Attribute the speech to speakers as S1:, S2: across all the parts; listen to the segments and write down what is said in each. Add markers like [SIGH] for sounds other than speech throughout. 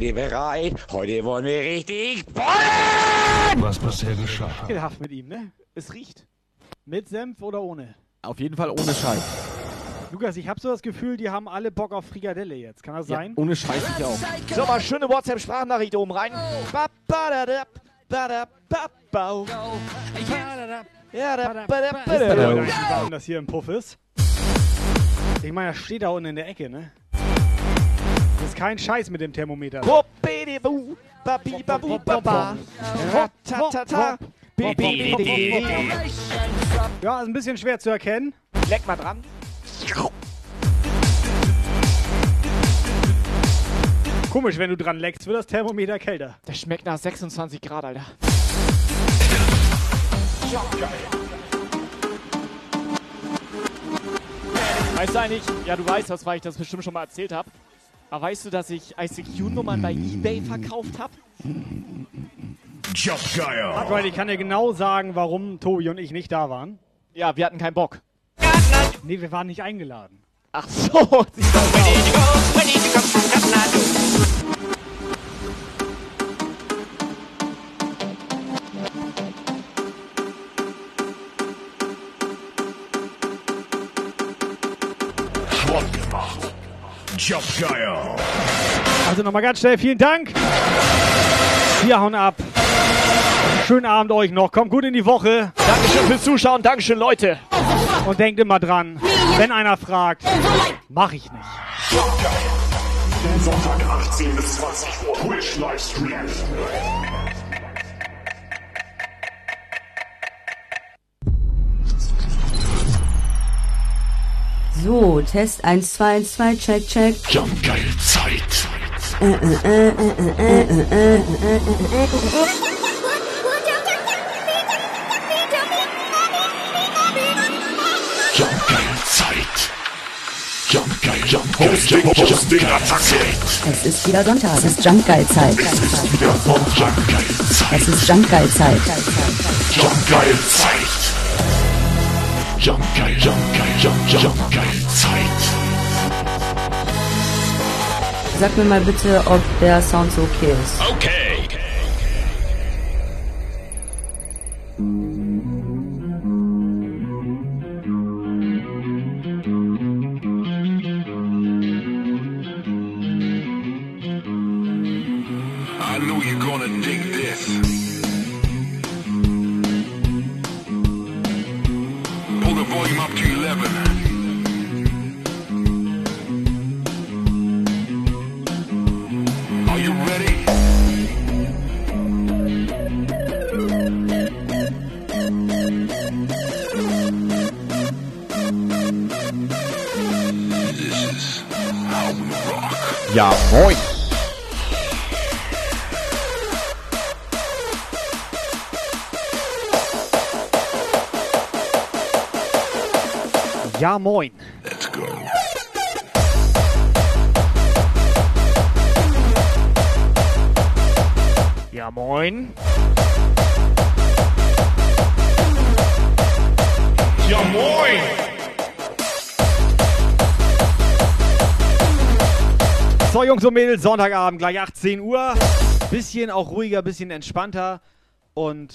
S1: Seid ihr bereit? Heute wollen wir richtig ballen!
S2: Was bisher geschah.
S3: Ekelhaft mit ihm, ne? Es riecht. Mit Senf oder ohne?
S4: Auf jeden Fall ohne Scheiß.
S3: Lukas, ich habe so das Gefühl, die haben alle Bock auf Frikadelle jetzt. Kann das sein?
S4: Ohne Scheiß ich auch.
S5: So, mal schöne WhatsApp-Sprachnachricht oben rein. Ja,
S3: warum das hier im Puff ist? Ich meine, das steht da unten in der Ecke, ne? Ist kein Scheiß mit dem Thermometer. Ja, ist ein bisschen schwer zu erkennen.
S5: Leck mal dran.
S3: Komisch, wenn du dran leckst, wird das Thermometer kälter.
S5: Das schmeckt nach 26 Grad, Alter. Weißt du eigentlich, ja du weißt das, weil ich das bestimmt schon mal erzählt habe. Aber weißt du, dass ich ICQ-Nummern bei Ebay verkauft habe?
S6: Jump Guile.
S3: Weil ich kann dir genau sagen, warum Tobi und ich nicht da waren.
S5: Ja, wir hatten keinen Bock.
S3: Nee, wir waren nicht eingeladen.
S5: Ach so, [LAUGHS]
S6: Guile.
S3: Also nochmal ganz schnell, vielen Dank. Wir hauen ab. Schönen Abend euch noch. Kommt gut in die Woche.
S5: Dankeschön fürs Zuschauen, Dankeschön Leute.
S3: Und denkt immer dran, wenn einer fragt, mach ich nicht.
S6: Sonntag 18 bis 20 Uhr Twitch Livestream.
S7: So, Test 1, 2, 1, 2, check, check.
S6: Jump Guile Zeit. Jump Guile Zeit. Jump Guile, Jump Guile, Hosting, Hosting, Attacke.
S7: Es ist wieder Sonntag. Es ist Jumpgeil-Zeit.
S6: Wieder von Jump Guile
S7: Es
S6: Zeit.
S7: ist Jumpgeil-Zeit.
S6: Jump Guile Zeit. Jump Guile, Jump Guile, Jump, Jump Guile Zeit.
S7: Sag mir mal bitte, ob der Sound so okay ist.
S6: Okay.
S2: I
S3: Jungs und Mädels, Sonntagabend, gleich 18 Uhr. Bisschen auch ruhiger, bisschen entspannter. Und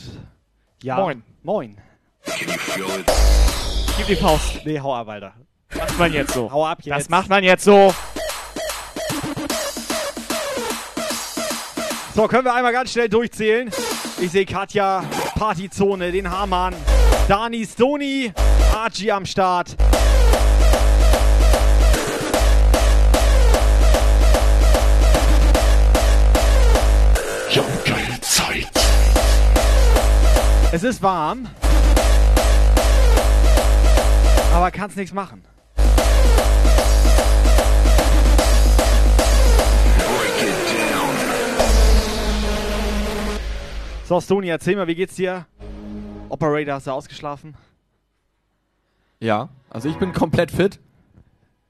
S3: ja.
S5: Moin.
S3: Moin.
S5: Gib die Faust.
S3: Nee, hau ab, Alter.
S5: Macht man jetzt so.
S3: Hau ab jetzt.
S5: Das macht man jetzt so.
S3: So, können wir einmal ganz schnell durchzählen. Ich sehe Katja, Partyzone, den Hamann, Dani, Stony, Archie am Start.
S6: Junkelzeit.
S3: Es ist warm, aber kannst nichts machen. So, Stoni, erzähl mal, wie geht's dir? Operator, hast du ausgeschlafen?
S4: Ja, also ich bin komplett fit.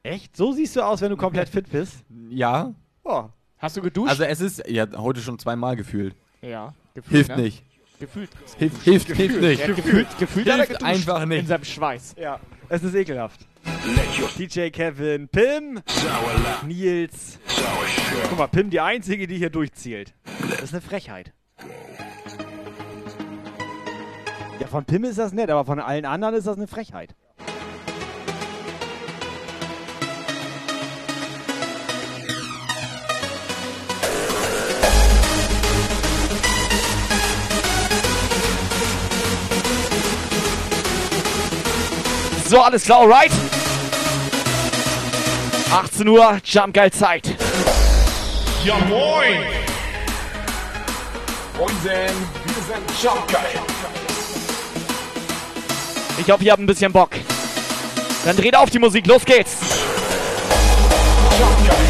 S3: Echt? So siehst du aus, wenn du komplett fit bist?
S4: Ja.
S3: Oh,
S5: Hast du geduscht?
S4: Also es ist, ja, heute schon zweimal gefühlt.
S5: ja. Gefühlt,
S4: Hilft
S5: ne?
S4: nicht.
S5: Gefühlt.
S4: Hilft, hilft, hilft nicht.
S5: Ja, gefühlt, gefühlt hat er
S4: Hilft einfach
S5: In
S4: nicht.
S5: seinem Schweiß.
S3: Ja, es ist ekelhaft. DJ Kevin, Pim, Nils. Guck mal, Pim, die einzige, die hier durchzielt. Das ist eine Frechheit. Ja, von Pim ist das nett, aber von allen anderen ist das eine Frechheit.
S5: So, alles klar, alright? 18 Uhr, Jump Geil Zeit.
S6: Ja moin! Moinsen, wir sind Jumpgeil.
S5: Ich hoffe, ihr habt ein bisschen Bock. Dann dreht auf die Musik, los geht's.
S6: Jumpgeil. Jumpgeil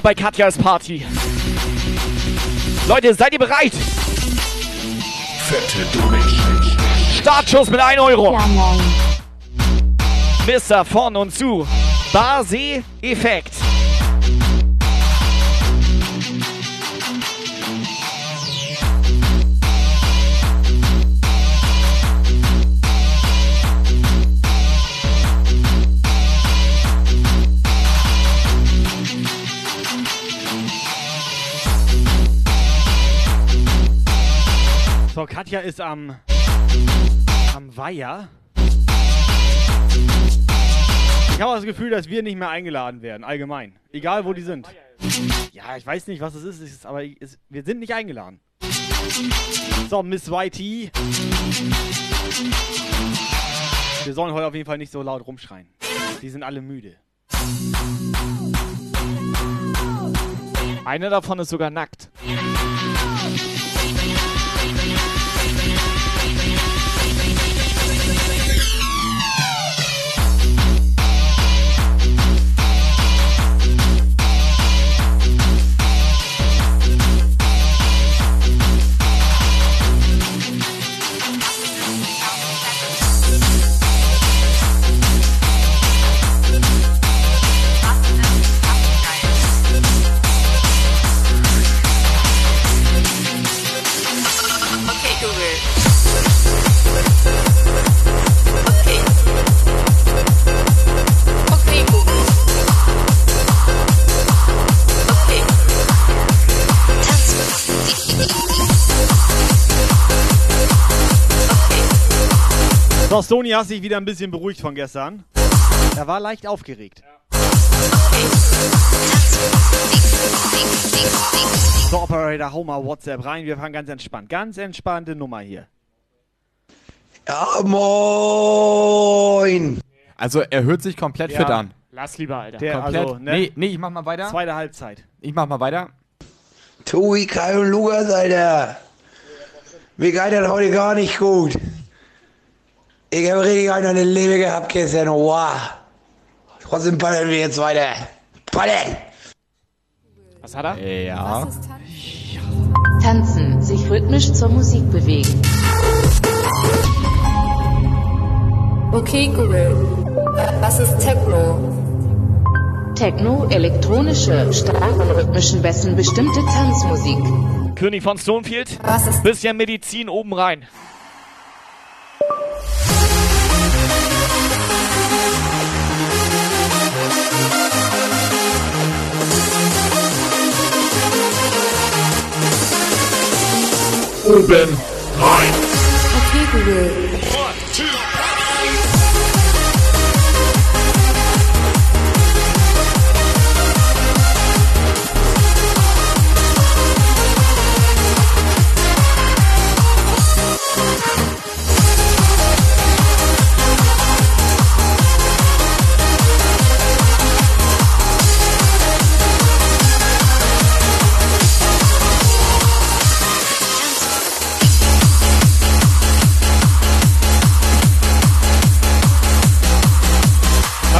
S5: glaube, bei Katja ist Party. Leute, seid ihr bereit?
S6: Fette Donation.
S5: Startschuss mit 1 Euro.
S7: Ja.
S5: Mr. von und zu. Base Effekt.
S3: So, Katja ist am, am Weiher. Ich habe das Gefühl, dass wir nicht mehr eingeladen werden, allgemein. Egal, wo die sind. Ja, ich weiß nicht, was es ist, aber es, wir sind nicht eingeladen. So, Miss YT. Wir sollen heute auf jeden Fall nicht so laut rumschreien. Die sind alle müde.
S5: Einer davon ist sogar nackt.
S3: So, Stony hat sich wieder ein bisschen beruhigt von gestern. Er war leicht aufgeregt. So, Operator, hau mal WhatsApp rein. Wir fangen ganz entspannt. Ganz entspannte Nummer hier.
S8: Ja, moin.
S4: Also er hört sich komplett
S3: Ja.
S4: fit an.
S5: Lass lieber, Alter.
S3: Der,
S4: Komplett.
S3: also, ne?
S4: Nee, nee, ich mach mal weiter.
S3: Zweite Halbzeit.
S4: Ich mach mal weiter.
S8: Tui, Kai und Lukas, Alter. Mir geht das heute gar nicht gut. Ich habe richtig einen an der Leber gehabt gestern. Wow. Trotzdem paddeln wir jetzt weiter. Paddeln!
S5: Was hat er?
S4: Ja.
S7: Tanzen, sich rhythmisch zur Musik bewegen.
S9: Okay, Google. Was ist Techno?
S7: Techno, elektronische, stark von rhythmischen Bässen bestimmte Tanzmusik.
S5: König von Stonefield.
S9: Was ist
S5: Bisschen Medizin oben rein.
S6: Oben rein.
S9: Okay, Google.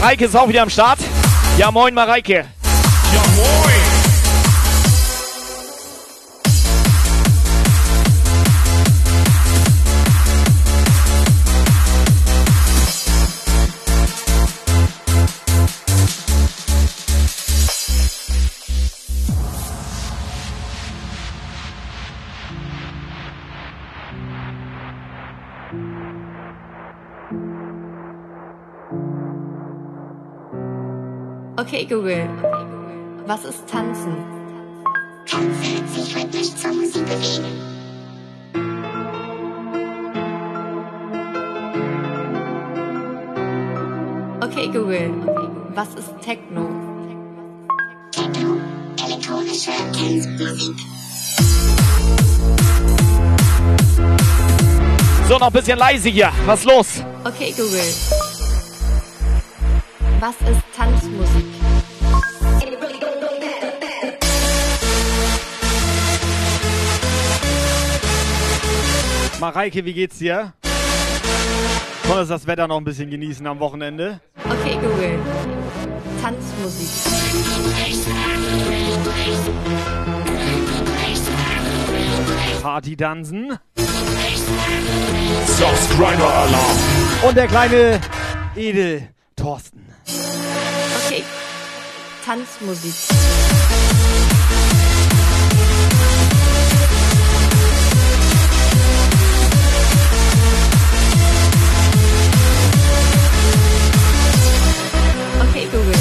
S5: Mareike ist auch wieder am Start. Ja, moin, Mareike.
S6: Ja moin.
S9: Okay, Google. Was ist Tanzen?
S10: Tanzen, sich rhythmisch zur Musik bewegen.
S9: Okay, Google. Was ist Techno?
S10: Techno, elektronische Tanzmusik.
S5: So, noch ein bisschen leise hier. Was ist los?
S9: Okay, Google. Was ist Tanzmusik?
S3: Mareike, wie geht's dir? Konntest das Wetter noch ein bisschen genießen am Wochenende?
S9: Okay, Google. Tanzmusik.
S3: Party
S6: Alarm.
S3: Und der kleine Edel Thorsten.
S9: Okay. Tanzmusik. Okay, Google.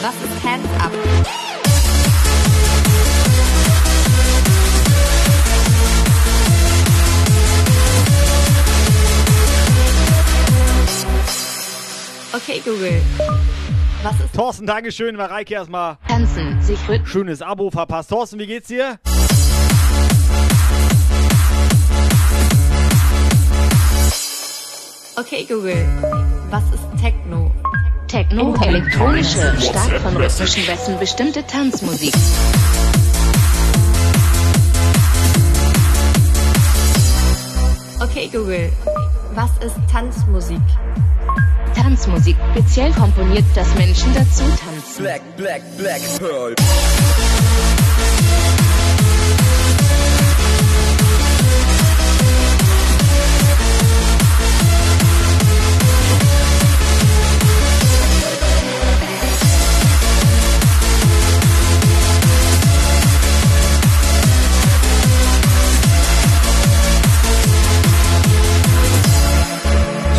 S9: Was ist Hands Up? Okay, Google. Was ist
S3: Thorsten, Dankeschön. Mareike erstmal
S7: Tanzen, sich rhythmisch.
S3: schönes Abo verpasst. Thorsten, wie geht's dir?
S9: Okay, Google. Was ist Techno?
S7: Techno, elektronische, stark von rhythmischen Bässen bestimmte Tanzmusik.
S9: Okay, Google. Was ist Tanzmusik?
S7: Tanzmusik, speziell komponiert, dass Menschen dazu tanzen.
S11: Black, black, black pearl.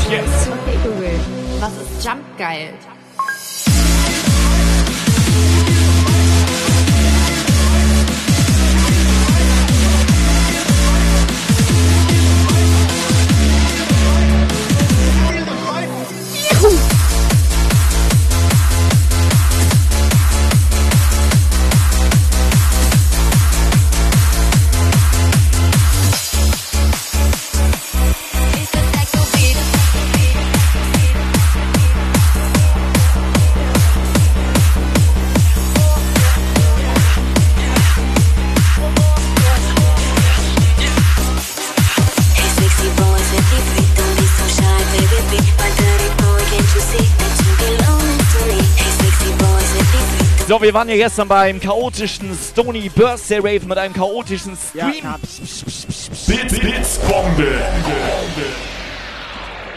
S5: Yes.
S9: Was ist Jump geil?
S5: Wir waren ja gestern beim chaotischen Stony Birthday Rave mit einem chaotischen
S3: Ja,
S5: Stream.
S3: pss.
S6: Bits, Bits, Bombe.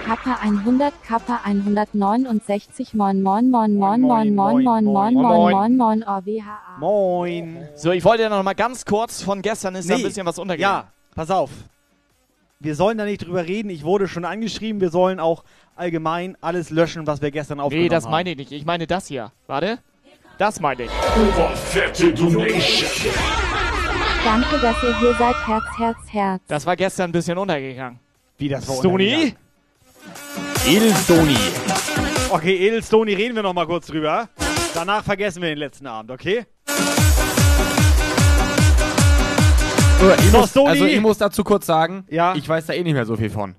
S12: Kappa 100, Kappa 169, moin moin moin moin moin moin moin moin moin moin moin OWHA.
S3: Moin.
S5: So, ich wollte ja noch mal ganz kurz von gestern ist da ein
S3: Nee.
S5: bisschen was untergegangen.
S3: Ja, pass auf. Wir sollen da nicht drüber reden. Ich wurde schon angeschrieben. Wir sollen auch allgemein alles löschen, was wir gestern aufgenommen
S5: Nee, das
S3: haben.
S5: meine ich nicht. Ich meine das hier. Warte. Das meine ich.
S6: Fette Donation.
S12: Danke, dass ihr hier seid. Herz, Herz, Herz.
S5: Das war gestern ein bisschen untergegangen.
S3: Wie das war
S5: Stony?
S4: Edelstoni.
S3: Okay, Edelstoni reden wir noch mal kurz drüber. Danach vergessen wir den letzten Abend, okay?
S4: So, ich, muss, also ich muss dazu kurz sagen,
S3: Ja.
S4: ich weiß da eh nicht mehr so viel von.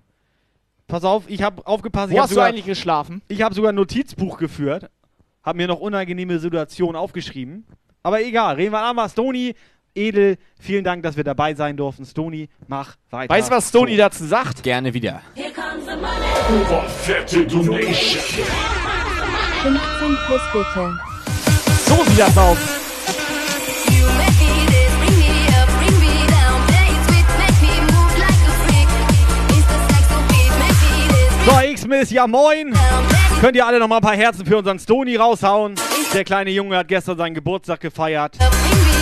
S3: Pass auf, ich habe aufgepasst.
S5: Wo
S3: ich hab
S5: hast du
S3: sogar,
S5: eigentlich geschlafen?
S3: Ich habe sogar ein Notizbuch geführt. Hab mir noch unangenehme Situationen aufgeschrieben. Aber egal, reden wir einmal. Stony, Edel, vielen Dank, dass wir dabei sein durften. Stony, mach weiter.
S5: Weißt du, was Stony dazu sagt?
S4: Gerne wieder.
S6: Fette Donation.
S12: 15 plus bitte.
S5: So sieht das aus.
S3: So, X-Miss, ja moin. Könnt ihr alle noch mal ein paar Herzen für unseren Stony raushauen? Der kleine Junge hat gestern seinen Geburtstag gefeiert.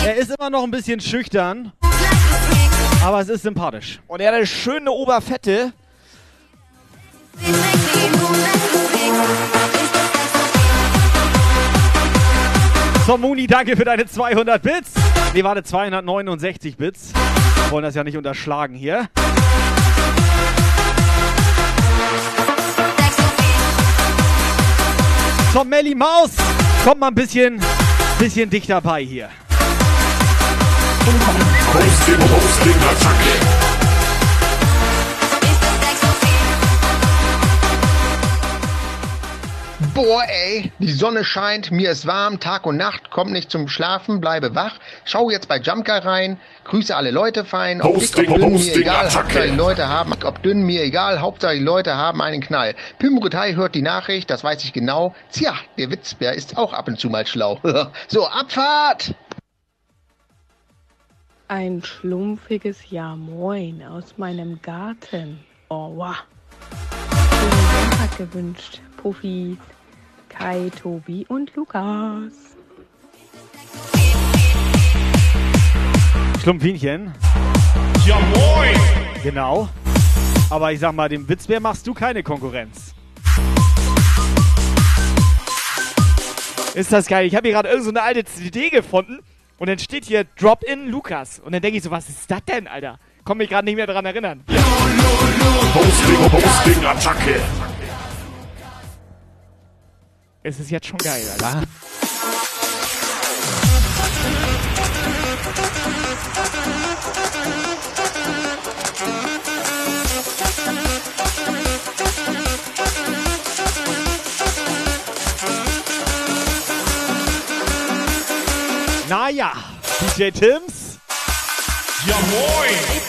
S3: Er ist immer noch ein bisschen schüchtern, aber es ist sympathisch.
S5: Und er hat eine schöne Oberfette.
S3: So, Muni, danke für deine 200 Bits. Nee, warte, 269 Bits. Wir wollen das ja nicht unterschlagen hier. So, Melly Maus, kommt mal ein bisschen, bisschen dichter bei hier.
S6: Hosting, Hosting, Attacke.
S13: Boah, ey, die Sonne scheint, mir ist warm, Tag und Nacht, komm nicht zum Schlafen, bleibe wach. Schau jetzt bei Jumka rein, grüße alle Leute fein. Ob dick,
S6: Hosting,
S13: ob dünn, mir
S6: Hosting,
S13: egal,
S6: Attacke.
S13: Hauptsache die Leute haben, ob dünn, mir egal, Hauptsache die Leute haben einen Knall. Pymrutai hört die Nachricht, das weiß ich genau. Tja, der Witzbär ist auch ab und zu mal schlau. [LAUGHS] so, Abfahrt!
S14: Ein schlumpfiges Ja Moin aus meinem Garten. Oh, wow. Schönen Sonntag gewünscht. Puffy, Kai, Tobi und Lukas.
S3: Schlumpfinchen.
S6: Ja moin.
S3: Genau. Aber ich sag mal, dem Witzbär machst du keine Konkurrenz.
S5: Ist das geil. Ich habe hier gerade irgendeine so eine alte CD gefunden und dann steht hier Drop-In Lukas. Und dann denke ich so, was ist das denn, Alter? Komm mich gerade nicht mehr dran erinnern.
S6: Hosting, Hosting, Attacke.
S5: Es ist jetzt schon geil, Alter.
S3: Naja, DJ Tims.
S6: Ja moin.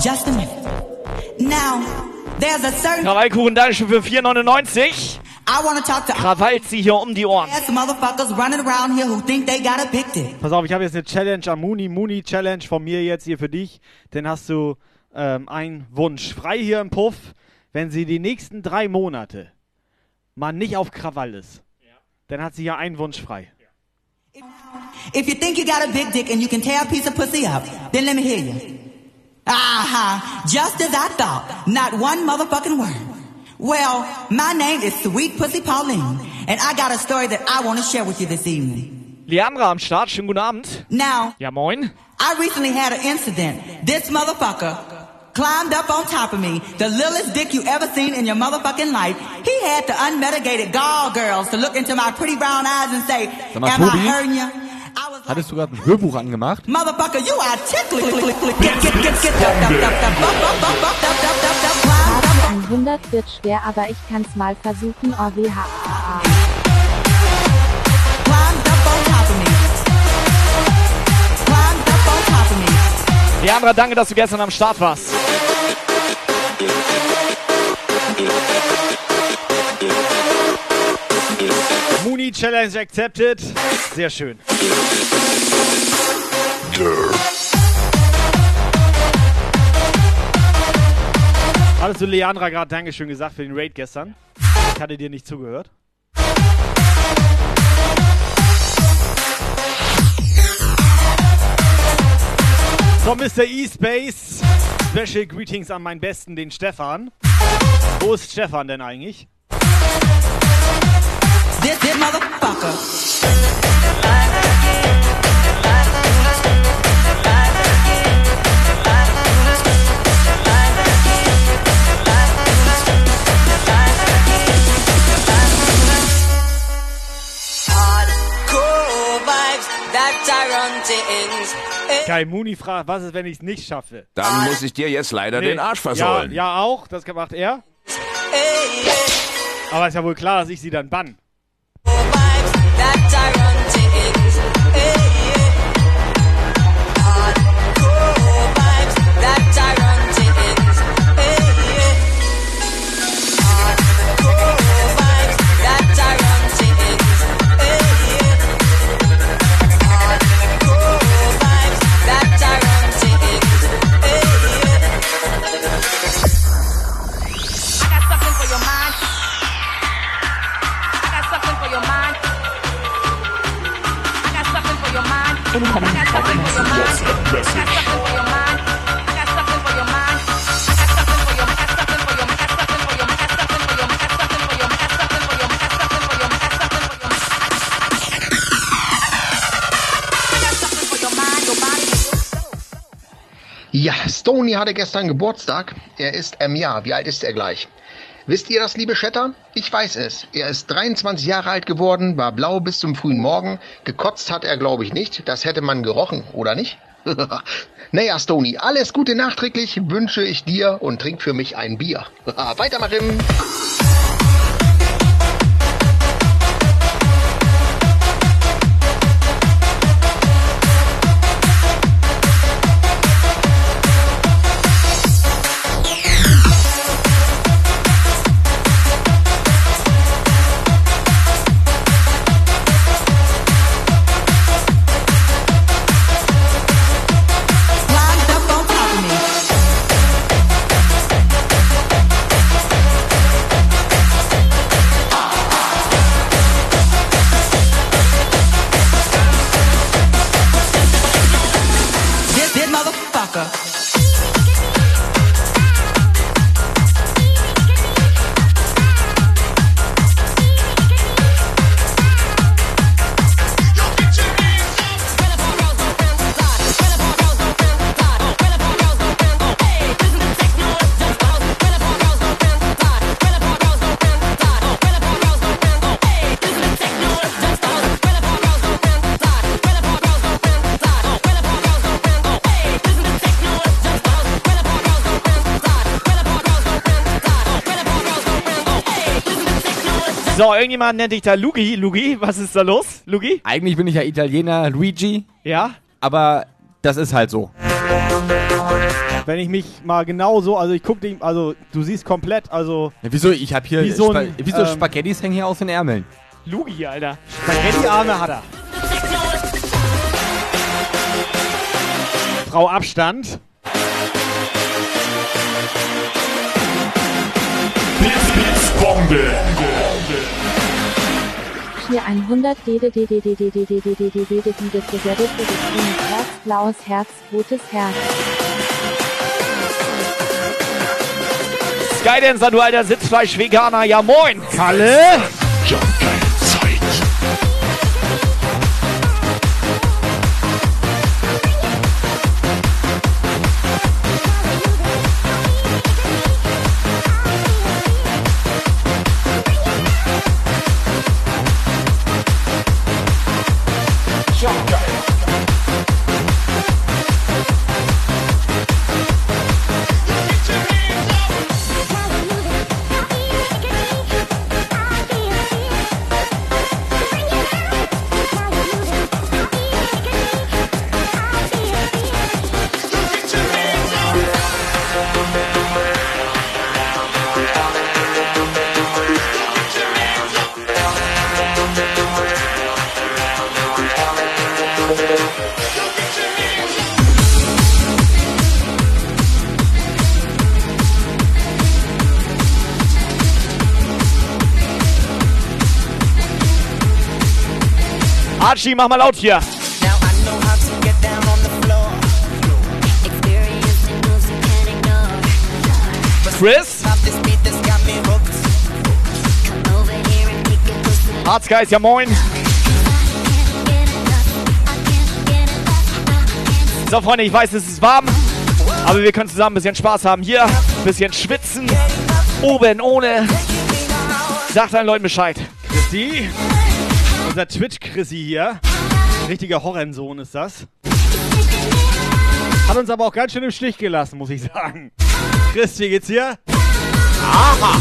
S15: Just a minute. Now, there's a certain
S5: Krawallkuchen, Dankeschön für 4,99.
S15: I want to talk to
S5: Krawallt sie hier um die Ohren.
S3: Pass auf, ich habe jetzt eine Challenge am Muni. Muni Challenge von mir jetzt hier für dich. Dann hast du ähm, einen Wunsch frei hier im Puff. Wenn sie die nächsten drei Monate mal nicht auf Krawall ist, dann hat sie ja einen Wunsch frei.
S15: If you think you got a big dick and you can tear a piece of pussy up, then let me hear you. Aha, just as I thought, not one motherfucking word. Well, my name is Sweet Pussy Pauline, and I got a story that I want to share with you this evening.
S5: Leandra am Start, schönen guten Abend.
S15: Now,
S5: Ja, moin.
S15: I recently had an incident. This motherfucker climbed up on top of me, the littlest dick you ever seen in your motherfucking life. He had the unmitigated gall girls to look into my pretty brown eyes and say, Am I hurting you?
S4: Hattest du gerade ein Hörbuch angemacht?
S15: Motherfucker, you are tickling.
S12: 100 wird schwer, aber ich kann's mal versuchen.
S15: OWH.
S5: Leandra, danke, dass du gestern am Start warst.
S3: Mooney Challenge accepted. Sehr schön. Hattest du Leandra gerade Dankeschön gesagt für den Raid gestern? Ich hatte dir nicht zugehört. So, Mr. E-Space. Special Greetings an meinen Besten, den Stefan. Wo ist Stefan denn eigentlich? Kai Mooney fragt, was ist, wenn ich es nicht schaffe?
S2: Dann muss ich dir jetzt leider
S3: Nee.
S2: den Arsch versohlen.
S3: Ja, ja, auch. Das macht er. Aber ist ja wohl klar, dass ich sie dann bann.
S16: that
S17: I run. Your soul.
S13: Ja, Stony hatte gestern Geburtstag. Er ist im Jahr. Wie alt ist er gleich? Wisst ihr das, liebe Chatter? Ich weiß es. Er ist 23 Jahre alt geworden, war blau bis zum frühen Morgen. Gekotzt hat er, glaube ich, nicht. Das hätte man gerochen, oder nicht? [LAUGHS] naja, Stony, alles Gute nachträglich wünsche ich dir und trink für mich ein Bier. [LAUGHS] Weitermachen!
S5: So, irgendjemand nennt dich da Lugi. Lugi, was ist da los? Lugi?
S4: Eigentlich bin ich ja Italiener, Luigi.
S5: Ja?
S4: Aber das ist halt so.
S3: Wenn ich mich mal genau so, also ich guck dich, also du siehst komplett, also
S4: Ja, wieso? Ich habe hier
S3: Wie so
S4: Spa
S3: ein,
S4: wieso
S3: ähm,
S4: Spaghettis hängen hier aus den Ärmeln.
S5: Lugi, Alter.
S3: Spaghetti-Arme hat er. Frau Abstand.
S6: Blitz, Blitz, Bombe.
S12: Dede grünes Herz, blaues Herz, rotes Herz.
S5: Skydancer, du alter Sitzfleisch-Veganer, ja moin!
S3: Kalle!
S18: Ja,
S19: over here and kick it pussy.
S5: Arztgeist, ja moin! So, Freunde, ich weiß, es ist warm, aber wir können zusammen ein bisschen Spaß haben. Hier, ein bisschen schwitzen, oben ohne. Sagt deinen Leuten Bescheid.
S3: Christi, unser Twitch-Chrissy hier. Richtiger Horrensohn ist das. Hat uns aber auch ganz schön im Stich gelassen, muss ich sagen. Chris, wie geht's dir? Aha!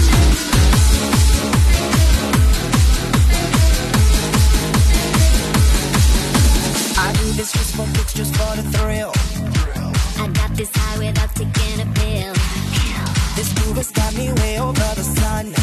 S19: I do this just for kicks, just for the thrill. I got this high without taking a pill. This groove has got me way over the sun.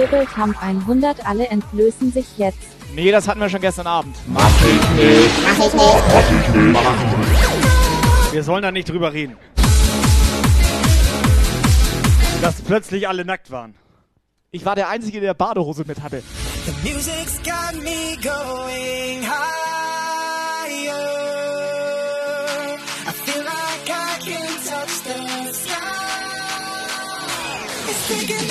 S12: Vogelkamp 100 alle entblößen sich jetzt.
S5: Nee, das hatten wir schon gestern Abend.
S3: Wir sollen da nicht drüber reden. Dass plötzlich alle nackt waren.
S5: Ich war der Einzige, der Badehose mit hatte.
S19: The music's got me going higher. I feel like I can touch the sky. It's taking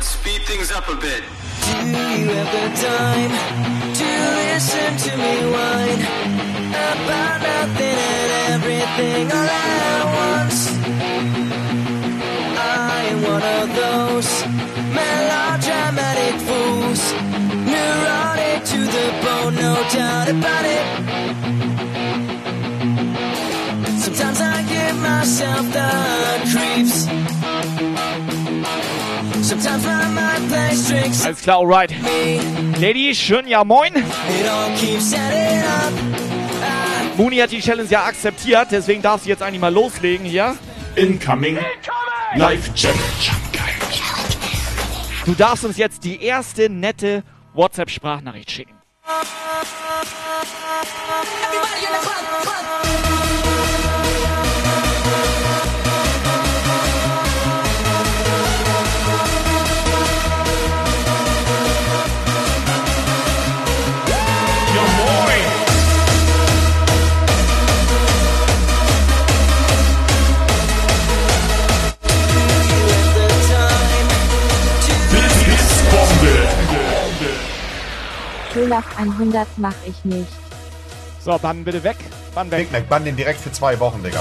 S11: let's speed things up a bit.
S19: Do you have the time to listen to me whine about nothing and everything all at once? I'm one of those melodramatic fools, neurotic to the bone, no doubt about it. Sometimes I give myself the creeps.
S5: Alles klar, alright. Lady, schön, ja moin. Mooney hat die Challenge ja akzeptiert, deswegen darf sie jetzt eigentlich mal loslegen hier.
S18: Incoming. Live Challenge.
S5: Du darfst uns jetzt die erste nette WhatsApp-Sprachnachricht schicken.
S17: Everybody in the club, club.
S12: Köhlach 100 mach ich nicht.
S5: So, Bann bitte weg. Bann weg.
S20: Big Mac, bann den direkt für zwei Wochen, Digga.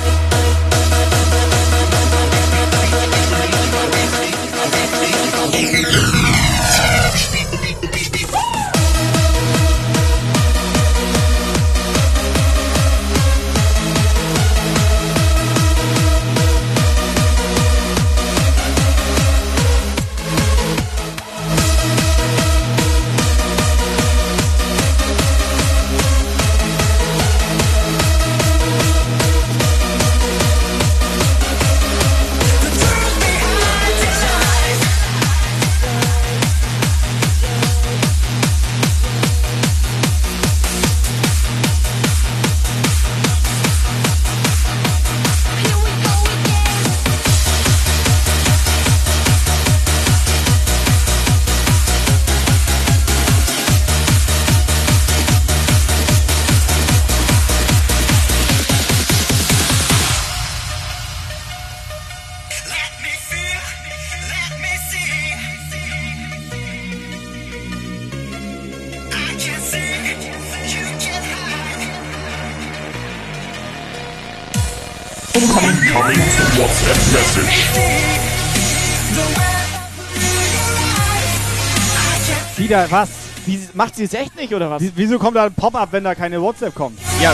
S3: Wieder, was?
S5: Wie, macht sie es echt nicht, oder was?
S3: Wie- Wieso kommt da ein Pop-up, wenn da keine WhatsApp kommt?
S4: Ja,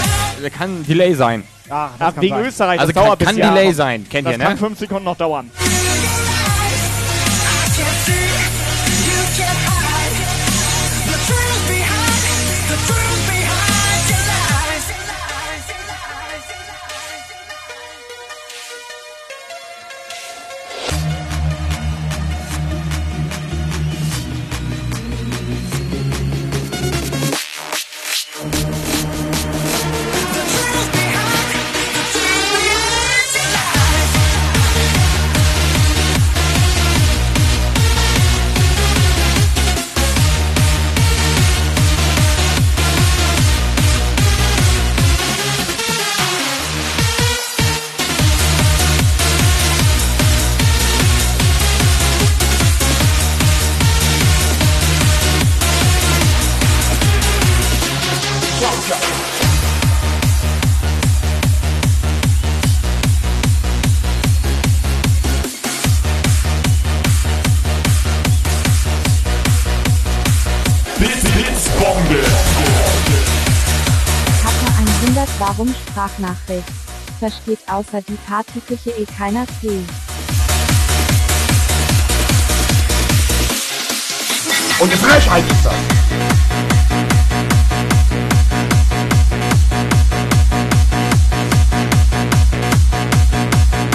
S4: kann ein Delay sein.
S3: Ah,
S5: Ja,
S3: kann
S5: wegen
S3: sein.
S5: Österreich,
S4: Also
S5: das dauert
S4: kann- kann
S5: Jahr.
S4: Delay sein, kennt
S5: das
S4: ihr, ne?
S5: kann fünf Sekunden noch dauern.
S12: Versteht außer die Partikelche eh keiner C.
S20: Und jetzt reicht es das.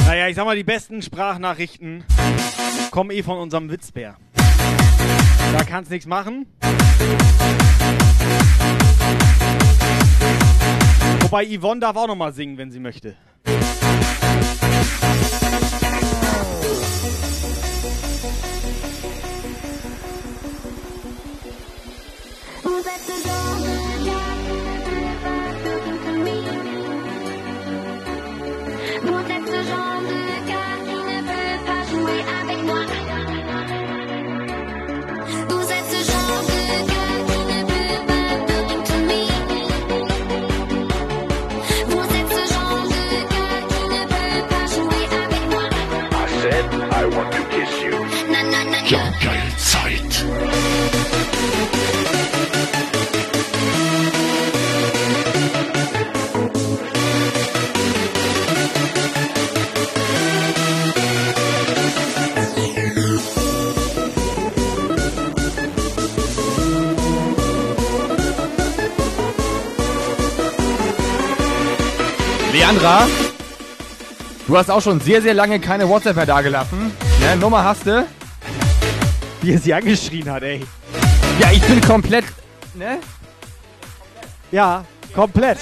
S3: Naja, ich sag mal, die besten Sprachnachrichten kommen eh von unserem Witzbär. Da kannst nichts machen. Wobei Yvonne darf auch noch mal singen, wenn sie möchte.
S4: Leandra, du hast auch schon sehr, sehr lange keine WhatsApp mehr dagelassen. Ne, Nummer hast du?
S3: Wie er sie angeschrien hat, ey.
S4: Ja, ich bin komplett, ne?
S3: Ja, komplett.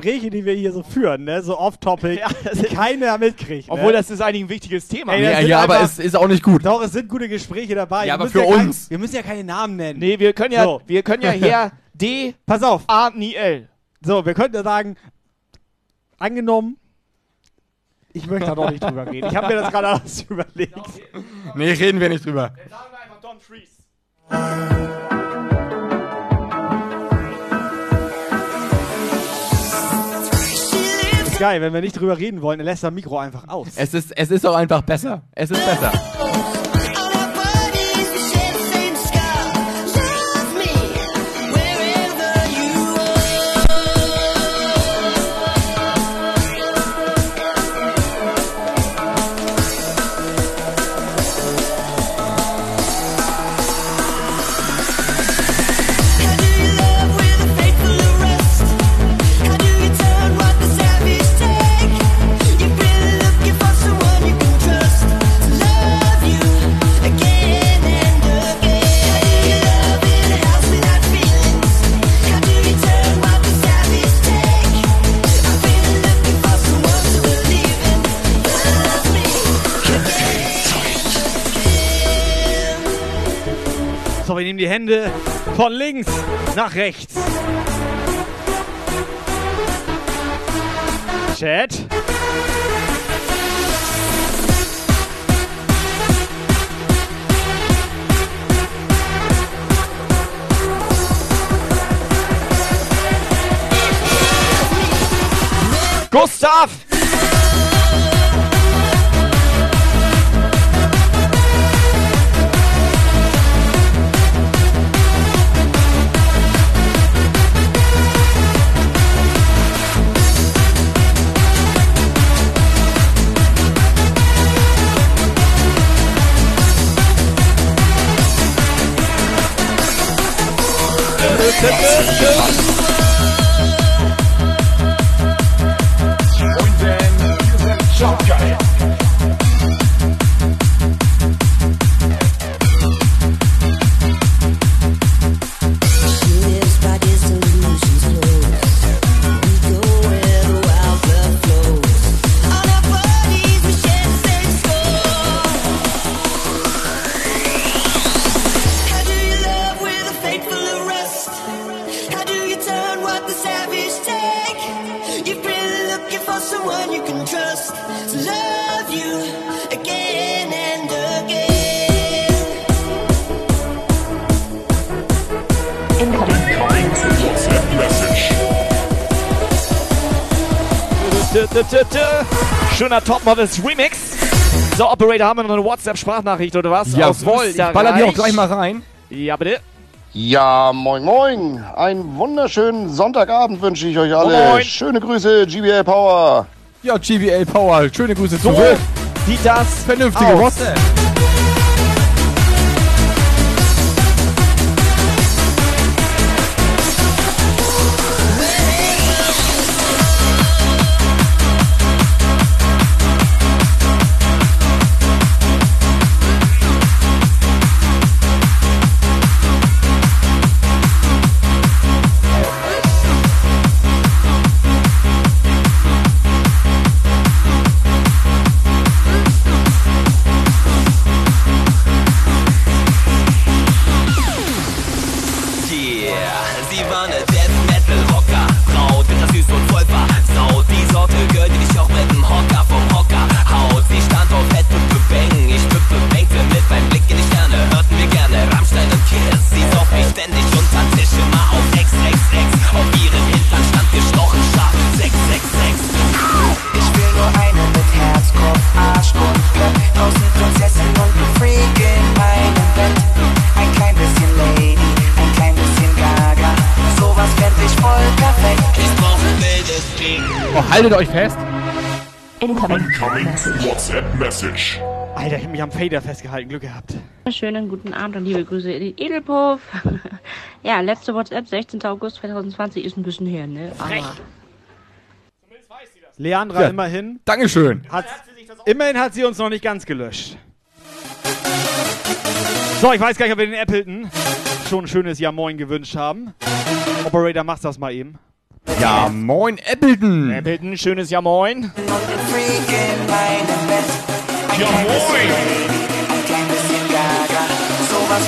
S3: Gespräche, die wir hier so führen, ne? so off-topic, die keiner mitkriegt.
S5: Obwohl
S3: ne?
S5: das ist eigentlich ein wichtiges Thema.
S3: Ey,
S21: Ja, ja, aber
S3: einfach-
S21: es ist auch nicht gut.
S3: Doch, es sind gute Gespräche dabei.
S21: Ja,
S3: Wir
S21: aber
S3: müssen
S21: für
S3: kein-
S21: uns.
S3: wir müssen ja keine Namen nennen.
S5: Nee, wir können ja,
S3: So.
S5: wir können ja her [LAUGHS] D.
S3: Pass auf.
S5: A. Niel.
S3: So, wir könnten ja sagen, angenommen, ich möchte da noch nicht drüber reden. Ich habe mir das gerade [LAUGHS] alles überlegt.
S21: Nee, reden wir nicht drüber.
S5: Don Freeze.
S3: Geil, wenn wir nicht drüber reden wollen, dann lässt er Mikro einfach aus.
S21: Es ist, es ist auch einfach besser. Es ist besser.
S3: Nehmen die Hände von links nach rechts. Chat.
S5: Gustav!
S22: Jump
S5: Schöner Topmodels Remix. So, Operator, haben wir noch eine WhatsApp-Sprachnachricht oder was?
S21: Jawohl, ich baller die auch gleich mal rein.
S5: Ja, bitte.
S23: Ja, moin moin. Einen wunderschönen Sonntagabend wünsche ich euch alle.
S5: Moin.
S23: Schöne Grüße, GBL Power.
S21: Ja, GBL Power. Schöne Grüße
S5: So
S21: zurück.
S5: sieht das
S21: Vernünftige
S5: aus.
S21: WhatsApp.
S4: Euch fest.
S6: Incoming WhatsApp Message.
S3: Alter, ich hab mich am Fader festgehalten. Glück gehabt.
S24: Schönen guten Abend und liebe Grüße in den Edelpuff. [LAUGHS] ja, letzte WhatsApp, 16. August 2020, ist ein bisschen her, ne?
S3: Frech.
S24: Aber
S3: Leandra
S4: Ja,
S3: immerhin.
S4: Dankeschön.
S3: Hat, immerhin hat sie uns noch nicht ganz gelöscht. So, ich weiß gar nicht, ob wir den Appleton schon ein schönes Ja Moin gewünscht haben. Operator, machst das mal eben.
S4: Ja, moin Appleton.
S5: Appleton, schönes Ja Moin.
S6: Ja moin!
S25: Sowas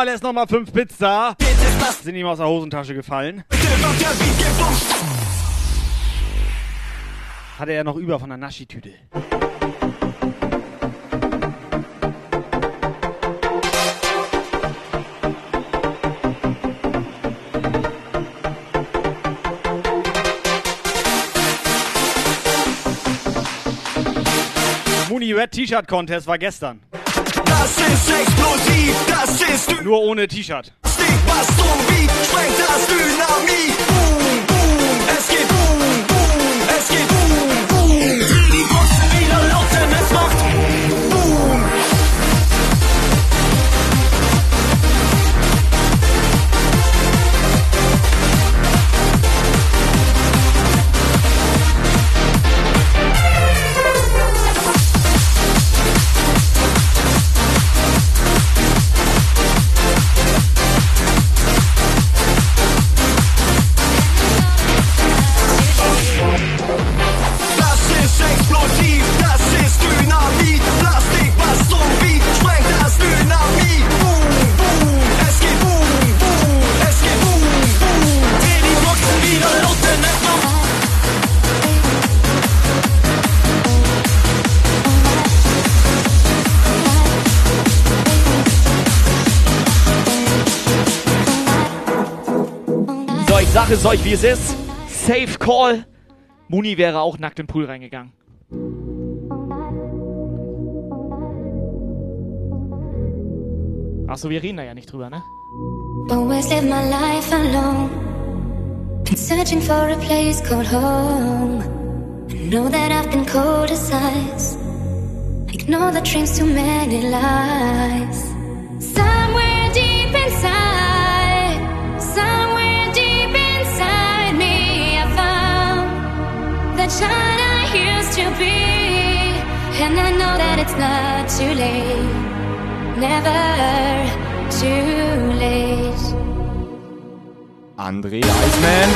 S3: Power, lässt noch mal fünf Bits da. Sind ihm aus der Hosentasche gefallen. Hatte er noch über von der Naschi-Tüte. Muni Red T-Shirt Contest war gestern.
S2: Das ist explosiv, das ist
S3: Nur ohne T-Shirt.
S2: Stick, was zum Beat, sprengt das Dynamit. Boom, es
S5: euch, wie es ist. Safe Call. Muni wäre auch nackt in den Pool reingegangen. Achso, wir reden da ja nicht drüber, ne?
S26: Always live my life alone. Been searching for a place called home. I know that I've been cold as ice. Ignore the dreams, too many lies. Somewhere deep inside, child I used to be. And I know that it's not too late. Never too late.
S4: André Eisman.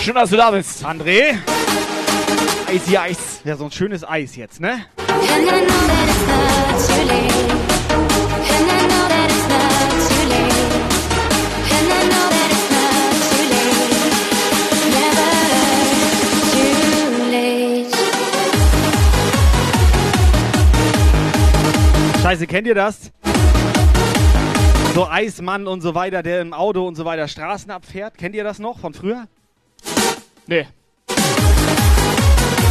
S5: Schön, dass du da bist.
S3: André?
S5: Eisy Eis.
S3: Ja, so ein schönes Eis jetzt, ne?
S26: And I know that it's not too late.
S3: Scheiße, kennt ihr das? So Eismann und so weiter, der im Auto und so weiter Straßen abfährt. Kennt ihr das noch von früher?
S5: Nee.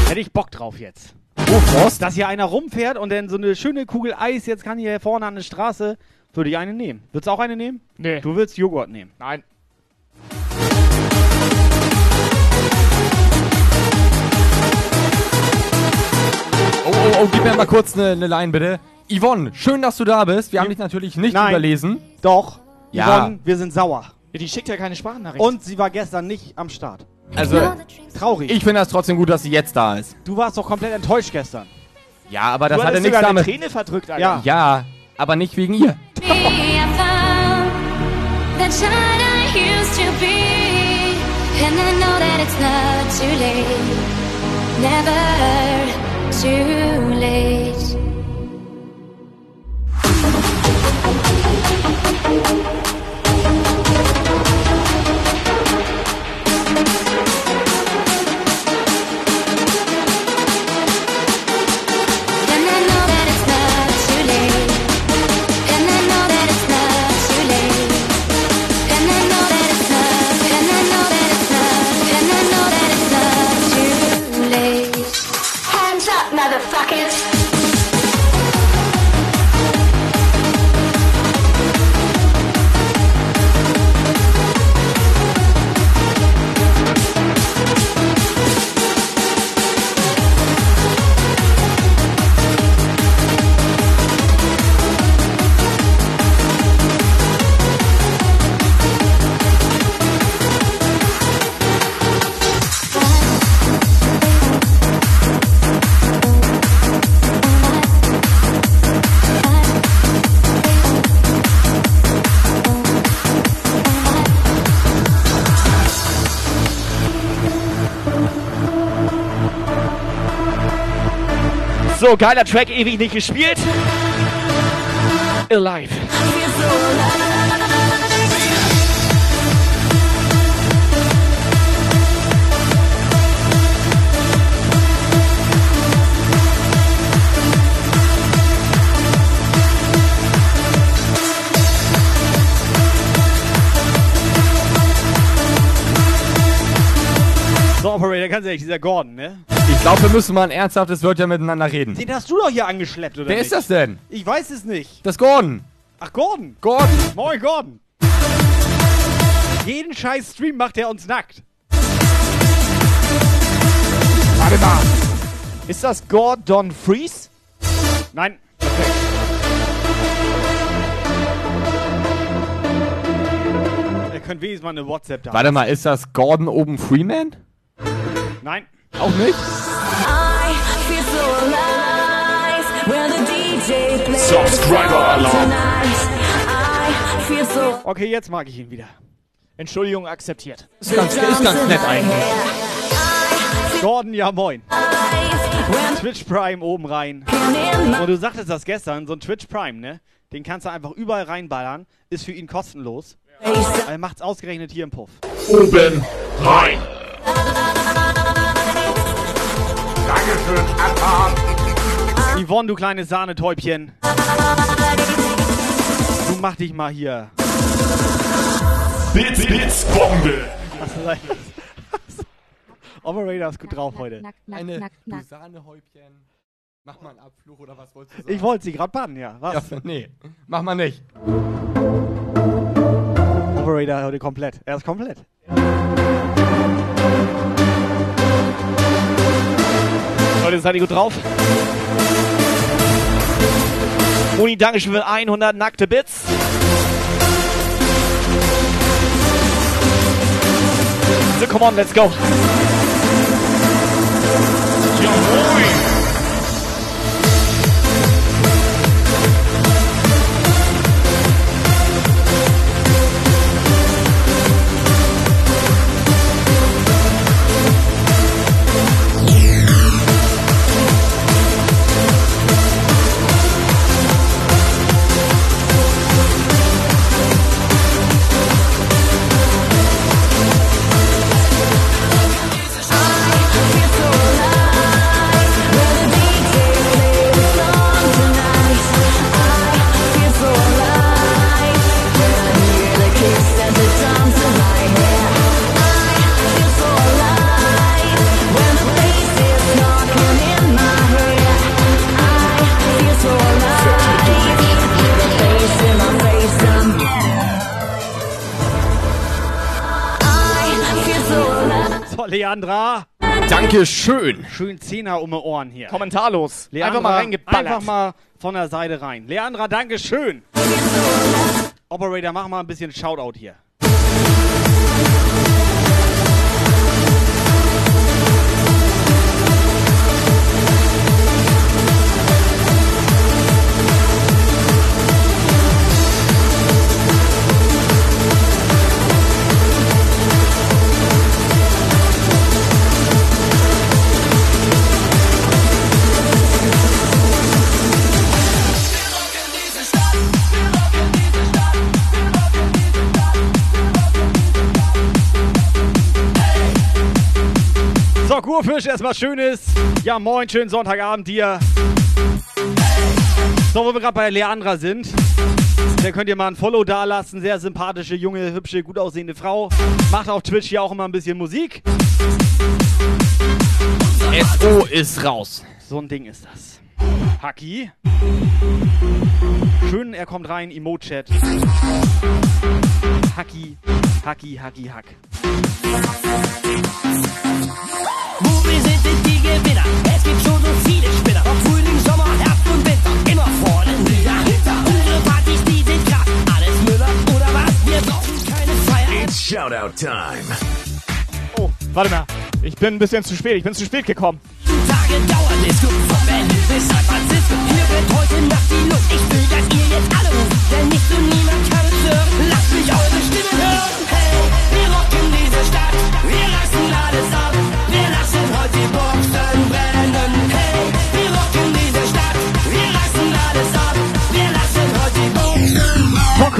S3: Hätte ich Bock drauf jetzt.
S4: Oh, Frost?
S3: Dass hier einer rumfährt und dann so eine schöne Kugel Eis, jetzt kann hier vorne an der Straße, würde ich eine nehmen. Würdest du auch eine nehmen?
S5: Nee.
S3: Du willst Joghurt nehmen.
S5: Nein.
S4: Oh, oh, oh, gib mir mal kurz eine ne Line, bitte. Yvonne, schön, dass du da bist. Wir haben dich natürlich nicht
S3: Nein.
S4: überlesen.
S3: Doch.
S4: Ja.
S3: Yvonne, wir sind sauer.
S5: Ja, die schickt ja keine Sprachnachricht.
S3: Und sie war gestern nicht am Start.
S4: Also,
S3: Traurig.
S4: ich finde das trotzdem gut, dass sie jetzt da ist.
S3: Du warst doch komplett enttäuscht gestern.
S4: Ja, aber das
S5: du
S4: hatte
S5: hattest
S4: nichts
S5: sogar eine
S4: damit.
S5: Träne verdrückt, Alter.
S3: Ja.
S4: Ja, aber nicht wegen ihr.
S26: Me, I found And
S5: So, geiler Track, ewig nicht gespielt. Alive.
S3: So, Operator, ganz ehrlich, dieser Gordon, ne?
S4: Ich glaube, wir müssen mal ein ernsthaftes Wörtchen miteinander reden.
S3: Den hast du doch hier angeschleppt, oder
S4: Wer
S3: nicht?
S4: ist das denn?
S3: Ich weiß es nicht.
S4: Das Gordon.
S3: Ach, Gordon.
S4: Gordon.
S3: Moin, Gordon. Jeden scheiß Stream macht er uns nackt.
S5: Warte mal. Ist das Gordon Freeze?
S3: Nein. Er könnte wenigstens mal eine WhatsApp da.
S4: Warte mal, ist das Gordon oben Freeman?
S3: Nein.
S4: Auch nicht?
S26: I feel so alive when the DJ plays
S6: Subscriber Alarm.
S26: tonight. I feel so
S3: Okay, jetzt mag ich ihn wieder.
S5: Entschuldigung, akzeptiert.
S4: Ist ganz, ist ganz nett eigentlich.
S3: Gordon, ja moin. Twitch Prime oben rein. Und du sagtest das gestern, so ein Twitch Prime, ne? Den kannst du einfach überall reinballern. Ist für ihn kostenlos. Er macht's ausgerechnet hier im Puff.
S6: Oben rein.
S20: Dankeschön, Abfahrt.
S3: Yvonne, du kleines Sahnetäubchen. Du mach dich mal hier.
S6: Bits, Bits, Bombe.
S3: Was ist das? Operator ist gut drauf heute.
S4: Eine du Sahnehäubchen. Mach mal einen Abfluch oder was wolltest du sagen?
S3: Ich wollte sie gerade bannen, ja. Was?
S4: Ja, nee, mach mal nicht.
S3: Operator heute komplett. Er ist komplett.
S5: Leute, seid ihr gut drauf? Moni, Dankeschön für 100 nackte Bits. So, come on, let's go.
S26: I
S3: Leandra.
S4: Dankeschön.
S3: Schön Zehner um die Ohren hier.
S5: Kommentarlos.
S3: Leandra,
S5: Einfach mal reingeballert.
S3: Einfach mal von der Seite rein. Leandra, Dankeschön. Operator, mach mal ein bisschen Shoutout hier. So, Kurfisch, erstmal schönes. Ja, moin, schönen Sonntagabend dir. So, wo wir gerade bei Leandra sind. Da könnt ihr mal ein Follow dalassen. Sehr sympathische, junge, hübsche, gut aussehende Frau. Macht auf Twitch hier auch immer ein bisschen Musik.
S4: SO ist raus.
S3: So ein Ding ist das. Haki. Schön, er kommt rein, Emo-Chat. Haki, Haki, Haki, Hack.
S27: Shoutout Time.
S5: Oh, warte mal. Ich bin ein bisschen zu spät. Ich bin zu spät gekommen.
S28: Tage dauert es gut von Berlin bis San Francisco. Hier wird heute Nacht die Luft. Ich will, dass ihr jetzt alle ruft, denn nicht und niemand kann es hören. Lasst mich eure Stimme hören. Hey, wir rocken diese Stadt. Wir reißen alles
S3: auf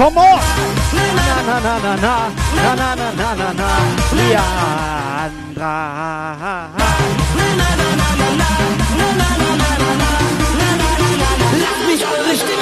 S3: come on! Na, na, na, na, na, na, na, na, na, na, na, Leandra.
S28: Lasst mich eure Stimmen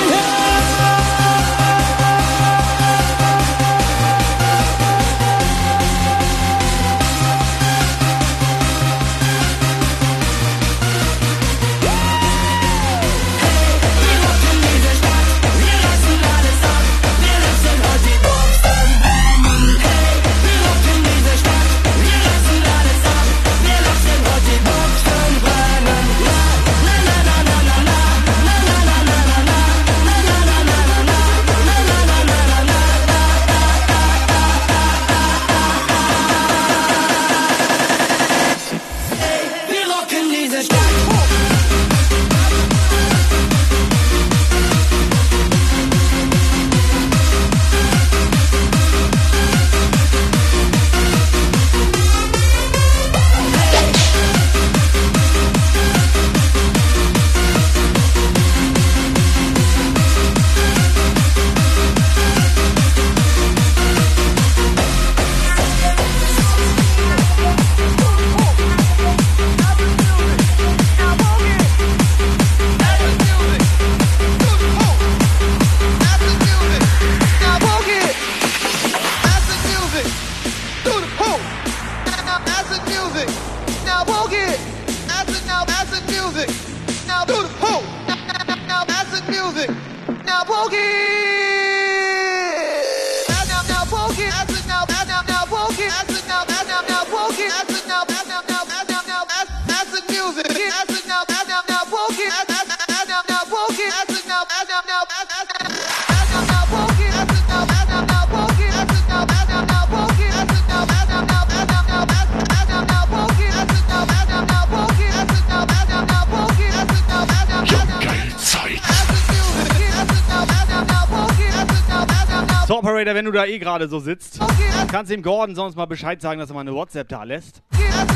S3: du da eh gerade so sitzt, kannst dem Gordon sonst mal Bescheid sagen, dass er mal eine WhatsApp da lässt.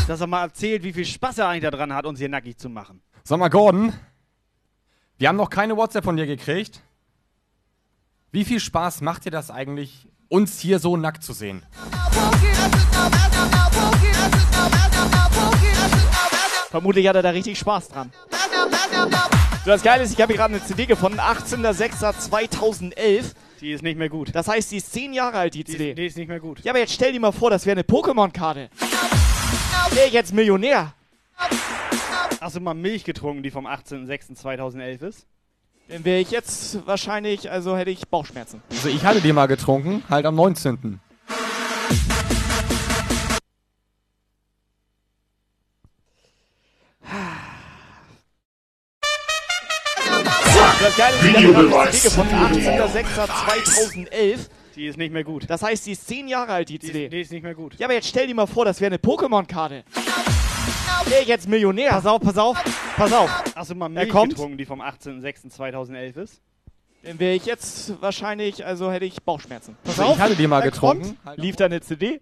S3: Dass er mal erzählt, wie viel Spaß er eigentlich daran hat, uns hier nackig zu machen.
S4: Sag mal, Gordon, wir haben noch keine WhatsApp von dir gekriegt. Wie viel Spaß macht dir das eigentlich, uns hier so nackt zu sehen?
S5: Vermutlich hat er da richtig Spaß dran. So, das Geile ist, ich habe hier gerade eine CD gefunden, 18.06.2011.
S3: Die ist nicht mehr gut.
S5: Das heißt, die ist 10 Jahre alt, die CD.
S3: Die ist nicht mehr gut.
S5: Ja, aber jetzt stell dir mal vor, das wäre eine Pokémon-Karte. Wäre ich jetzt Millionär.
S3: Hast du mal Milch getrunken, die vom 18.06.2011 ist?
S5: Dann wäre ich jetzt wahrscheinlich, also hätte ich Bauchschmerzen.
S4: Also ich hatte die mal getrunken, halt am 19.
S5: Das Geile ist,
S6: Videobeweis.
S5: CD gefunden, 18.06.2011.
S3: Die ist nicht mehr gut.
S5: Das heißt, die ist 10 Jahre alt, die
S3: Die
S5: CD.
S3: ist, die ist nicht mehr gut.
S5: Ja, aber jetzt stell dir mal vor, das wäre eine Pokémon-Karte. Wäre ich jetzt Millionär.
S3: Pass auf, pass auf, pass auf. Hast du mal Milch getrunken, die vom 18.06.2011 ist?
S5: Dann wäre ich jetzt wahrscheinlich, also hätte ich Bauchschmerzen. Pass
S4: Also ich hatte die mal getrunken.
S5: Kommt, lief da eine CD?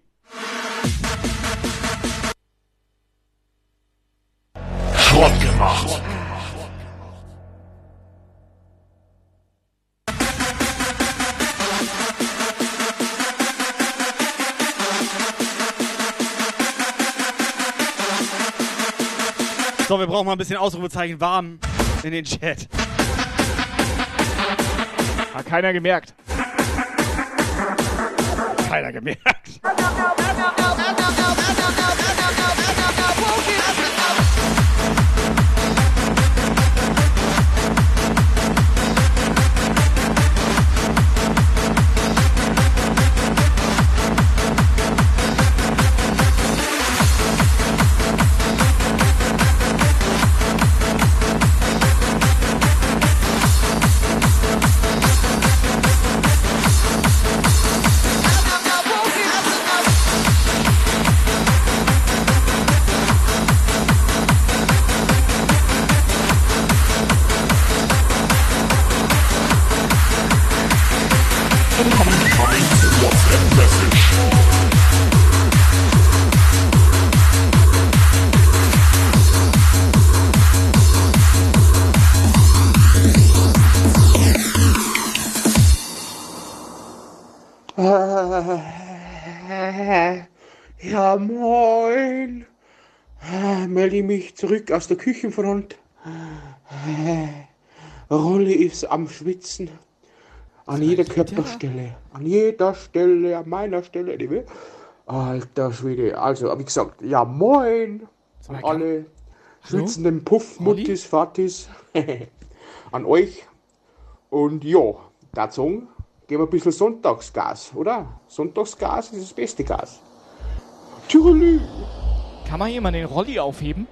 S6: Schrott gemacht.
S3: So, wir brauchen mal ein bisschen Ausrufezeichen warm in den Chat.
S5: Hat keiner gemerkt.
S3: Keiner gemerkt.
S20: Zurück aus der Küchenfront. Rolli ist am Schwitzen. An jeder Körperstelle. An jeder Stelle, an meiner Stelle. Alter Schwede. Also, ich gesagt, ja, moin. An alle schwitzenden Puffmuttis, Fatis. [LAUGHS] an euch. Und ja, dazu geben wir ein bisschen Sonntagsgas, oder? Sonntagsgas ist das beste Gas. Tschüss.
S5: Kann mal jemand den Rolli aufheben?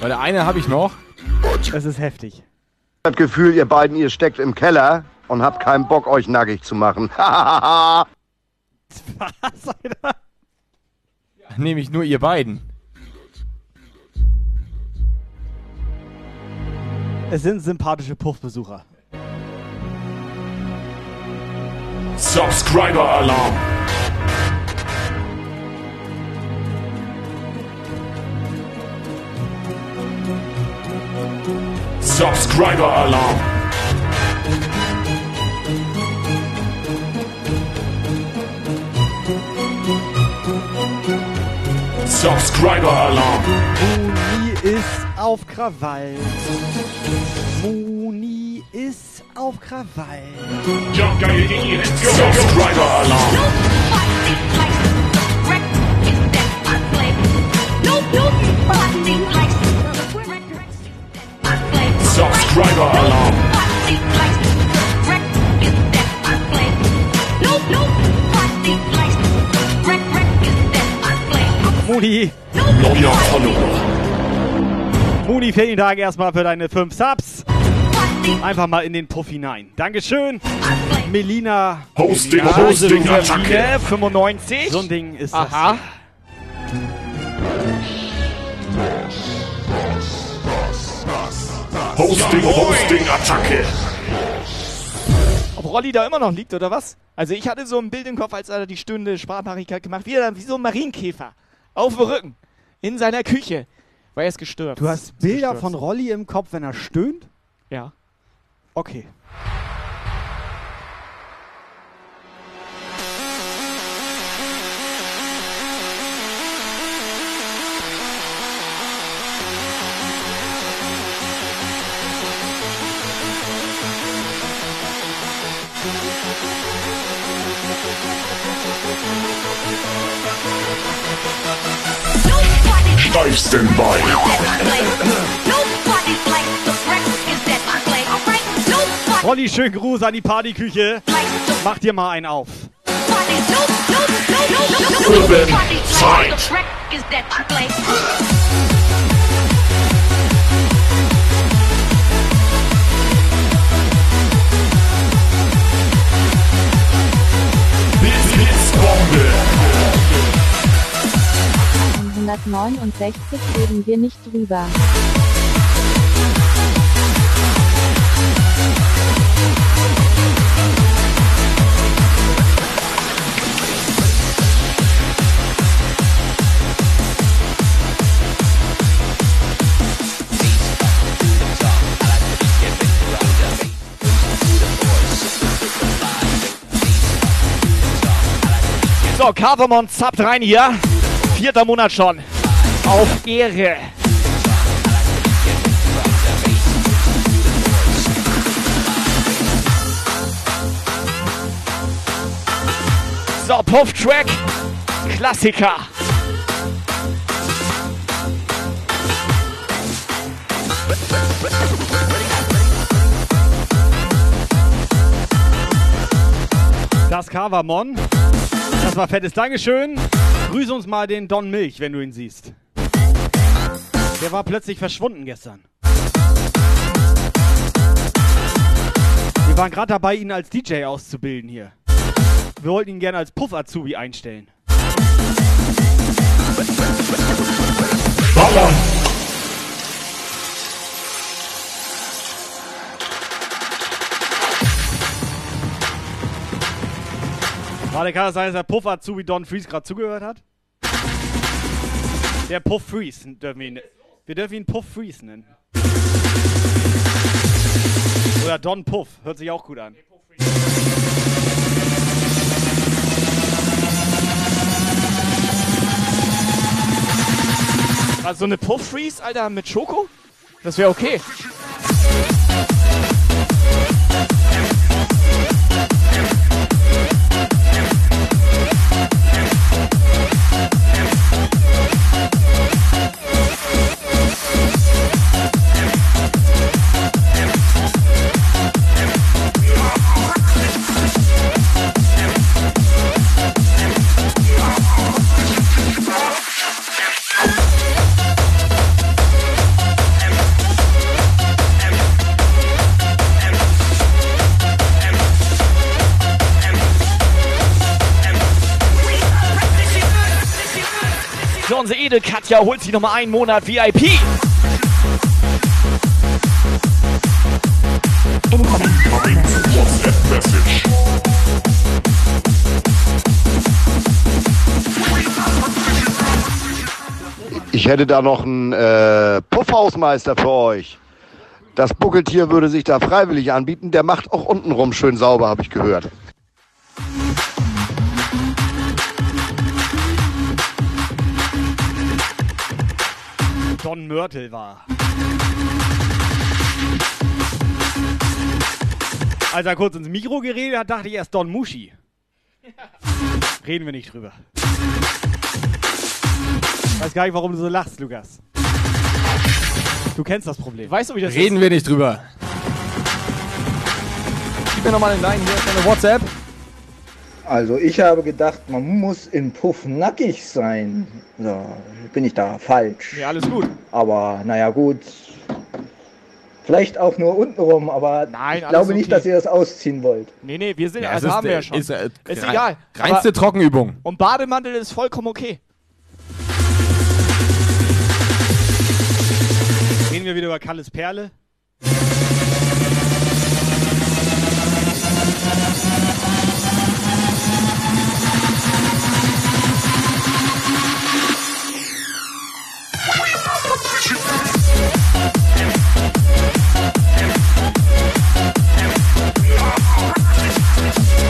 S4: Weil der eine habe ich noch.
S3: Das ist heftig.
S23: Das Gefühl, ihr beiden, ihr steckt im Keller und habt keinen Bock, euch nackig zu machen. [LAUGHS]
S3: Was, Alter?
S4: Nämlich nur ihr beiden.
S3: Es sind sympathische Puffbesucher.
S6: Subscriber Alarm. Subscriber Alarm. Subscriber Alarm.
S3: Moni ist auf Krawall. Moni ist auf Krawall.
S6: Subscriber Alarm. Subscriber Alarm. Neuer Follower.
S3: Moni, vielen Dank erstmal für deine 5 Subs. Einfach mal in den Puff hinein. Dankeschön. Melina.
S6: Hosting,
S3: Melina,
S6: Hosting, Attacke.
S5: 95.
S3: So ein Ding ist
S5: Aha.
S6: Hosting, Hosting, Attacke.
S5: Ob Rolli da immer noch liegt oder was? Also ich hatte so ein Bild im Kopf, als er die stöhnende Sprachnachricht gemacht, wie er dann wie so ein Marienkäfer auf dem Rücken in seiner Küche. War er ist gestört.
S3: Du hast Bilder von Rolli im Kopf, wenn er stöhnt?
S5: Ja.
S3: Okay.
S6: Live Standby.
S3: Rolli, schönen Gruß an die Partyküche. Mach dir mal einen auf.
S6: Urban Fight. Bombe.
S12: 169 reden wir nicht drüber.
S5: So, Carvermon zappt rein hier. Vierter Monat schon. Auf Ehre. So, Puff Track. Klassiker.
S3: Das Kavamon. Das war fettes Dankeschön. Grüße uns mal den Don Milch, wenn du ihn siehst. Der war plötzlich verschwunden gestern. Wir waren gerade dabei, ihn als DJ auszubilden hier. Wir wollten ihn gerne als Puff-Azubi einstellen.
S6: Ballern.
S3: Warte, kann das sein, dass der Puff-Azubi Don Freeze gerade zugehört hat? Der Puff Freeze dürfen wir ihn. Wir dürfen ihn Puff Freeze nennen. Oder Don Puff, hört sich auch gut an.
S5: Also so eine Puff Freeze, Alter, mit Schoko? Das wäre okay. So, unsere Edelkatja holt sich nochmal einen Monat VIP.
S23: Ich hätte da noch einen äh, Puffhausmeister für euch. Das Buckeltier würde sich da freiwillig anbieten. Der macht auch untenrum schön sauber, habe ich gehört.
S3: Don Mörtel war. Als er kurz ins Mikro geredet hat, dachte ich erst Don Muschi. Reden wir nicht drüber. Weiß gar nicht, warum du so lachst, Lukas. Du kennst das Problem.
S5: Weißt du, wie das
S4: Reden wir nicht drüber. Gib mir nochmal den Line hier, ist deine WhatsApp.
S29: Also ich habe gedacht, man muss im Puff nackig sein. So, bin ich da falsch.
S5: Ja, alles gut.
S29: Aber naja gut. Vielleicht auch nur untenrum, aber
S5: Nein,
S29: ich glaube nicht,
S5: okay.
S29: dass ihr das ausziehen wollt.
S5: Nee, nee, wir sind
S4: Ja,
S5: also
S4: ist,
S5: haben wir ja schon.
S4: ist, äh,
S5: ist
S4: rein-
S5: egal.
S4: reinste Trockenübung.
S5: Und Bademantel ist vollkommen okay.
S3: Reden wir wieder über Kalles Perle. Gracias.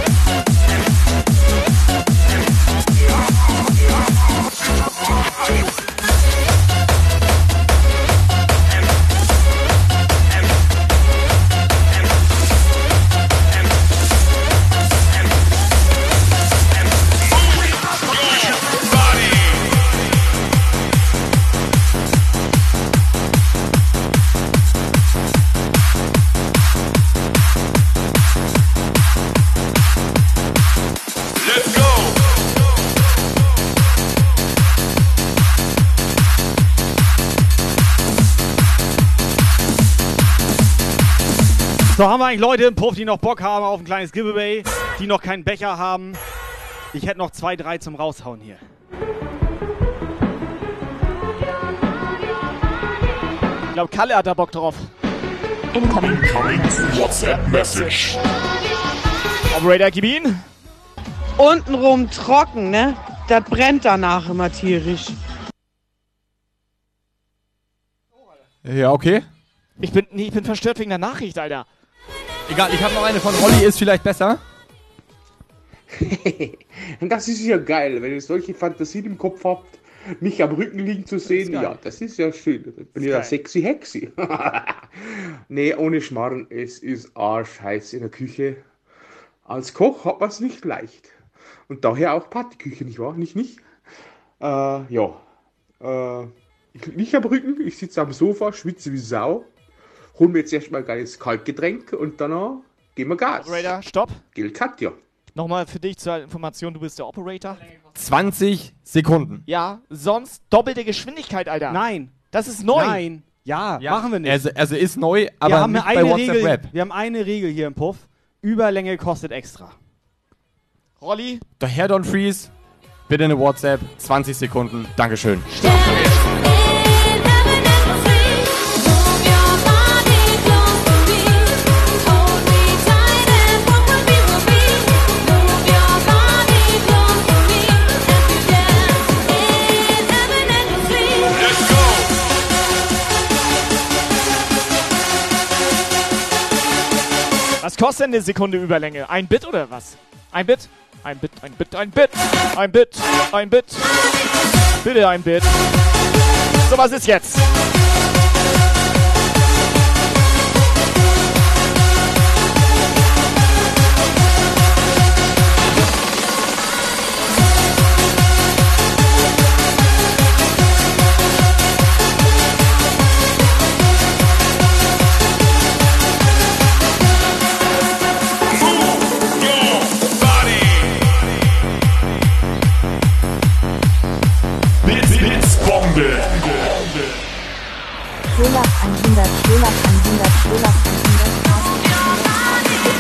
S3: So, haben wir eigentlich Leute im Puff, die noch Bock haben auf ein kleines Giveaway, die noch keinen Becher haben? Ich hätte noch zwei, drei zum Raushauen hier.
S5: glaube, Kalle hat da Bock drauf.
S6: Incoming WhatsApp Message.
S5: Operator, gib ihn.
S30: Untenrum trocken, ne? Das brennt danach immer tierisch.
S4: Ja, okay.
S5: Ich bin, nee, ich bin verstört wegen der Nachricht, Alter.
S4: Egal, ich habe noch eine von Rolli, ist vielleicht besser. [LAUGHS]
S20: das ist ja geil, wenn ihr solche Fantasien im Kopf habt, mich am Rücken liegen zu sehen. ja, das ist ja schön. Ich bin ja sexy Hexi. [LAUGHS] nee, ohne Schmarrn, es ist arschheiß in der Küche. Als Koch hat man es nicht leicht. Und daher auch Partyküche, nicht wahr? Nicht, nicht? Äh, ja. Äh, ich lieg nicht am Rücken, ich sitze am Sofa, schwitze wie Sau. Hol mir jetzt erstmal ein geiles Kaltgetränk und danach gehen wir Gas.
S5: Operator, stopp.
S20: Gilt Katja.
S5: Nochmal für dich zur Information, du bist der Operator.
S4: 20 Sekunden.
S5: Ja, sonst doppelte Geschwindigkeit, Alter.
S3: Nein.
S5: Das ist neu.
S3: Nein. Ja,
S4: Ja,
S3: machen wir nicht.
S4: Also, also ist neu, aber
S3: wir haben
S4: nicht
S3: eine
S4: bei WhatsApp
S3: Regel,
S4: Rap.
S3: Wir haben eine Regel hier im Puff. Überlänge kostet extra.
S5: Rolli,
S4: Der Herr Don Freeze, bitte eine WhatsApp, 20 Sekunden. Dankeschön.
S5: Was kostet denn eine Sekunde Überlänge? Ein Bit oder was? Ein Bit? Ein Bit, ein Bit, ein Bit, ein Bit, ein Bit. Bitte ein Bit. So, was ist jetzt?
S12: 100, 100, 100, 100, 100,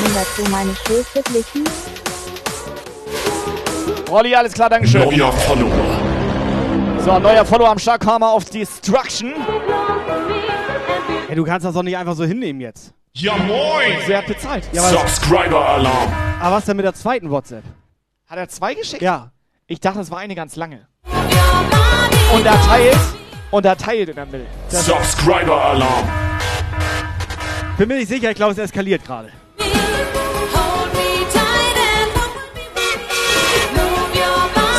S12: 100, 100, meine Schulze blicken.
S5: Rolli, alles klar, Dankeschön.
S6: Neuer Follower.
S5: So, neuer Follower am Start, Karma auf Destruction.
S3: Hey, du kannst das doch nicht einfach so hinnehmen jetzt.
S6: Ja, moin!
S5: Sie hat bezahlt.
S3: Ja,
S6: Subscriber-Alarm.
S3: Aber was denn mit der zweiten WhatsApp?
S5: Hat er zwei geschickt?
S3: Ja.
S5: Ich dachte, es war eine ganz lange. Und da teilt Unterteilt. Unterteilt in der Mitte. Das-
S6: Subscriber-Alarm.
S3: Bin mir nicht sicher, ich glaube, es eskaliert gerade.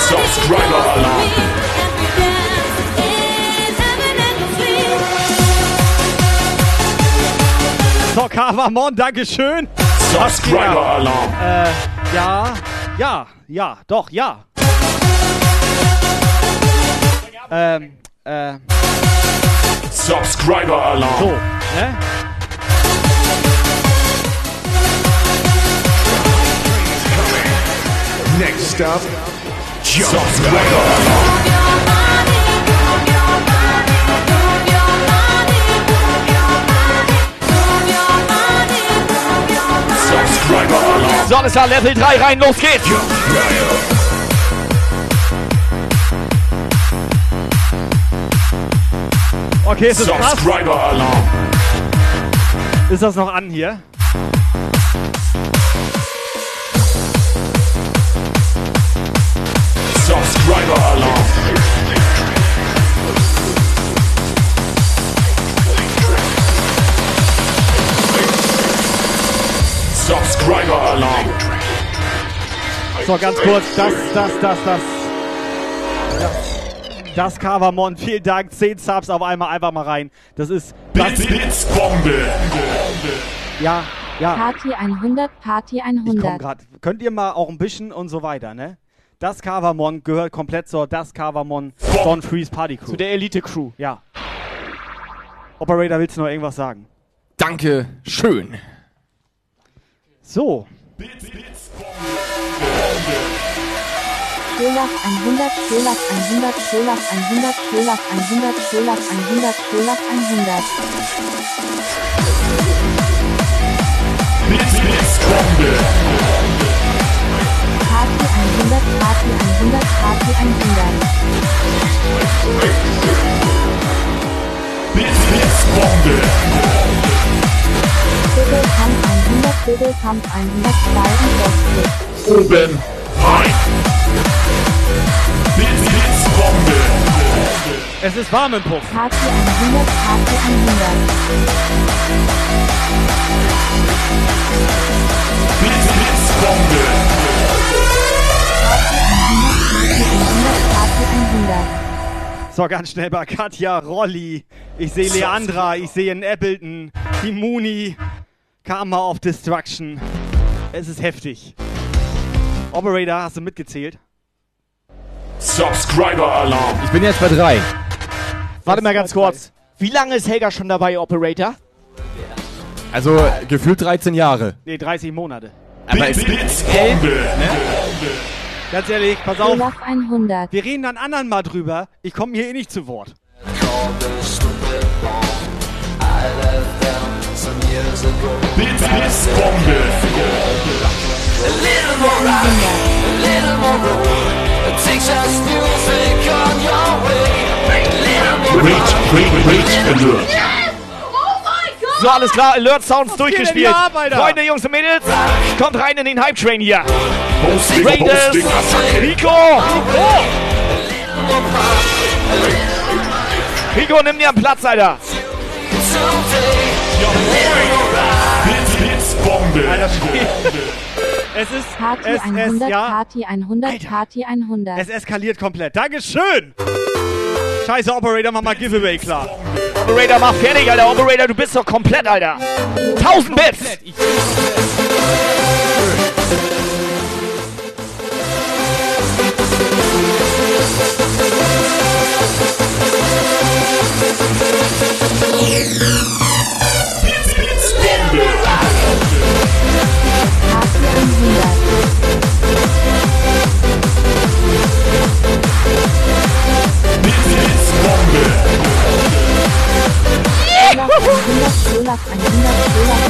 S6: Subscriber-Alarm.
S3: So, Kavamon, Dankeschön.
S6: Subscriber-Alarm.
S3: Äh, ja, ja, ja, doch, ja. Ähm, äh,
S6: Subscriber-Alarm.
S3: so, ne?
S6: Next up, Subscriber-Alarm. Subscriber-Alarm.
S5: So, alles klar, Level 3 rein, los geht's.
S3: Okay, ist das krass?
S6: Subscriber-Alarm.
S3: Ist das noch an hier?
S6: Subscriber-Alarm. Subscriber-Alarm.
S3: So, ganz kurz, das, das, das, das. Das, Kavamon, vielen Dank. 10 Subs auf einmal einfach mal rein. Das ist. Das,
S6: Bits, Bits, Bombe.
S3: ja, ja.
S12: Party 100, Party
S3: Ich komm
S12: 100.
S3: grad. Könnt ihr mal auch ein bisschen und so weiter, ne? Das Kavamon gehört komplett zur Das Kavamon Don Freeze Party Crew.
S5: Zu der Elite-Crew.
S3: Ja. Operator, willst du noch irgendwas sagen?
S4: Danke, schön.
S3: So.
S12: Scholaf 100 Scholaf 100 Scholaf 100 Scholaf 100 Scholaf 100 Scholaf 100.
S6: Mix Mix Kombi.
S12: Party 100 Party 100 Party 100.
S6: Mix Mix Bombe.
S12: Vogelkampf 100
S6: Vogelkampf 162. Oben. Hi.
S3: Es ist warm im Puff.
S12: Kati 100, Kati 100.
S6: Blitz, Blitzbombe.
S12: Kati 100.
S3: So, ganz schnell bei Katja, Rolli. Ich sehe Leandra, ich sehe einen Appleton, die Mooney, Karma of Destruction. Es ist heftig. Operator, hast du mitgezählt?
S6: Subscriber-Alarm.
S4: Ich bin jetzt bei drei.
S16: Warte mal ganz kurz. Wie lange ist Helga schon dabei, Operator?
S4: Also gefühlt 13 Jahre.
S3: Nee, 30 Monate.
S4: Aber es
S6: Blitzbombe.
S3: Ganz ehrlich, pass auf.
S12: Olaf 100.
S3: Wir reden dann anderen mal drüber. Ich komme hier eh nicht zu Wort.
S6: Blitz, Blitzbombe. Great, great, great alert.
S16: So, alles klar, Alert Sounds
S3: denn
S16: durchgespielt.
S3: ab?
S16: Freunde, Jungs und Mädels, kommt rein in den Hype Train hier.
S6: Posting,
S16: Raiders,
S6: Posting.
S16: Rico, Rico, nimm dir einen Platz, Alter.
S3: Alter, es ist,
S12: Kati
S3: es,
S12: 100,
S3: es, ja,
S12: Kati 100, Kati 100.
S3: es eskaliert komplett. Dankeschön. Scheiße, Operator, mach mal Giveaway klar.
S16: Operator, mach fertig, Alter. Operator, du bist doch komplett, Alter. 1000 Bits.
S6: Blitz,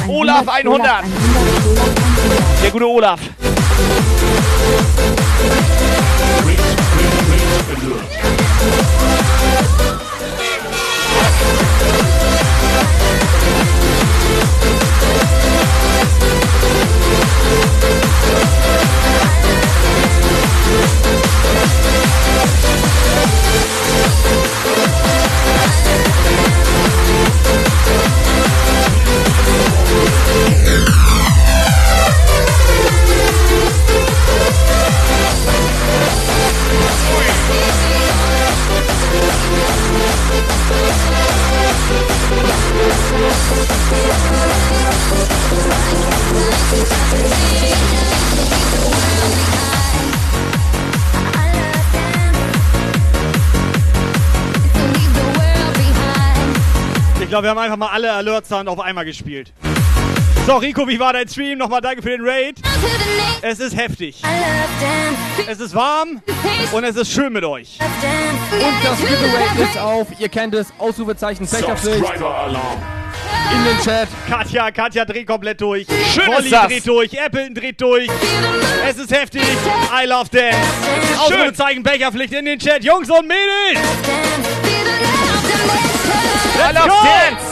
S12: Olaf 100.
S16: Der gute Olaf.
S6: Like
S3: Ich glaube, wir haben einfach mal alle Alerts dann auf einmal gespielt. So, Rico, wie war dein Stream? Nochmal danke für den Raid. Es ist heftig. Es ist warm und es ist schön mit euch.
S4: Und das Giveaway ist auf, ihr kennt es, Ausrufezeichen, Fächerpflicht.
S6: Subscriber-Alarm.
S4: In den Chat.
S3: Katja, Katja dreht komplett durch.
S16: Schön das.
S3: dreht durch. Appleton dreht durch. Es ist heftig. I love dance. Ausrufezeichen, Becherpflicht in den Chat. Jungs und Mädels.
S16: I love
S3: go.
S16: dance.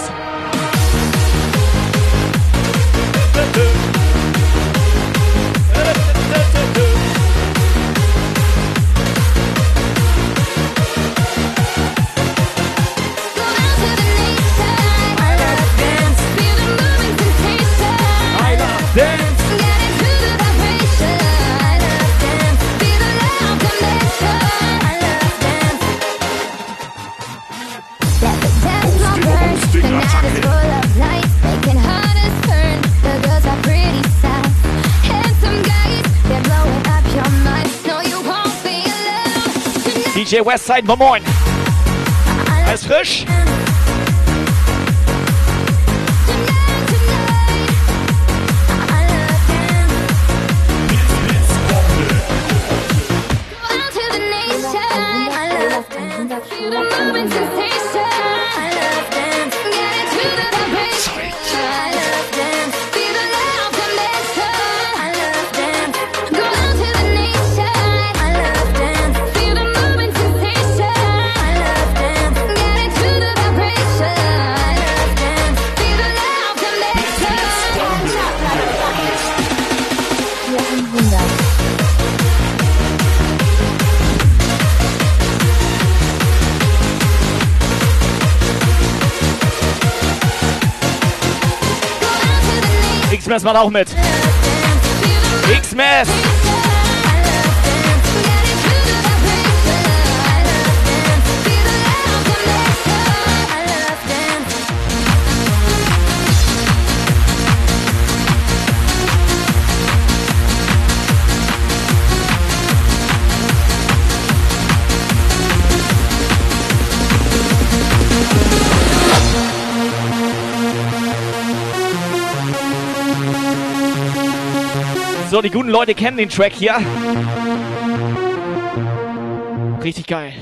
S16: DJ Westside, moin moin. Alles frisch? X-Mess macht auch mit. X-Mess! Die guten Leute kennen den Track hier. Richtig geil.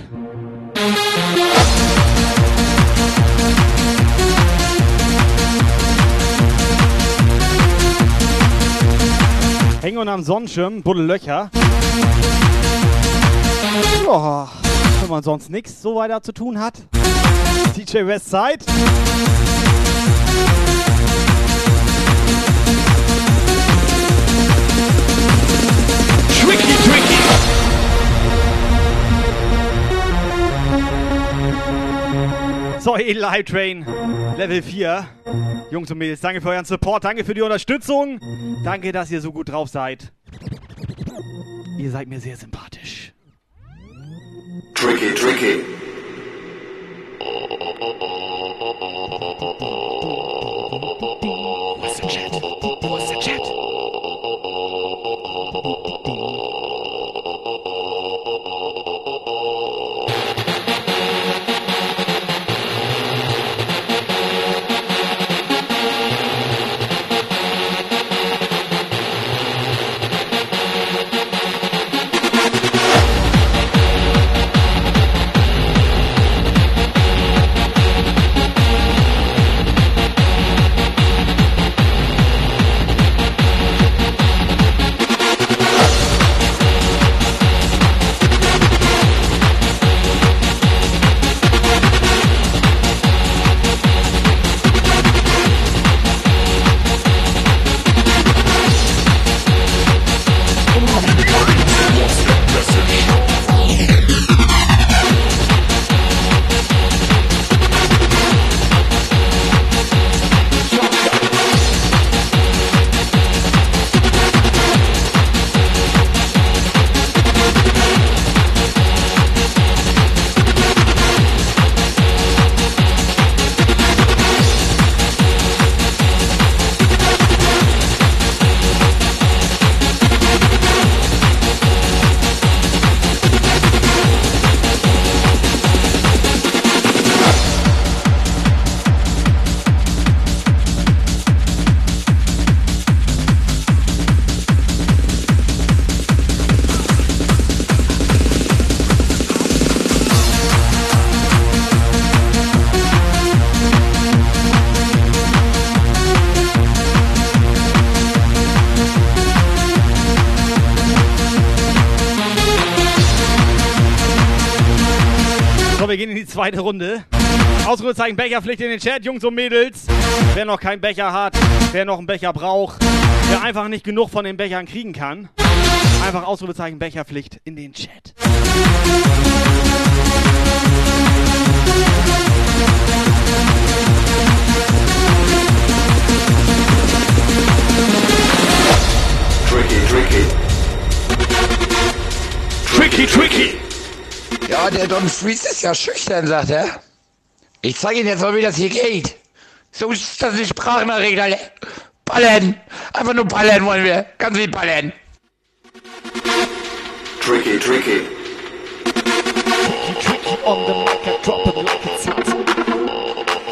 S3: Hängen unterm Sonnenschirm, Buddel Löcher. Ja, wenn man sonst nichts so weiter zu tun hat. DJ Westside. So, Eli Train, Level 4. Jungs und Mädels, danke für euren Support, danke für die Unterstützung. Danke, dass ihr so gut drauf seid. Ihr seid mir sehr sympathisch.
S5: Tricky, tricky.
S16: Wo
S3: zweite Runde. Ausrufezeichen Becherpflicht in den Chat, Jungs und Mädels. Wer noch keinen Becher hat, wer noch einen Becher braucht, wer einfach nicht genug von den Bechern kriegen kann, einfach Ausrufezeichen Becherpflicht in den Chat.
S5: Tricky, tricky. Tricky, tricky.
S8: Ja, der Don Freeze ist ja schüchtern, sagt er. Ich zeige Ihnen jetzt mal, wie das hier geht. So ist das die Sprachnachricht, alle. Ballern. Einfach nur ballern wollen wir. Ganz wie ballern.
S5: Tricky, tricky.
S3: On the mic, drop it like it's hot.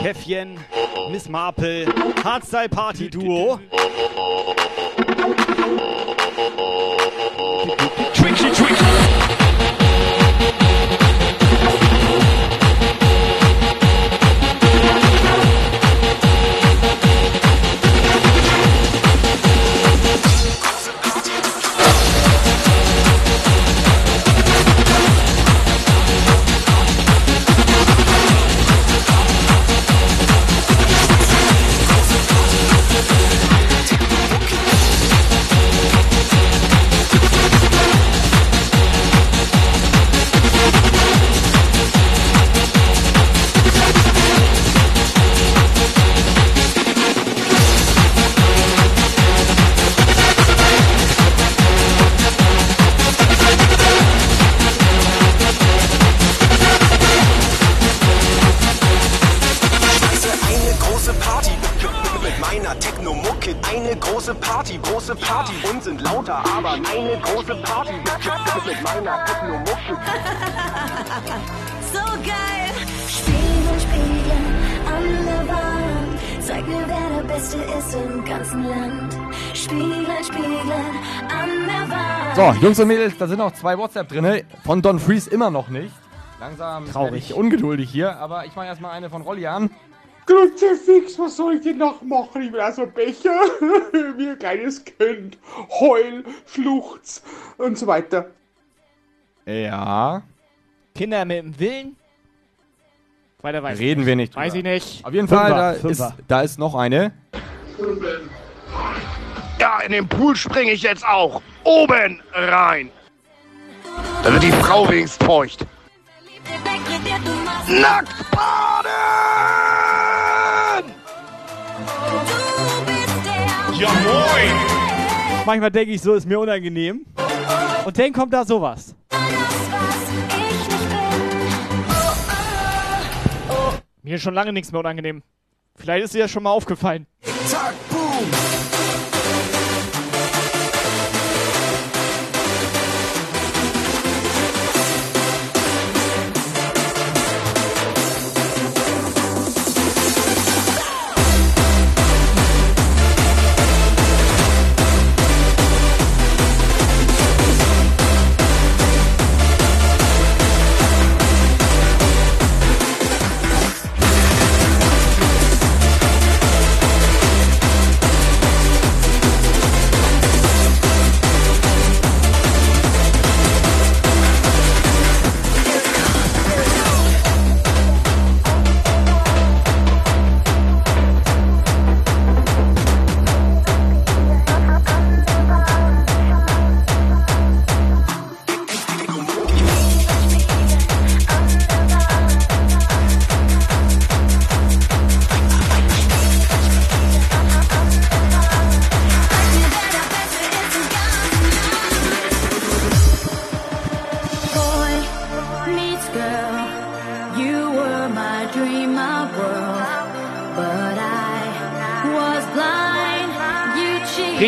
S3: Käffchen, Miss Marple, Hardstyle Party Duo.
S5: Tricky, tricky.
S31: Und sind lauter, aber eine große Party. Mit meiner Techno-Mucke.
S18: So geil! Spiegeln, spiegeln an der Wand. Zeig mir, wer der Beste ist im ganzen Land. Spiegeln, spiegeln an der Wand.
S4: So, Jungs und Mädels, da sind noch zwei WhatsApp drin. Von Don Freeze immer noch nicht. Langsam
S16: Traurig.
S4: ungeduldig hier, aber ich mache erstmal eine von Rolli an.
S20: Kruzifix, was soll ich denn noch machen? Ich bin also Becher, [LAUGHS] wie ein kleines Kind. Heul, Schluchz und so weiter.
S4: Ja.
S16: Kinder mit dem Willen? Weiter weiß ich
S4: Reden wir nicht.
S16: Weiß ich nicht.
S4: Auf jeden
S16: Fünfer,
S4: Fall, da
S16: Fünfer.
S4: ist, da ist noch eine.
S23: Ja, in den Pool springe ich jetzt auch. Oben rein. Da wird die Frau wenigstens feucht. Nackt
S6: Ja moin!
S3: Manchmal denke ich so, ist mir unangenehm. Und dann kommt da sowas.
S16: Mir ist schon lange nichts mehr unangenehm. Vielleicht ist dir das schon mal aufgefallen.
S5: Zack, boom.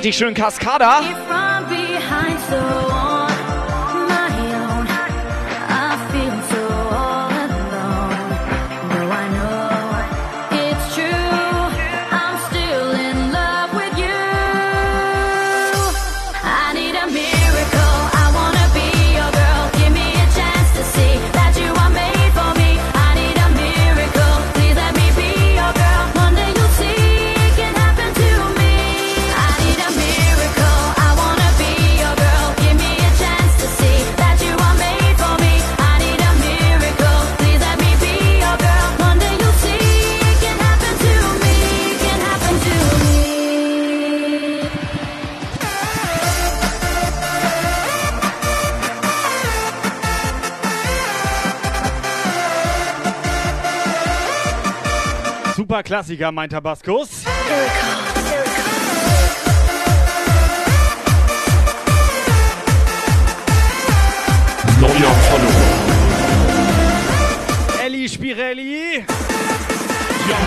S16: Richtig schön Kaskada.
S3: Klassiker, meint Tabaskus.
S6: Neuer Follower.
S3: Elli Spirelli.
S6: Ja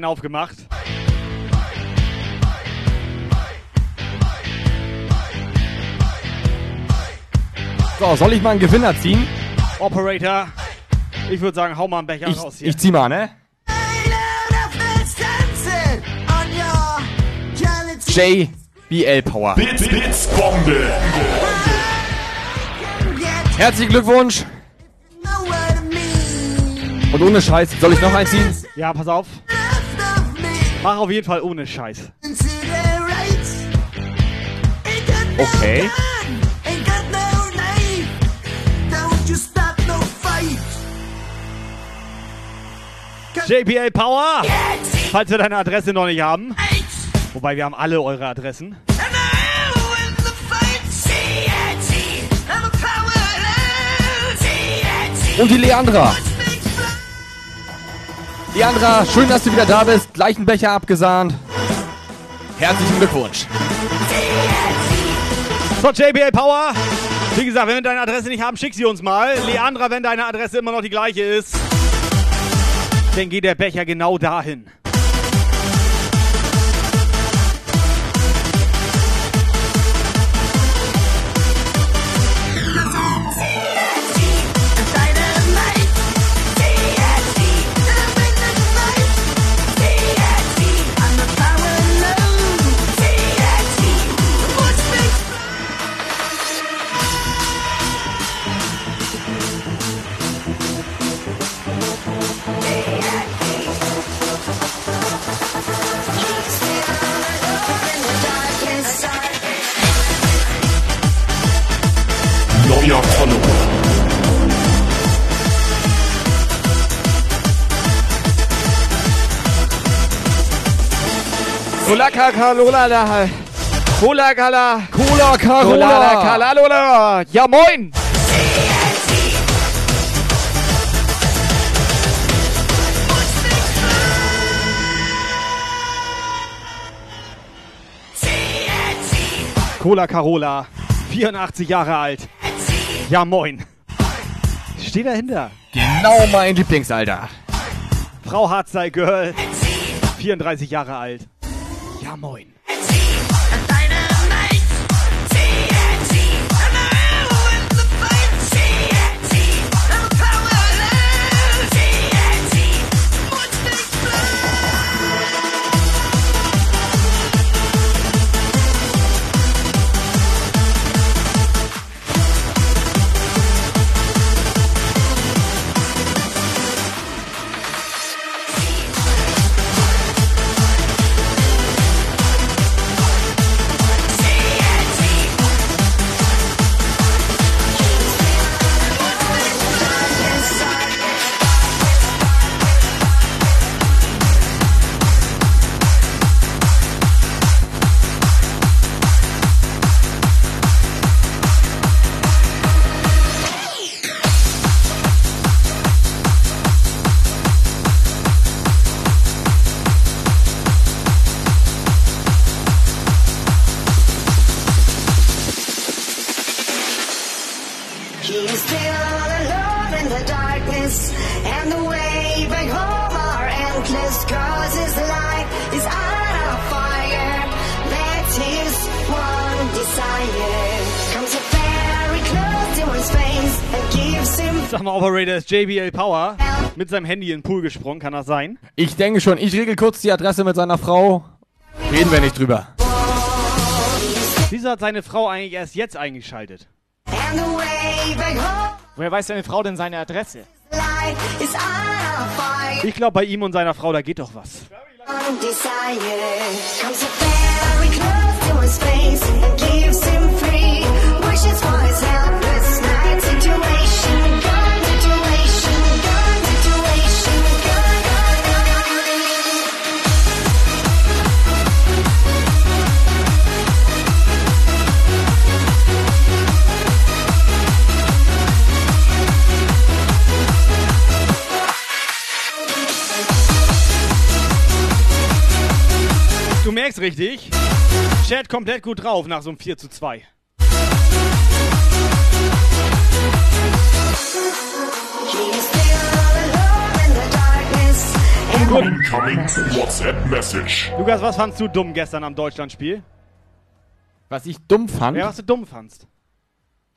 S3: Denn aufgemacht?
S4: So, soll ich mal einen Gewinner ziehen?
S3: Operator. Ich würde sagen, hau mal einen Becher
S4: Ich,
S3: raus hier.
S4: ich zieh mal, ne? JBL Power.
S6: Bits, Bits, Bombe.
S4: Herzlichen Glückwunsch. Und ohne Scheiß, soll ich noch einziehen?
S3: Ja, pass auf. Mach auf jeden Fall ohne Scheiß.
S4: Okay.
S3: JBL Power! Falls wir deine Adresse noch nicht haben. Wobei wir haben alle eure Adressen.
S4: Und die Leandra. Leandra, schön, dass du wieder da bist. Gleich einen Becher abgesahnt. Herzlichen Glückwunsch.
S3: So, JBL Power. Wie gesagt, wenn wir deine Adresse nicht haben, schick sie uns mal. Leandra, wenn deine Adresse immer noch die gleiche ist, dann geht der Becher genau dahin.
S5: Cola Carola da. Cola.
S4: Cola
S5: Cola Kala Lola. Ja moin.
S3: Cola Carola, 84 Jahre alt. Ja, moin. Steh dahinter.
S4: Genau mein Lieblingsalter.
S3: Frau Hardstyle Girl, 34 Jahre alt. Ja, moin. Operator, ist JBL Power mit seinem Handy in den Pool gesprungen, kann das sein?
S4: Ich denke schon, ich regel kurz die Adresse mit seiner Frau. Reden wir nicht drüber.
S3: Wieso hat seine Frau eigentlich erst jetzt eingeschaltet?
S5: Woher weiß deine Frau denn seine Adresse?
S3: Ich glaube, bei ihm und seiner Frau, da geht doch was.
S2: One
S3: Du merkst richtig, Chat komplett gut drauf nach so einem 4 zu 2.
S2: He's still all alone in the darkness.
S6: Incoming WhatsApp Message.
S3: Lukas, was fandst du dumm gestern am Deutschlandspiel?
S4: Was ich dumm fand?
S3: Ja, was du dumm fandst.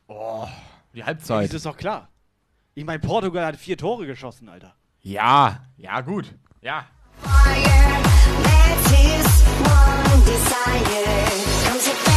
S4: Oh, die
S3: Das
S4: Halbzeit.
S3: ist doch klar. Ich meine, Portugal hat vier Tore geschossen, Alter.
S4: Ja, ja, gut. Ja.
S2: Fire,
S16: own desire.
S32: Come take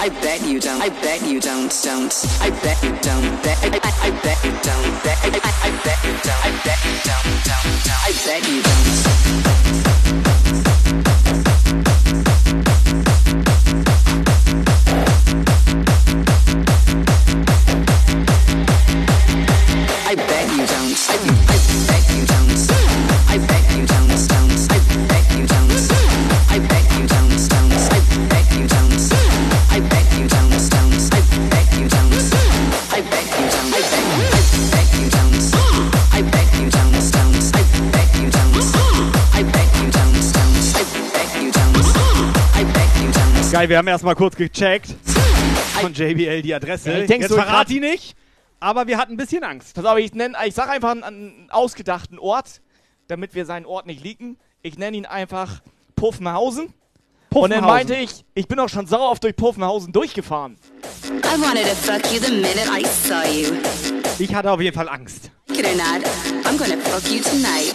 S32: I bet you don't. I bet you don't. Don't. I bet
S3: Geil, wir haben erstmal kurz gecheckt von JBL die Adresse.
S5: Ja, ich denk
S3: Jetzt verrat die nicht, aber wir hatten ein bisschen Angst.
S5: Pass auf, ich, nenn, ich sag einfach einen, einen ausgedachten Ort, damit wir seinen Ort nicht leaken. Ich nenne ihn einfach Puffenhausen. Und
S3: Puffenhausen.
S5: dann meinte ich, ich bin auch schon sauer oft durch Puffenhausen durchgefahren.
S32: I wanted to fuck you the minute I saw you.
S3: Ich hatte auf jeden Fall Angst.
S32: It or not, I'm gonna fuck you tonight.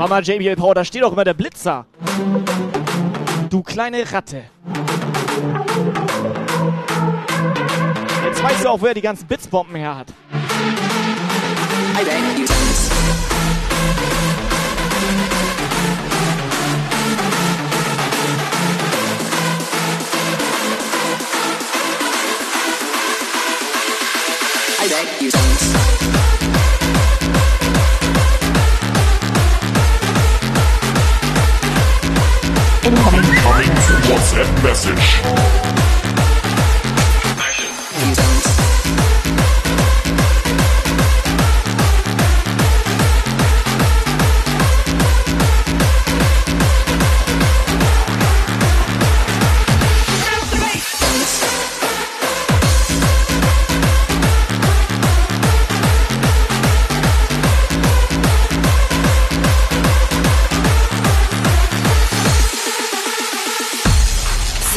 S5: Mama JBL Power, da steht auch immer der Blitzer. Du kleine Ratte. Jetzt weißt du auch, wer die ganzen Blitzbomben her hat.
S32: I bet you don't.
S6: WhatsApp message.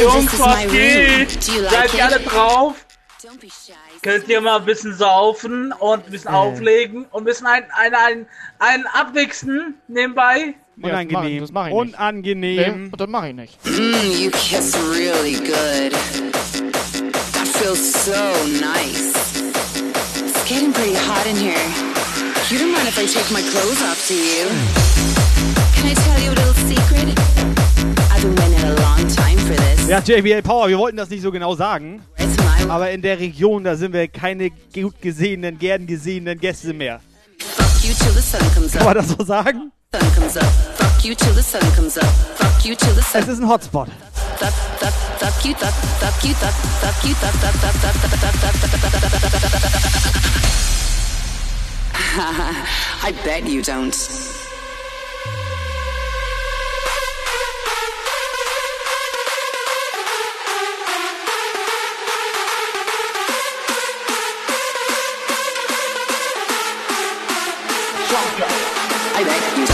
S33: Jungs, was geht? Seid ihr alle drauf? Könnt ihr mal ein bisschen saufen und ein bisschen
S3: Äh.
S33: auflegen und ein bisschen ein, ein, ein, ein abwichsen nebenbei?
S3: Unangenehm.
S5: das mach ich nicht.
S3: Unangenehm.
S5: Nee, das mach ich nicht.
S32: Mmm, you kiss really good. That feels so nice. It's getting pretty hot in here. You don't mind if I take my clothes off, do you? Can I tell you a little secret?
S3: Ja, JBL Power, wir wollten das nicht so genau sagen. Aber in der Region, da sind wir keine gut gesehenen, gern gesehenen Gäste mehr.
S32: You
S3: Kann man das so sagen?
S32: Sun comes up. Fuck you till the sun I bet you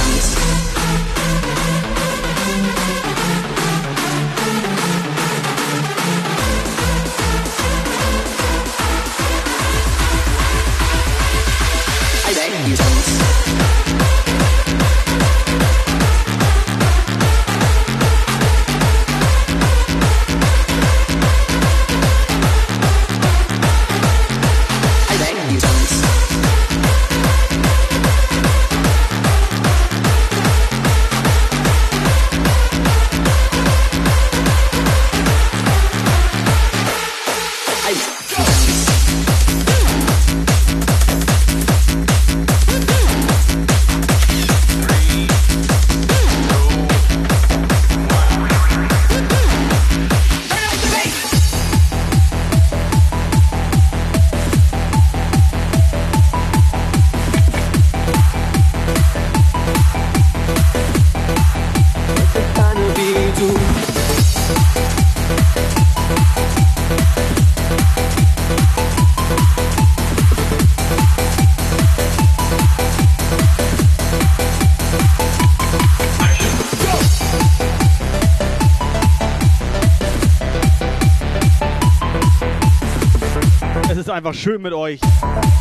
S3: einfach schön mit euch.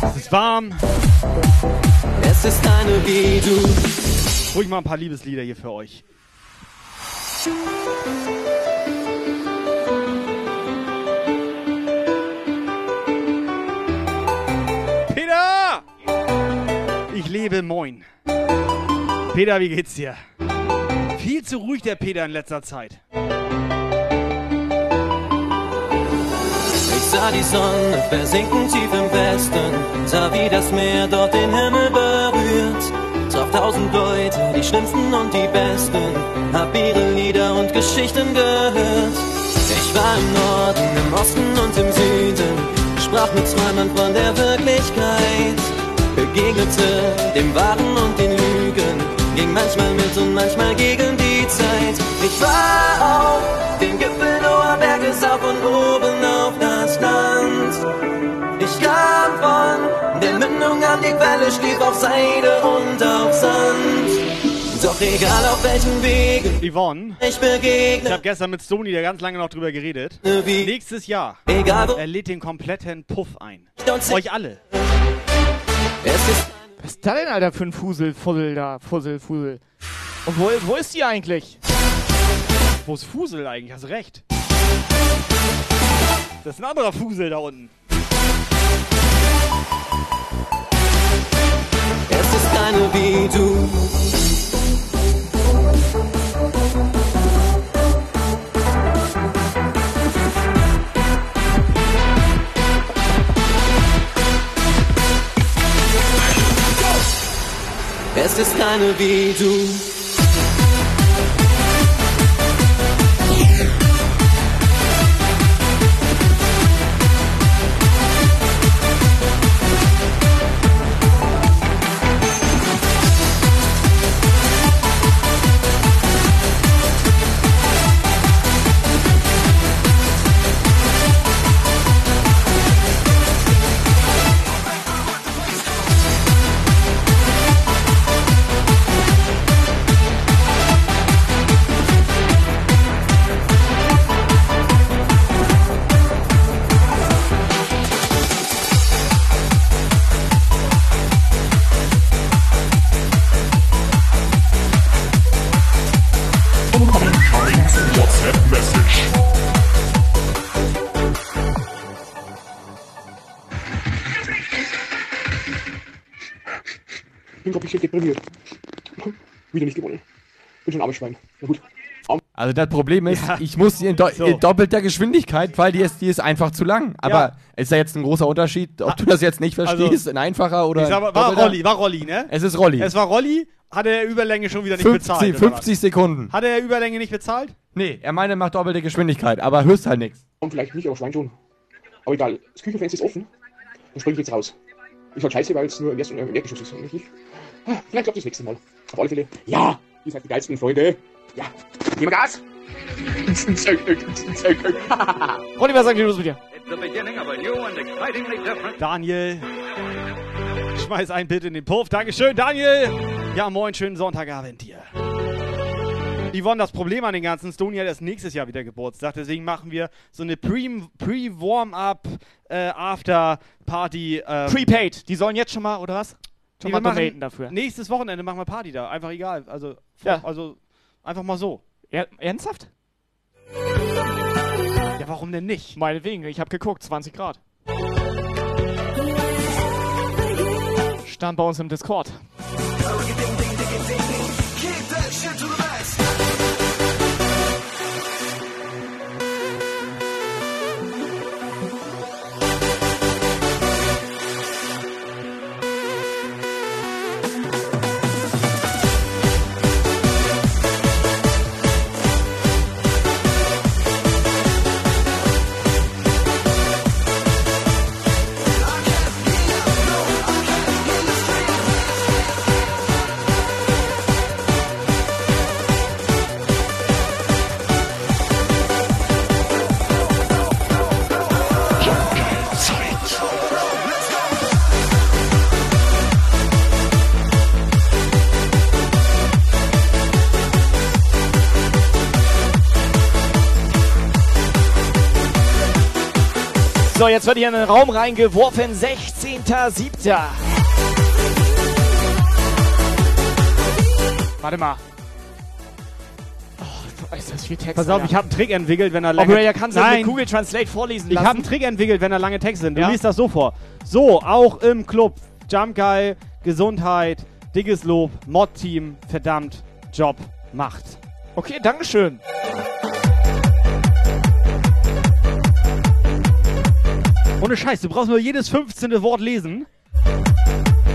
S3: Es ist warm.
S19: Es ist eine wie du.
S3: Ruhig mal ein paar Liebeslieder hier für euch. Peter! Ich lebe, moin. Peter, wie geht's dir? Viel zu ruhig der Peter in letzter Zeit.
S19: Sah die Sonne versinken tief im Westen, sah wie das Meer dort den Himmel berührt. Traf tausend Leute, die schlimmsten und die besten, hab ihre Lieder und Geschichten gehört. Ich war im Norden, im Osten und im Süden, sprach mit Träumern von der Wirklichkeit, begegnete dem Wahren und den Lügen, ging manchmal mit und manchmal gegen die Zeit. Ich war auf dem Gipfel hoher Berges auf und oben von der Mündung an die Quelle, schlief auf Seide und auf Sand. Doch egal auf welchen Wegen
S3: Yvonne,
S19: ich begegne,
S3: ich habe gestern mit Sony da ganz lange noch drüber geredet.
S19: Wie?
S3: Nächstes Jahr,
S19: Egal wo-
S3: er lädt den kompletten Puff ein. Euch alle.
S19: es ist
S5: Was ist da denn, Alter, für ein Fusel, Fussel da? Fussel, Fusel. Und wo, wo ist die eigentlich?
S3: Wo ist Fusel eigentlich? Hast recht. Das ist ein anderer Fusel da unten.
S19: gonna be do? Es ist keine Wie du.
S20: Armes Schwein. Na gut.
S4: Also das Problem ist,
S3: Ja.
S4: ich muss in, do
S3: So.
S4: in doppelter Geschwindigkeit, weil die ist, die ist einfach zu lang. Aber
S3: Ja.
S4: ist da jetzt ein großer Unterschied, ob du das jetzt nicht
S3: Also,
S4: verstehst, in einfacher oder
S3: ich sag war
S4: doppelter?
S3: Rolli, war Rolli, ne?
S4: Es ist Rolli.
S3: Es war Rolli, hat er Überlänge schon wieder nicht
S4: 50,
S3: bezahlt. oder
S4: 50 Sekunden.
S3: was? Hat er Überlänge nicht bezahlt?
S4: Nee, er meinte, er macht doppelte Geschwindigkeit, aber hörst halt nichts.
S20: Und vielleicht nicht, aber Schwein schon. Aber egal, das Küchenfenster ist offen. Dann spring ich jetzt raus. Ist halt scheiße, weil es nur im ersten Erdgeschoss ist. Ich, ah, vielleicht klappt das nächste Mal. Auf alle Fälle. Ja, ihr seid die geilsten Freunde. Ja, gib mir Gas.
S5: Ronny, was sagt ihr los mit dir?
S3: Daniel, schmeiß ein Bild in den Puff. Dankeschön, Daniel. Ja, moin, schönen Sonntagabend dir. Yvonne, das Problem an den ganzen Stony hat erst nächstes Jahr wieder Geburtstag. Deswegen machen wir so eine Pre- Pre-Warm-Up, äh, After-Party. Ähm,
S5: Prepaid. Die sollen jetzt schon mal, oder was? Schon
S3: Nee,
S5: mal donaten dafür.
S3: Nächstes Wochenende machen wir Party da. Einfach egal. Also,
S5: Ja.
S3: also einfach mal so.
S5: Ja, ernsthaft?
S3: Ja, warum denn nicht?
S5: Meinetwegen, ich habe geguckt, 20 Grad. Stand bei uns im Discord. So, jetzt wird hier in den Raum reingeworfen. 16.07. Warte mal. Oh, ist das viel Text.
S3: Pass auf,
S5: Alter.
S3: ich habe einen Trick entwickelt, wenn er lange...
S5: er kann
S3: Nein,
S5: mit Google Translate vorlesen
S3: ich
S5: lassen.
S3: habe einen Trick entwickelt, wenn da lange Texte sind. Du
S5: Ja?
S3: liest das so vor. So, auch im Club. Jump Guy, Gesundheit, dickes Lob, Mod-Team, verdammt, Job, Macht.
S5: Okay, Dankeschön.
S3: Ohne Scheiß, du brauchst nur jedes 15. Wort lesen.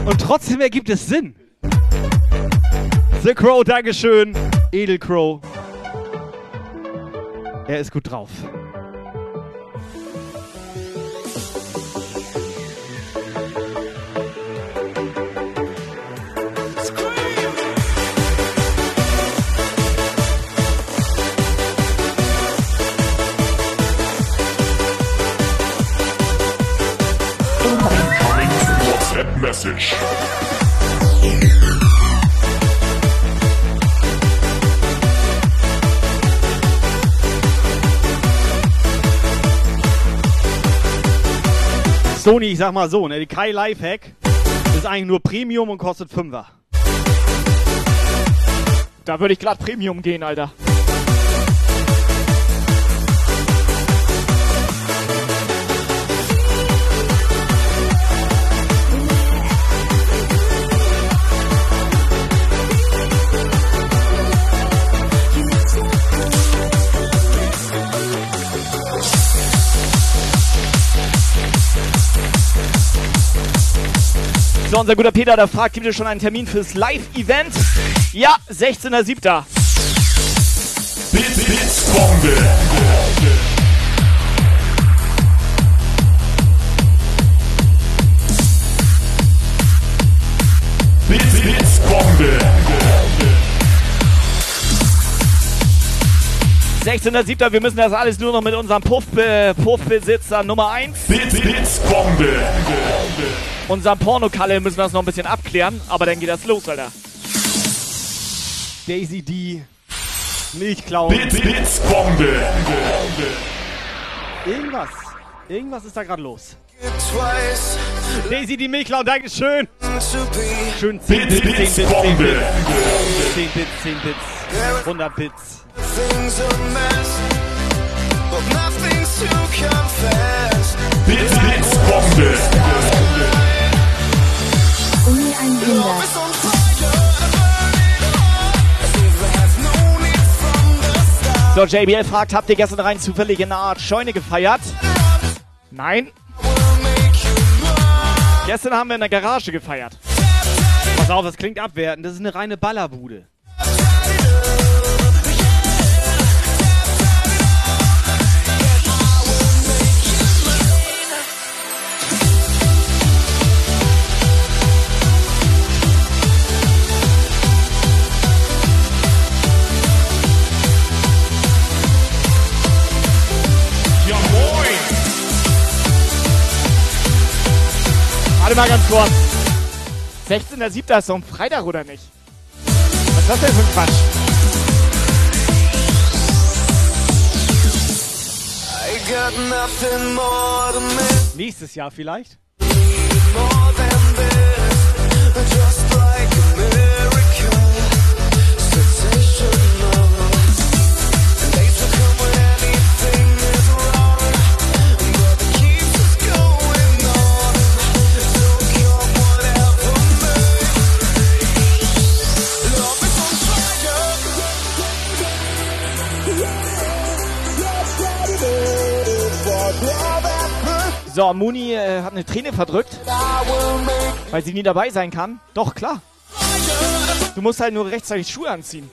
S3: Und trotzdem ergibt es Sinn. The Crow, Dankeschön. Edel Crow. Er ist gut drauf.
S6: Message.
S3: Sony, ich sag mal so, ne, die Kai Lifehack ist eigentlich nur Premium und kostet 5er.
S5: Da würde ich glatt Premium gehen, Alter. So, unser guter Peter, der fragt, gibt es schon einen Termin fürs Live-Event? Ja, 16.07.
S6: Blitz, Blitzbombe. Blitz, Blitzbombe.
S5: 16.07. Wir müssen das alles nur noch mit unserem Puff, äh, Puffbesitzer Nummer 1,
S6: Blitz, Blitzbombe.
S5: Unserem Pornokalle, müssen wir das noch ein bisschen abklären. Aber dann geht das los, Alter.
S3: Daisy D. Milchklauen.
S6: Blitz, Blitzbombe.
S3: Irgendwas. Irgendwas ist da gerade los. Daisy die Milchklauen, Dankeschön. Schön 10 Bits, 10 Bits, 10
S6: Blitzbombe.
S3: Bits. 10 Bits, 10 Bits. 100 Bits.
S6: Blitz,
S5: So, JBL fragt, habt ihr gestern rein zufällig in einer Art Scheune gefeiert? Nein. Gestern haben wir in der Garage gefeiert.
S3: Pass auf, das klingt abwertend. Das ist eine reine Ballerbude.
S5: Warte mal ganz kurz. 16.07. ist doch ein Freitag, oder nicht? Was ist das denn für ein Quatsch?
S3: Nächstes Jahr vielleicht?
S2: So,
S5: Muni äh, hat eine Träne verdrückt, weil sie nie dabei sein kann. Doch, klar. Du musst halt nur rechtzeitig Schuhe anziehen.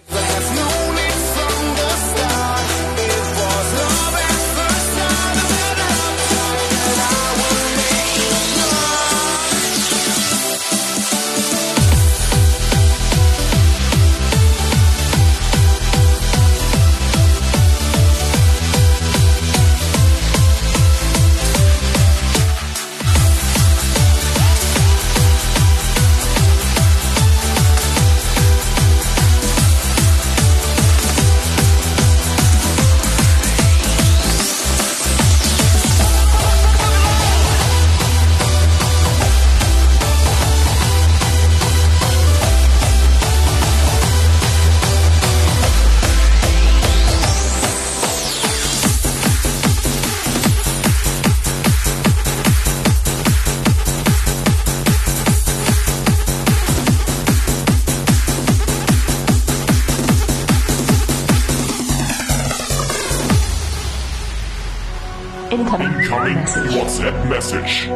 S6: Message.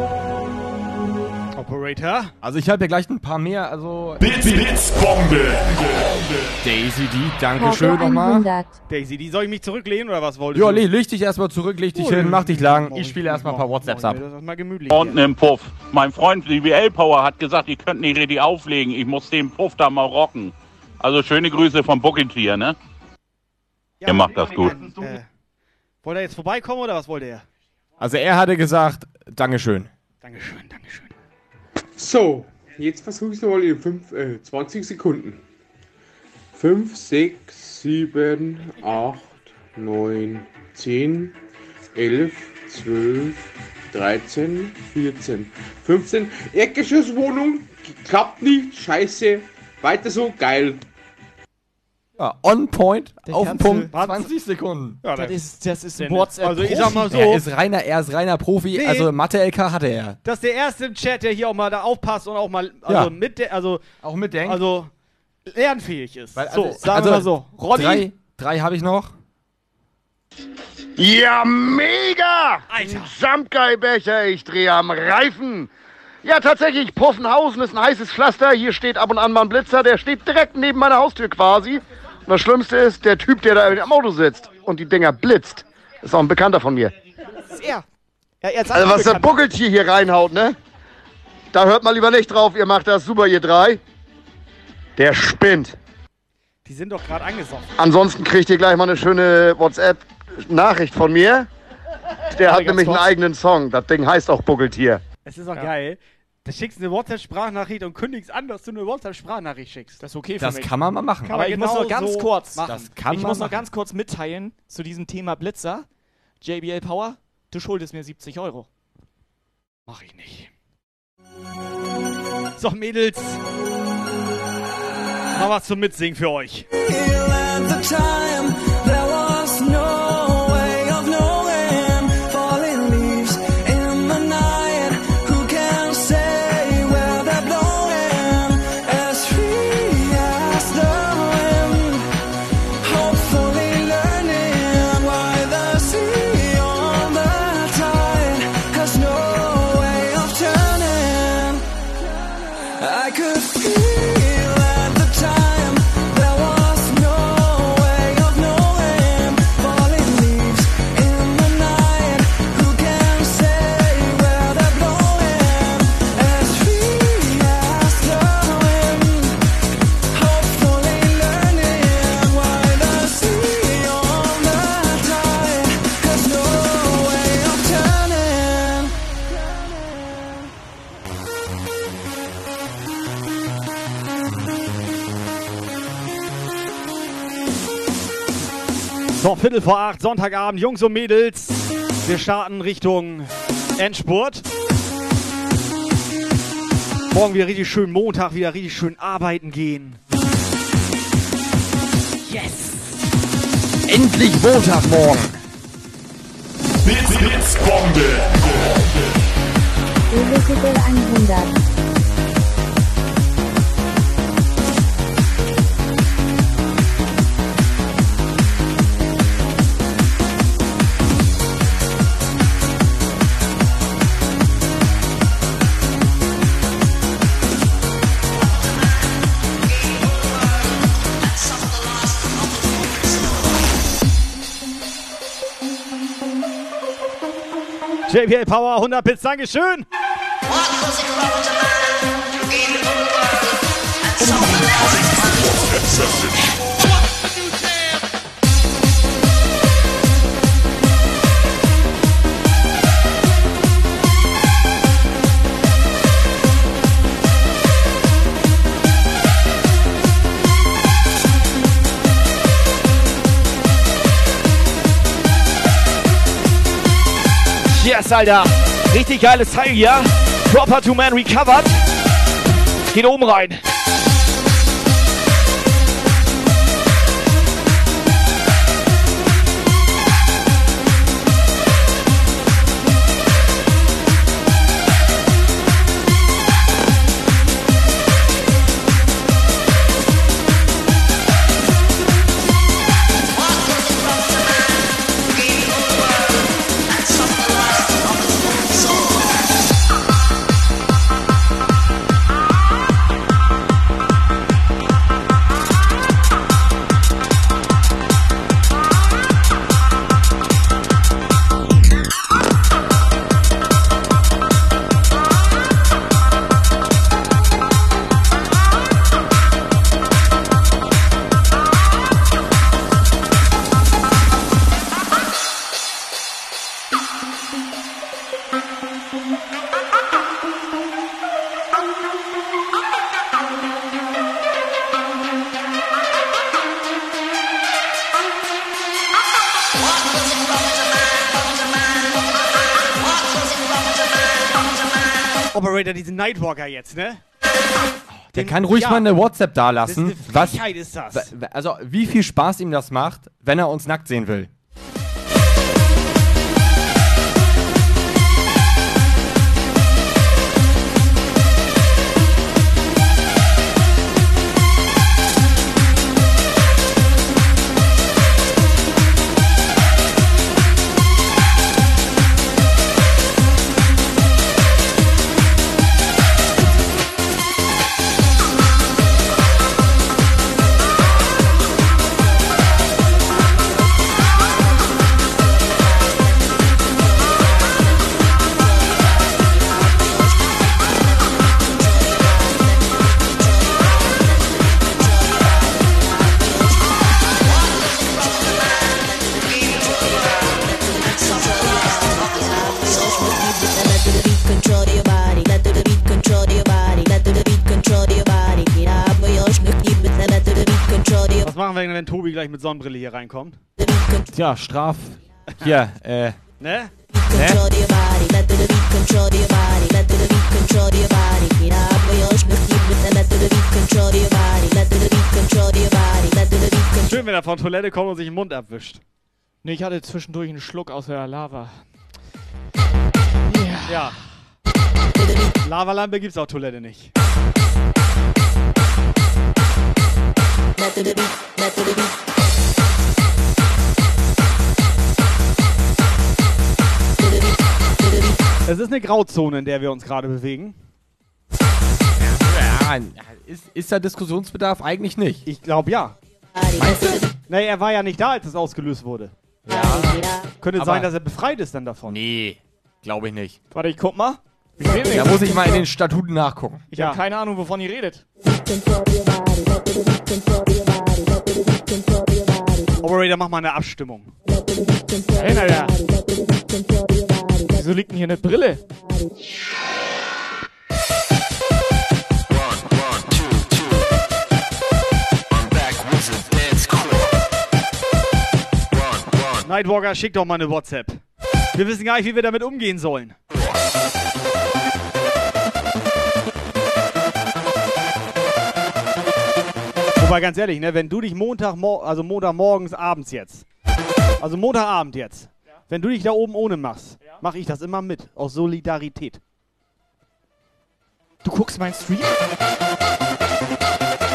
S3: Operator.
S4: Also ich habe ja gleich ein paar mehr, also...
S6: Blitz, Blitzbombe.
S4: Daisy D, Dankeschön nochmal.
S3: Daisy, die soll ich mich zurücklehnen oder was wolltest
S4: Ja,
S3: du?
S4: leg, leg dich erstmal zurück, leg dich
S3: Oh,
S4: hin, mach dich lang.
S3: morgen-
S4: Ich spiele erstmal ein paar WhatsApps ab.
S3: Das ist mal gemütlich.
S34: Da unten im Puff. Mein Freund BWL Power hat gesagt, ihr könnt nicht richtig auflegen. Ich muss den Puff da mal rocken. Also schöne Grüße vom Bucketier, ne? ihr macht das gut.
S3: Äh, wollte er jetzt vorbeikommen oder was wollte er?
S4: Also er hatte gesagt, Dankeschön.
S3: Dankeschön, Dankeschön.
S20: So, jetzt versuche ich es mal in fünf, äh, 20 Sekunden. 5, 6, 7, 8, 9, 10, 11, 12, 13, 14, 15. Erdgeschosswohnung, klappt nicht, scheiße. Weiter so, geil.
S4: Ja, on point,
S5: Der
S4: auf den Punkt,
S5: du-
S4: 20 Sekunden.
S3: Ja,
S5: das ist, das ist. WhatsApp.
S3: Also ich sag mal so.
S4: Er ist reiner, er ist reiner Profi,
S3: Nee.
S4: also Mathe-LK hatte er.
S3: Das ist der erste im Chat, der hier auch mal da aufpasst und auch mal also
S4: Ja.
S3: mit der, also
S4: auch mitdenkt.
S3: Also lernfähig ist.
S4: Weil,
S3: so,
S4: also-
S3: sagen
S4: also
S3: wir mal so. Ronny,
S4: Drei, drei habe ich noch.
S23: Ja, mega! Alter. Jumpguy-Becher, ich drehe am Reifen. Ja, tatsächlich, Puffenhausen ist ein heißes Pflaster. Hier steht ab und an mal ein Blitzer, der steht direkt neben meiner Haustür quasi. Und das Schlimmste ist, der Typ, der da im Auto sitzt und die Dinger blitzt, ist auch ein Bekannter von mir.
S5: Das ist er. Ja, er
S23: Also was der. Buckeltier hier reinhaut, ne? Da hört mal lieber nicht drauf, ihr macht das super, ihr drei. Der spinnt.
S3: die sind doch gerade angesoffen.
S23: Ansonsten kriegt ihr gleich mal eine schöne WhatsApp-Nachricht von mir. Der hat nämlich einen eigenen Song. Das Ding heißt auch Buckeltier.
S3: Es ist doch geil. Da schickst du eine WhatsApp-Sprachnachricht und kündigst an, dass du eine WhatsApp-Sprachnachricht schickst.
S5: Das ist okay für
S4: Das
S5: mich.
S4: kann man mal machen.
S3: Kann
S5: Aber ich muss
S3: genau
S5: noch ganz
S3: so
S5: kurz,
S3: machen.
S4: Das kann
S5: ich
S4: man
S5: muss noch ganz kurz mitteilen zu diesem Thema Blitzer. JBL Power, du schuldest mir 70 Euro.
S3: Mach ich nicht. So, Mädels. Mal was zum Mitsingen für euch.
S2: At the time,
S3: Viertel vor acht, Sonntagabend, Jungs und Mädels. Wir starten Richtung Endspurt. Morgen wieder richtig schön Montag, wieder richtig schön arbeiten gehen. Yes!
S35: Endlich Montagmorgen.
S6: Blitz, Blitzbombe.
S12: Electrical 100.
S3: JPL Power 100 Bits, Dankeschön.
S5: Yes, Alter. Richtig geiles Teil hier. Proper to Man recovered. Geht oben rein.
S3: Operator, diesen Nightwalker jetzt, ne?
S35: Der kann ruhig
S3: ja.
S35: mal eine WhatsApp dalassen.
S3: Das ist eine
S35: was,
S3: ist das.
S35: Also, wie viel Spaß ihm das macht, wenn er uns nackt sehen will.
S3: Gleich mit Sonnenbrille hier reinkommt?
S35: Tja, Straf. Hier, äh.
S3: Ne? Schön, wenn er von Toilette kommt und sich den Mund abwischt.
S5: Ne, ich hatte zwischendurch einen Schluck aus der Lava.
S3: Ja. Lavalampe gibt's auf Toilette nicht. Es ist eine Grauzone, in der wir uns gerade bewegen.
S35: Ja, ist, ist da Diskussionsbedarf? Eigentlich nicht.
S3: Ich glaube ja.
S35: Meinst du?
S3: Nee, er war ja nicht da, als es ausgelöst wurde.
S35: Ja.
S3: Könnte
S35: Aber-
S3: sein, dass er befreit ist dann davon.
S35: Nee, glaube ich nicht.
S5: Warte, ich guck mal.
S35: Da muss ich mal in den Statuten nachgucken.
S5: Ich habe keine Ahnung, wovon ihr redet.
S3: Operator, mach mal eine Abstimmung.
S5: Hey, Alter. Wieso liegt denn hier eine Brille?
S3: Nightwalker, schick doch mal eine WhatsApp. Wir wissen gar nicht, wie wir damit umgehen sollen. Wobei ganz ehrlich, ne, wenn du dich Montag, also Montagmorgens abends jetzt, also Montagabend jetzt, wenn du dich da oben ohne machst, mache ich das immer mit, aus Solidarität.
S35: Du guckst meinen Stream?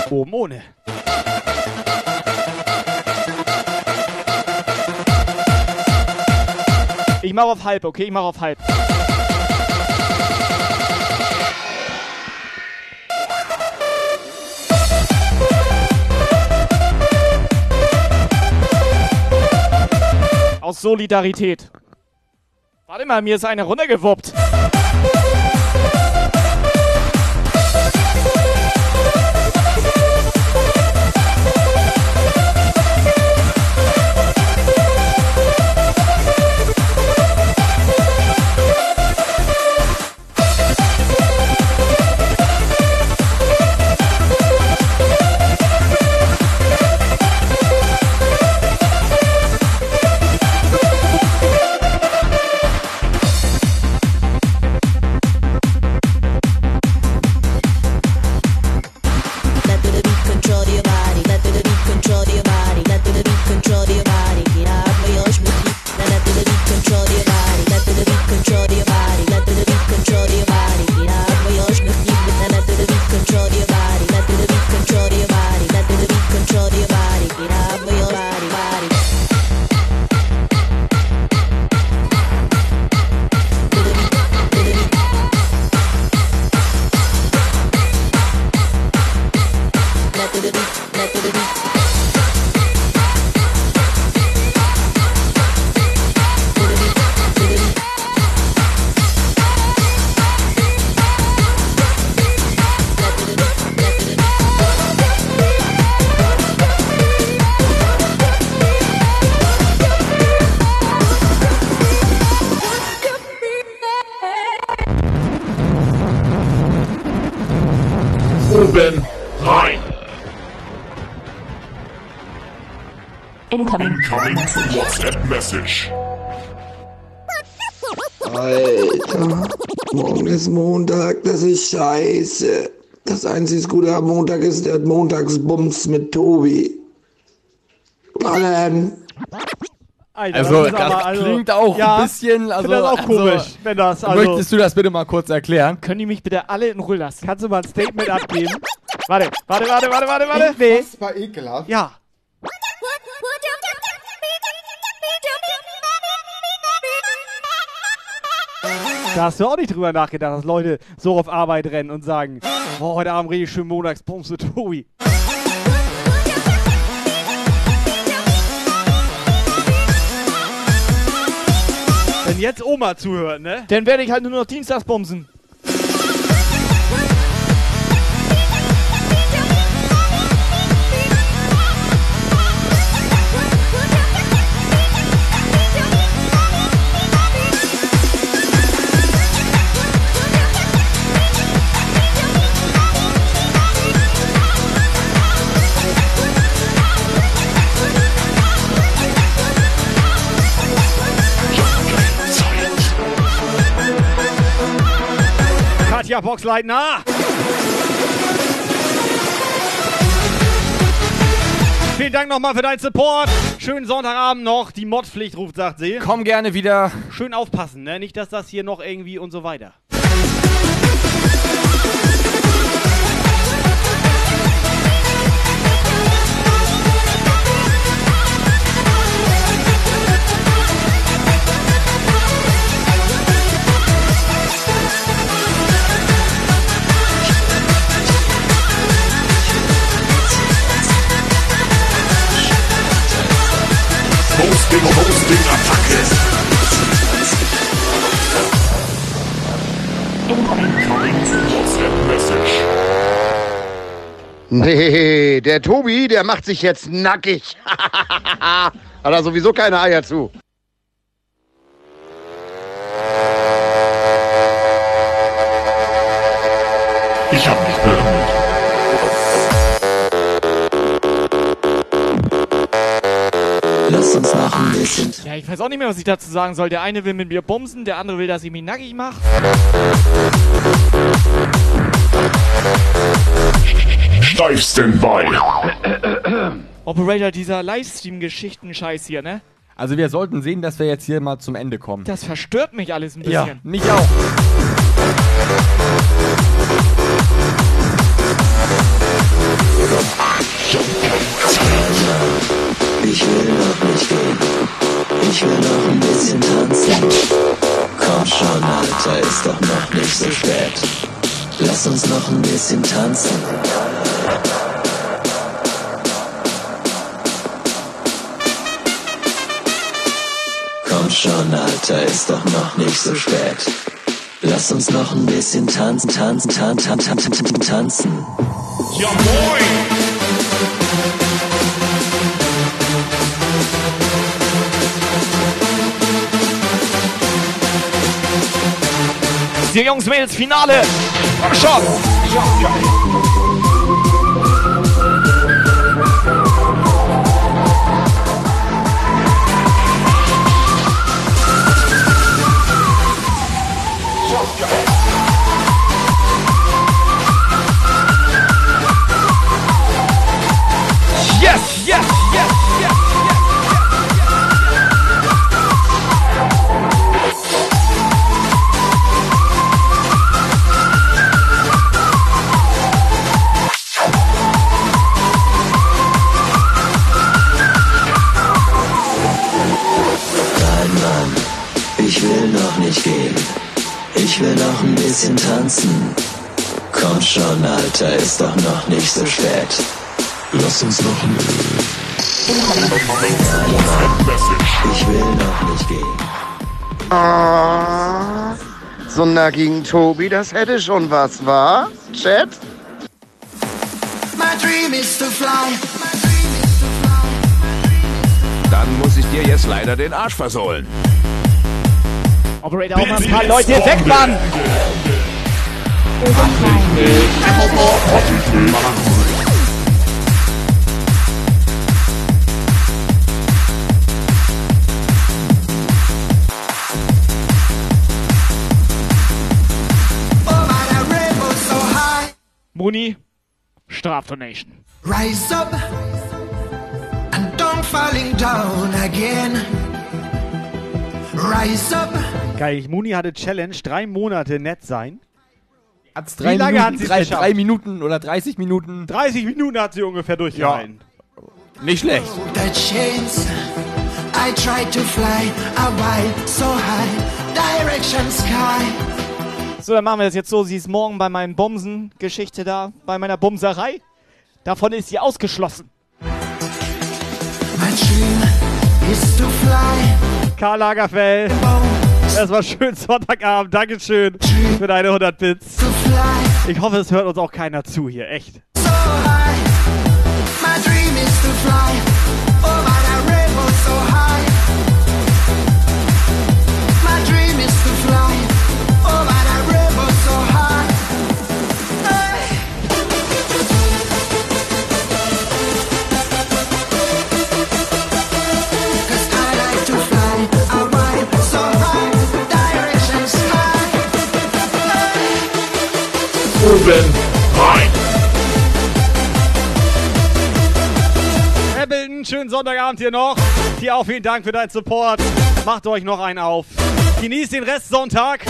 S3: Oben ohne.
S35: Ich mach auf halb, okay? Ich mach auf halb. Aus Solidarität. Warte mal, mir ist einer runtergewuppt.
S6: 30.
S8: Alter, morgen ist Montag, das ist scheiße. Das einzige Gute am Montag ist der Montagsbums mit Tobi. Ballen.
S3: Alter,
S4: also,
S3: das,
S4: das
S3: also,
S4: klingt auch
S3: ja,
S4: ein bisschen. Also,
S3: das auch
S4: also,
S3: komisch, also, wenn das. Also,
S4: möchtest du das bitte mal kurz erklären?
S35: Können die mich bitte alle in Ruhe lassen?
S3: Kannst du mal ein Statement [LAUGHS] abgeben?
S35: Warte, warte, warte, warte, warte, warte.
S29: Das war ekelhaft.
S3: Ja. Da hast du auch nicht drüber nachgedacht, dass Leute so auf Arbeit rennen und sagen, oh, heute Abend richtig schön Montagsbums mit Tobi. Wenn jetzt Oma zuhört, ne?
S35: Dann werde ich halt nur noch dienstags bumsen.
S3: Boxleitner! Vielen Dank nochmal für deinen Support. Schönen Sonntagabend noch. Die Modpflicht ruft, sagt sie.
S4: Komm gerne wieder.
S3: Schön aufpassen, ne? Nicht, dass das hier noch irgendwie und so weiter.
S6: Hosting, Hosting, Attacke. Incoming WhatsApp Message.
S23: Nee, der Tobi, der macht sich jetzt nackig. [LAUGHS] Hat er sowieso keine Eier zu.
S6: Ich hab
S36: Los Lass uns noch ein bisschen.
S5: Ja, ich weiß auch nicht mehr, was ich dazu sagen soll. Der eine will mit mir bumsen, der andere will, dass ich mich nackig mache.
S6: Steif Standby.
S5: Operator, dieser Livestream-Geschichten-Scheiß hier, ne?
S4: Also wir sollten sehen, dass wir jetzt hier mal zum Ende kommen.
S5: Das verstört mich alles ein
S4: Ja,
S5: bisschen.
S4: mich auch.
S36: Ich will noch nicht gehen. Ich will noch ein bisschen tanzen. Komm schon, Alter, ist doch noch nicht so spät. Lass uns noch ein bisschen tanzen. Komm schon, Alter, ist doch noch nicht so spät. Lass uns noch ein bisschen tanzen, tanzen, tanzen, tanzen, tanzen, tanzen.
S6: Ja moin!
S5: Jungs, Mädels, Finale! Komm schon! Yes,
S36: bisschen tanzen. Komm schon, Alter, ist doch noch nicht so spät. Lass uns noch ich will noch nicht gehen.
S23: Ah, so einen nackigen Tobi, das hätte schon was, wa? Chat?
S37: My dream is to fly.
S11: Dann muss ich dir jetzt leider den Arsch versohlen.
S5: Operator, auch mal ein paar Leute weg, Mann! Muni, Strafdonation.
S37: Rise up and don't falling down again. Rise up.
S3: Geil, Muni hatte Challenge, drei Monate nett sein.
S4: Hat's
S3: Wie
S4: drei
S3: lange
S4: Minuten,
S3: hat sie
S4: drei,
S3: geschafft?
S4: drei Minuten oder 30 Minuten.
S3: 30 Minuten hat sie ungefähr durchgehalten.
S4: Nicht schlecht.
S37: The chains. I tried to fly a while so high. Direction sky.
S5: So, dann machen wir das jetzt so. Sie ist morgen bei meinen Bumsen-Geschichte da, bei meiner Bumserei. Davon ist sie ausgeschlossen.
S37: My dream is to fly.
S3: Karl Lagerfeld. Es war schön Sonntagabend. Dankeschön für deine 100 Bits. Ich hoffe, es hört uns auch keiner zu hier. Echt.
S37: So high. My dream is to fly.
S3: Sonntagabend hier noch. Hier auch vielen Dank für deinen Support. Macht euch noch einen auf. Genießt den Rest Sonntag.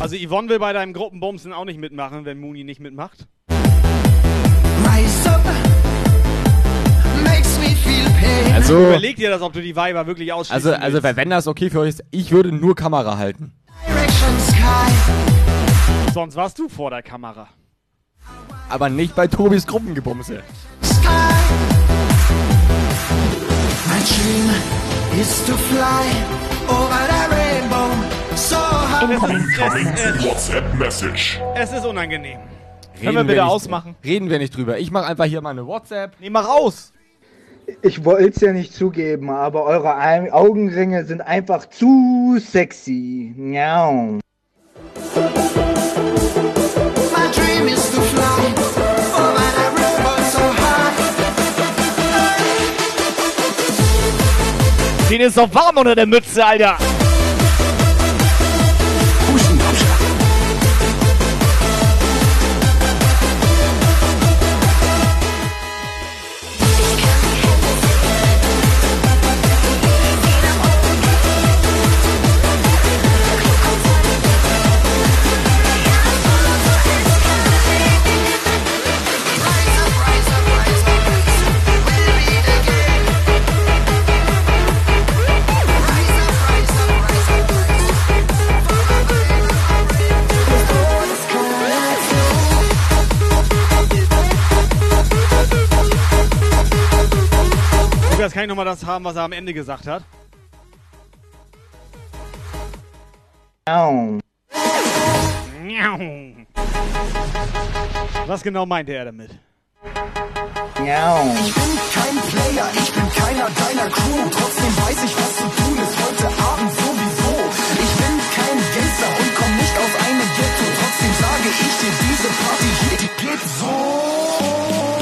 S3: Also Yvonne will bei deinem Gruppenbumsen auch nicht mitmachen, wenn Muni nicht mitmacht.
S37: Rise up.
S4: Also,
S3: Überleg dir das, ob du die Weiber wirklich ausschließen
S4: also, also wenn das okay für euch ist, ich würde nur Kamera halten.
S3: Willst. Sonst warst du vor der Kamera.
S4: Aber nicht bei Tobis Gruppengebumse.
S37: Sky. My dream is to fly over the rainbow so high.
S6: Incoming WhatsApp Message.
S3: Es ist unangenehm.
S5: Können wir bitte ausmachen?
S4: Reden wir nicht drüber. Ich mache einfach hier meine WhatsApp.
S5: Nee, mach aus!
S37: Ich wollte es ja nicht zugeben, aber eure Augenringe sind einfach zu sexy. Miau.
S5: Den ist doch warm unter der Mütze, Alter.
S3: Lukas, kann ich nochmal das haben, was er am Ende gesagt hat?
S37: Miau.
S3: Miau. Was genau meinte er damit?
S37: Miau.
S2: Ich bin kein Player, ich bin keiner deiner Crew. Trotzdem weiß ich, was zu tun ist heute Abend sowieso. Ich bin kein Gangster und komm nicht aus einem Ghetto. Trotzdem sage ich dir, diese Party hier, die geht so.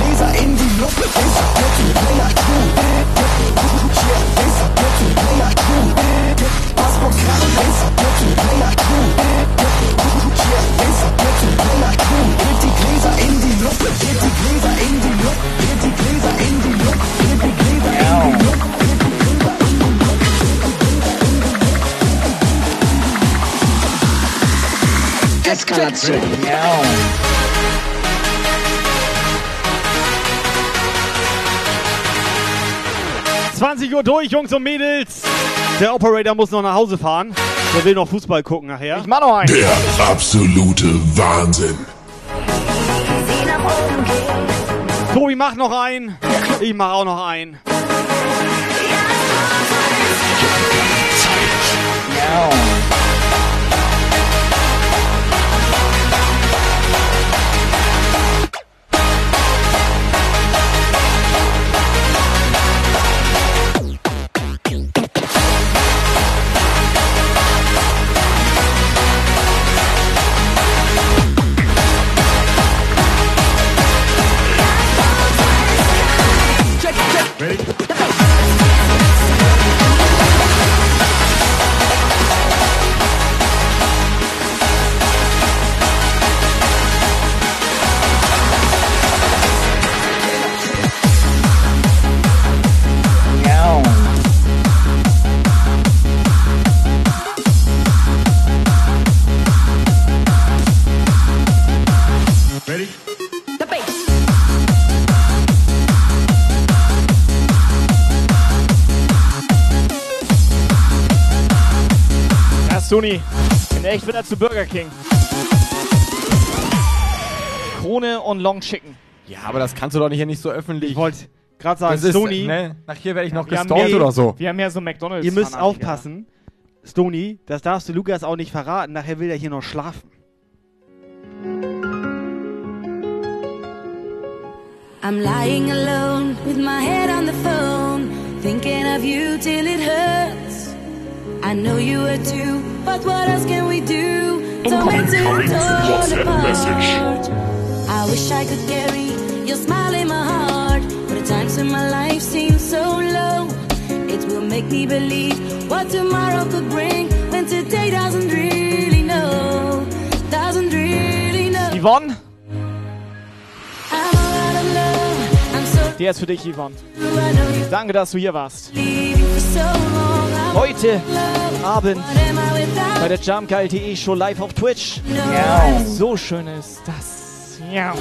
S2: Gläser in die Luft. Die Gläser in die Luft. Die Gläser in die Luft. Die Gläser in die Luft.
S38: Eskalation.
S3: Ja. 20 Uhr durch, Jungs und Mädels. Der Operator muss noch nach Hause fahren. Der will noch Fußball gucken nachher.
S5: Ich mach noch einen.
S6: Der absolute Wahnsinn.
S3: Tobi, mach noch einen. Ich mach auch noch einen.
S37: Miau.
S5: Ja, Sony. In echt wird er zu Burger King. Krone und Long Chicken.
S4: Ja, aber das kannst du doch nicht hier nicht so öffentlich. Ich
S3: wollte gerade sagen,
S4: das ist,
S3: Sony.
S4: Ne, nach hier werde ich noch
S5: haben
S4: gestalkt oder so.
S5: Wir haben ja so McDonalds.
S3: Ihr müsst aufpassen. Stony, das darfst du Lukas auch nicht verraten. Nachher will er hier noch schlafen.
S16: I'm lying alone with my head on the phone, thinking of you till it hurts. I know you were too, but what else can we do? Torn to torn
S6: WhatsApp
S16: apart.
S6: message.
S16: I wish I could carry your smile in my heart, but the times in my life seem so low. It will make me believe what tomorrow could bring when today doesn't really know, doesn't really know.
S5: Yvonne, Der ist für dich, Yvonne. Danke, dass du hier warst. Heute Abend bei der Jamkail.de Show live auf Twitch.
S37: Ja.
S5: So schön ist das. Ja.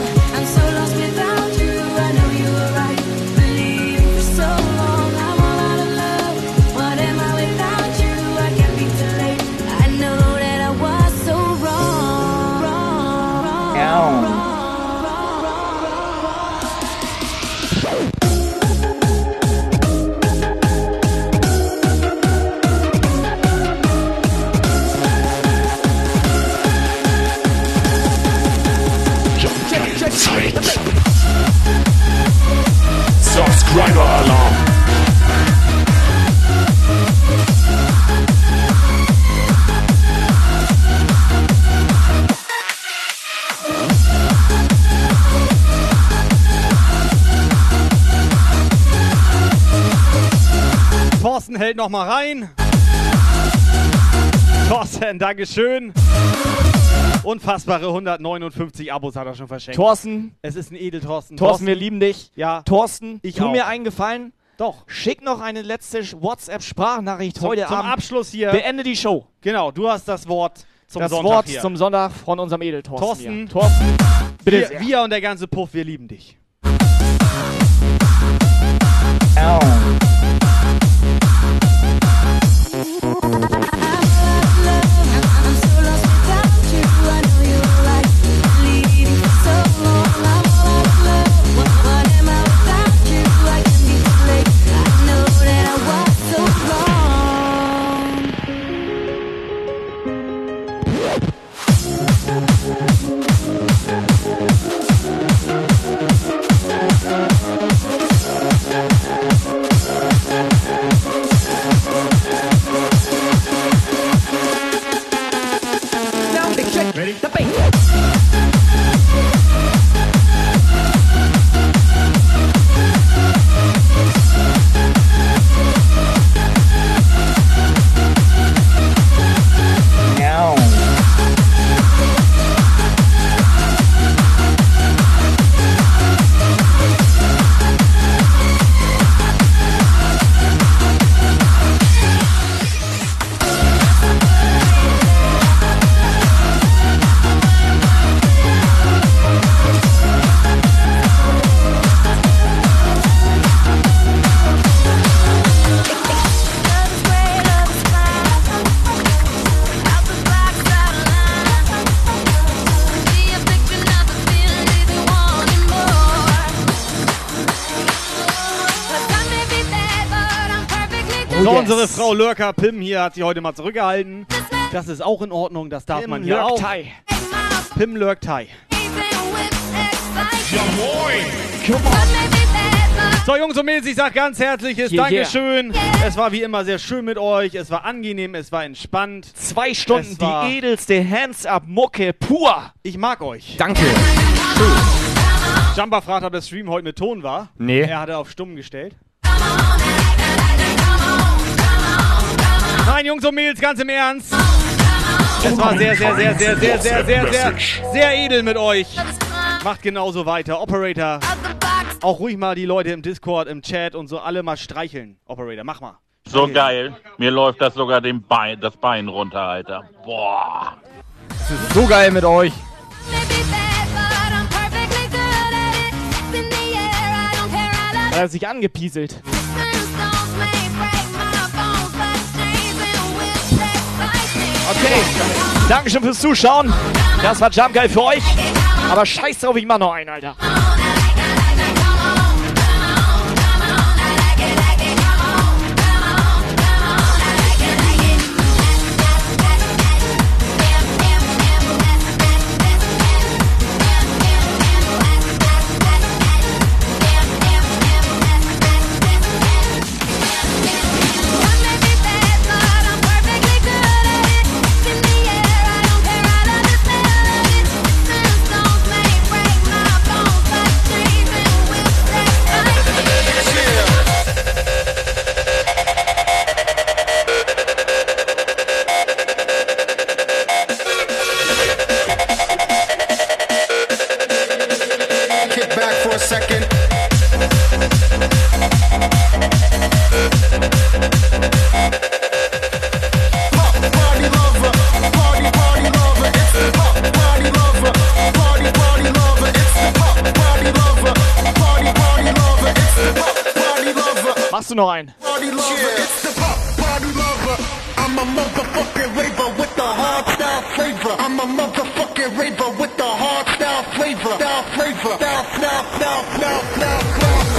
S6: down. Subscriber Alarm.
S3: Thorsten hält noch mal rein. Thorsten, Dankeschön. Unfassbare 159 Abos hat er schon verschenkt.
S5: Thorsten.
S3: Es ist ein Edel, Thorsten.
S5: Thorsten, wir lieben dich.
S3: Ja.
S5: Thorsten,
S3: Ich
S5: tu
S3: auch.
S5: mir einen Gefallen.
S3: Doch.
S5: Schick noch eine letzte WhatsApp-Sprachnachricht
S3: Zum,
S5: heute
S3: zum
S5: Abend.
S3: Abschluss hier.
S5: Beende die Show.
S3: Genau, du hast das Wort zum
S5: das
S3: Sonntag
S5: Wort
S3: hier.
S5: zum Sonntag von unserem Edel Thorsten.
S3: Thorsten.
S5: hier. Thorsten, bitte
S3: wir, wir und der ganze Puff, wir lieben dich.
S16: Ready? Unsere Frau Lurker Pim hier hat sie heute mal zurückgehalten. Das ist auch in Ordnung, das darf
S5: Pim
S16: man hier auch.
S5: Lurktei.
S16: Pim Lurktei.
S6: Ja moin.
S16: So, Jungs und Mädels, ich sag ganz herzliches
S5: Yeah, yeah.
S16: Dankeschön. Es war wie immer sehr schön mit euch. Es war angenehm, es war entspannt.
S5: Zwei Stunden
S16: Es
S5: die edelste Hands-Up-Mucke pur.
S16: Ich mag euch.
S4: Danke.
S16: Jumper fragt, ob der Stream heute mit Ton war.
S4: Nee.
S16: Er hatte auf stumm gestellt. Nein, Jungs und Mädels, ganz im Ernst. Es war sehr, sehr, sehr, sehr, sehr, sehr, sehr, sehr, sehr edel mit euch. Macht genauso weiter. Operator, auch ruhig mal die Leute im Discord, im Chat und so alle mal streicheln. Operator, mach mal.
S34: So geil. Mir läuft das sogar den Bein, das Bein runter, Alter. Boah.
S4: Es ist so geil mit euch.
S5: Er hat sich angepieselt. Okay, Dankeschön fürs Zuschauen. Das war Jump geil für euch. Aber scheiß drauf, ich mach noch einen, Alter.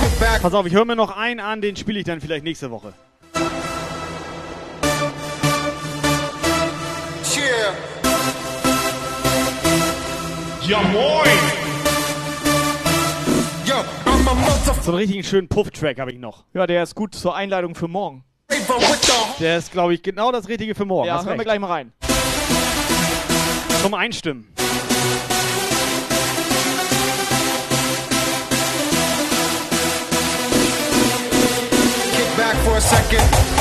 S38: Kick back.
S3: Pass auf, ich höre mir noch einen an, den spiele ich dann vielleicht nächste Woche.
S38: Cheer.
S6: Ja moin!
S3: So einen richtigen schönen Puff-Track habe ich noch.
S5: Ja, der ist gut zur Einleitung für morgen.
S3: Der ist, glaube ich, genau das Richtige für morgen.
S5: Ja,
S3: Hast
S5: hören wir gleich mal rein.
S3: Zum Einstimmen.
S38: kick back for a second.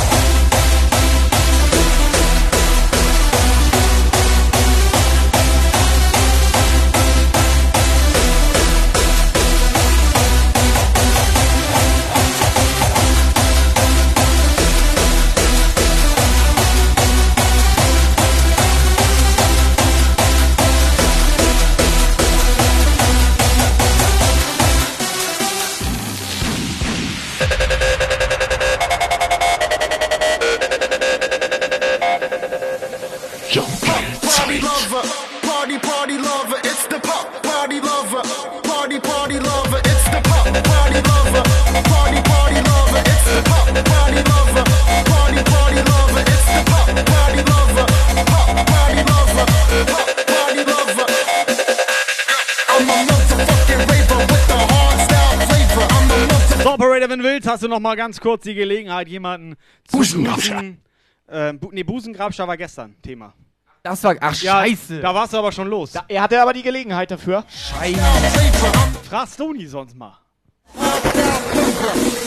S3: Hast du noch mal ganz kurz die Gelegenheit, jemanden zu
S4: Busengrabscher.
S3: grüßen. Ähm, Bu nee, Busengrabscher war gestern Thema.
S4: Das war. Ach,
S3: Ja,
S4: scheiße.
S3: Da warst du aber schon los.
S5: Da, er hatte aber die Gelegenheit dafür.
S3: Frag Stony sonst mal.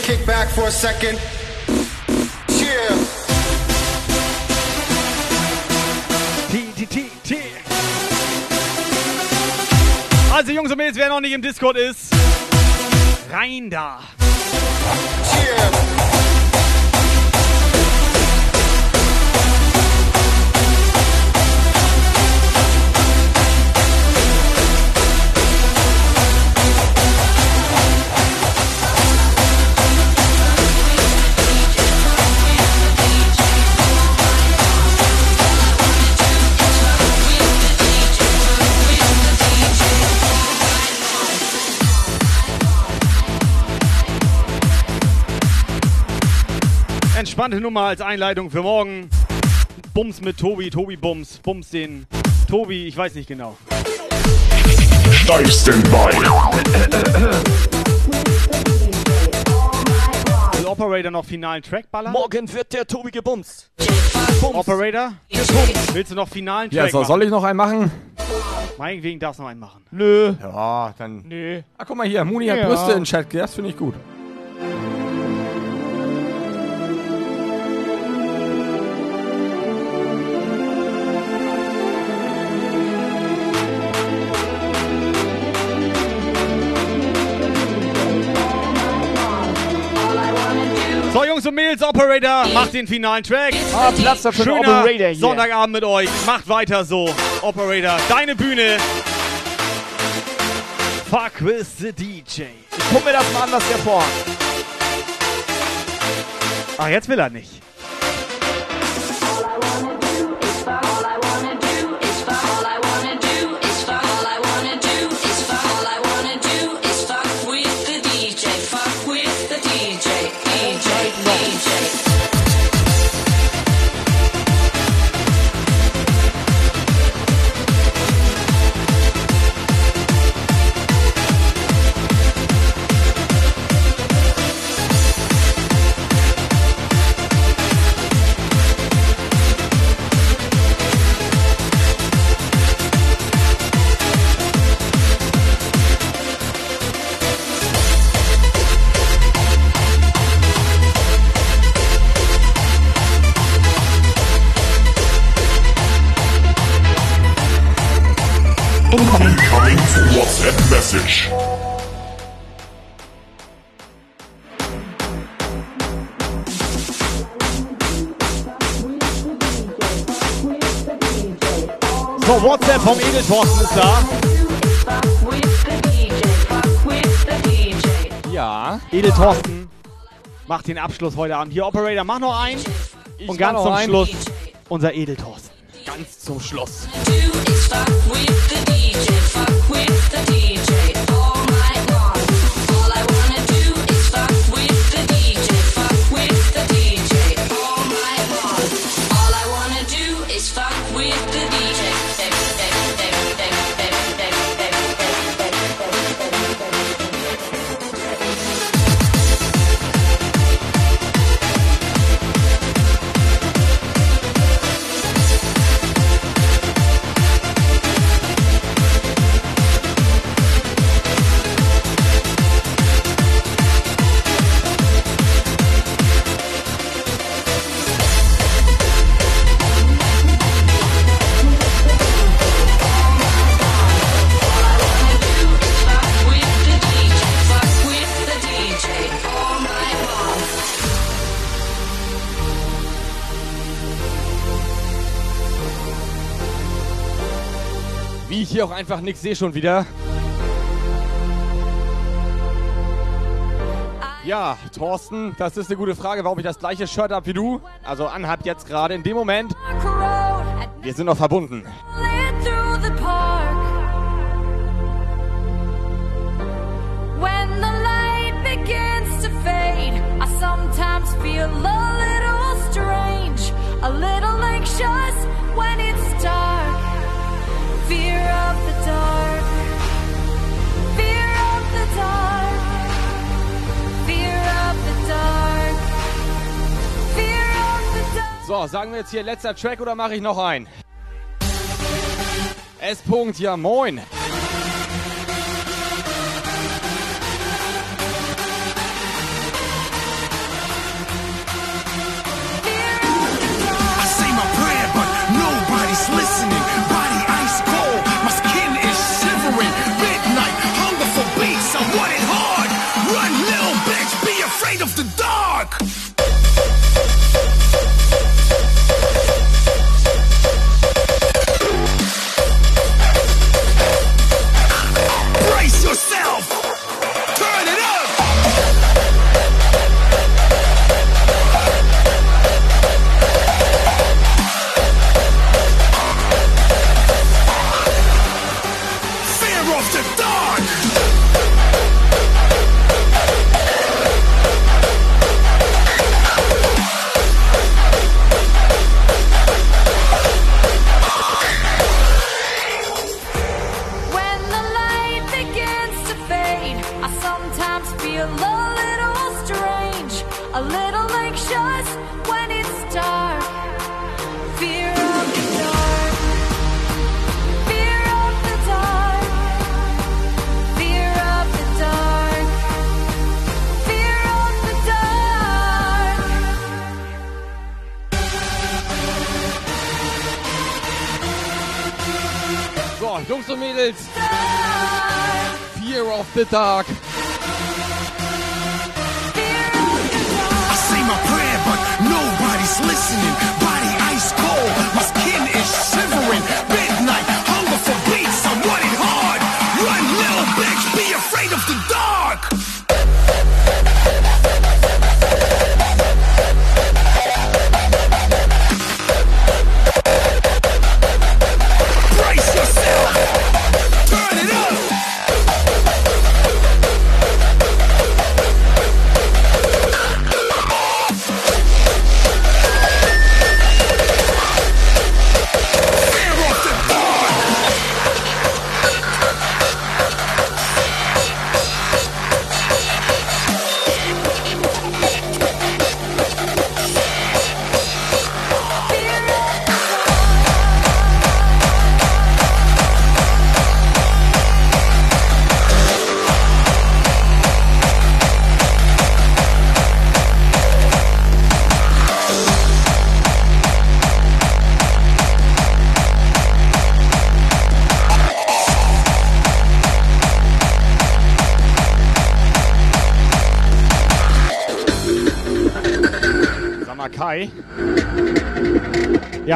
S38: kick back for a second. Cheer.
S3: T, T, T, T. Also, Jungs und Mädels, wer noch nicht im Discord ist, rein da.
S38: Cheer.
S3: Entspannte Nummer als Einleitung für morgen. Bums mit Tobi, Tobi Bums. Bums den Tobi, ich weiß nicht genau.
S6: Steigsten bei.
S3: Will Operator noch finalen Track ballern?
S5: Morgen wird der Tobi gebumst.
S3: Operator? Willst du noch finalen
S4: Ja,
S3: Track
S4: so,
S3: machen?
S4: soll ich noch einen machen?
S3: Meinetwegen darfst du noch einen machen.
S5: Nö.
S4: Ja, dann.
S5: Nö.
S4: Ah, guck mal hier, Muni hat
S5: Ja.
S4: Brüste in Chat, das finde ich gut.
S3: Jungs und Mädels, Operator, macht den finalen Track.
S5: Ah, Platz dafür
S3: Schöner
S5: Operator hier.
S3: Sonntagabend mit euch. Macht weiter so. Operator, deine Bühne. Fuck with the DJ.
S5: Ich guck mir das mal an, was der vorhat.
S3: Ach, jetzt will er nicht.
S6: Message.
S3: So, WhatsApp vom Edeltorsten ist da.
S4: Ja.
S3: Edeltorsten macht den Abschluss heute Abend. Hier, Operator, mach noch einen.
S4: Ich
S3: Und ganz zum
S4: einen.
S3: Schluss unser Edeltorsten. Ganz zum Schluss.
S16: Fuck with the DJ, fuck with the DJ.
S4: Auch einfach nichts sehe schon wieder. Ja, Thorsten, das ist eine gute Frage, warum ich das gleiche Shirt habe wie du. Also anhab jetzt gerade in dem Moment. Wir sind noch verbunden.
S16: sometimes feel a little strange, a little anxious
S4: So, sagen wir jetzt hier letzter Track oder mache ich noch einen? S. -Punkt, ja moin.
S38: I say my prayer, but nobody's listening.
S16: A little anxious when it's dark. Fear of the dark, fear of the dark, fear of the dark, fear of the dark.
S4: So, Jungs und Mädels. Fear of the Dark.
S38: Nobody's listening. Body ice cold, my skin is shivering.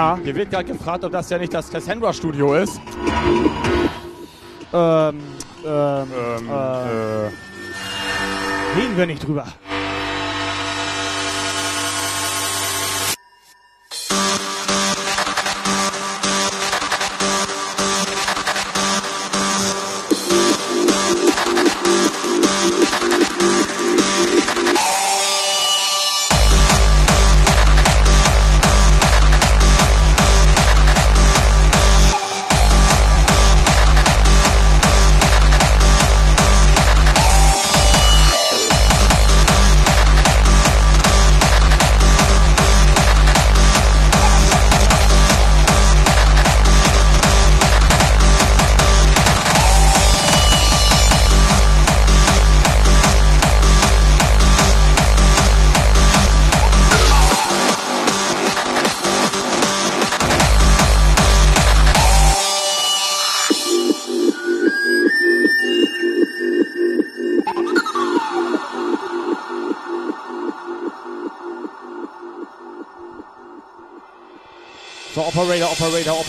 S3: Ja.
S4: Hier wird gerade gefragt, ob das ja nicht das Cassandra-Studio ist.
S3: Ähm, ähm,
S4: Ähm,
S3: äh, reden wir nicht drüber.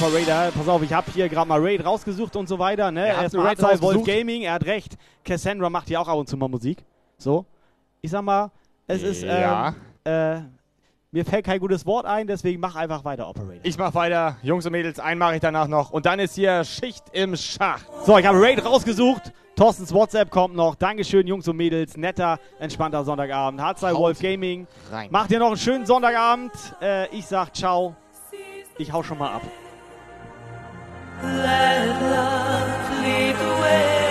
S3: Operator, Operator. Pass auf, ich habe hier gerade mal Raid rausgesucht und so weiter. Ne?
S4: Hat
S3: Erstmal
S4: Raid
S3: Anzahl Wolf? Gaming, er hat recht. Cassandra macht hier auch ab und zu mal Musik. So. Ich sag mal, es ist.
S4: Ja.
S3: Ähm, äh, mir fällt kein gutes Wort ein, deswegen mach einfach weiter, Operator.
S4: Ich mach weiter. Jungs und Mädels, einen mache ich danach noch. Und dann ist hier Schicht im Schach.
S3: So, ich habe Raid rausgesucht. Thorstens WhatsApp kommt noch. Dankeschön, Jungs und Mädels. Netter, entspannter Sonntagabend.
S4: Haut
S3: Wolf Gaming.
S4: rein.
S3: Macht ihr noch einen schönen Sonntagabend. Äh, ich sag ciao. Ich hau schon mal ab.
S16: Let love lead the way.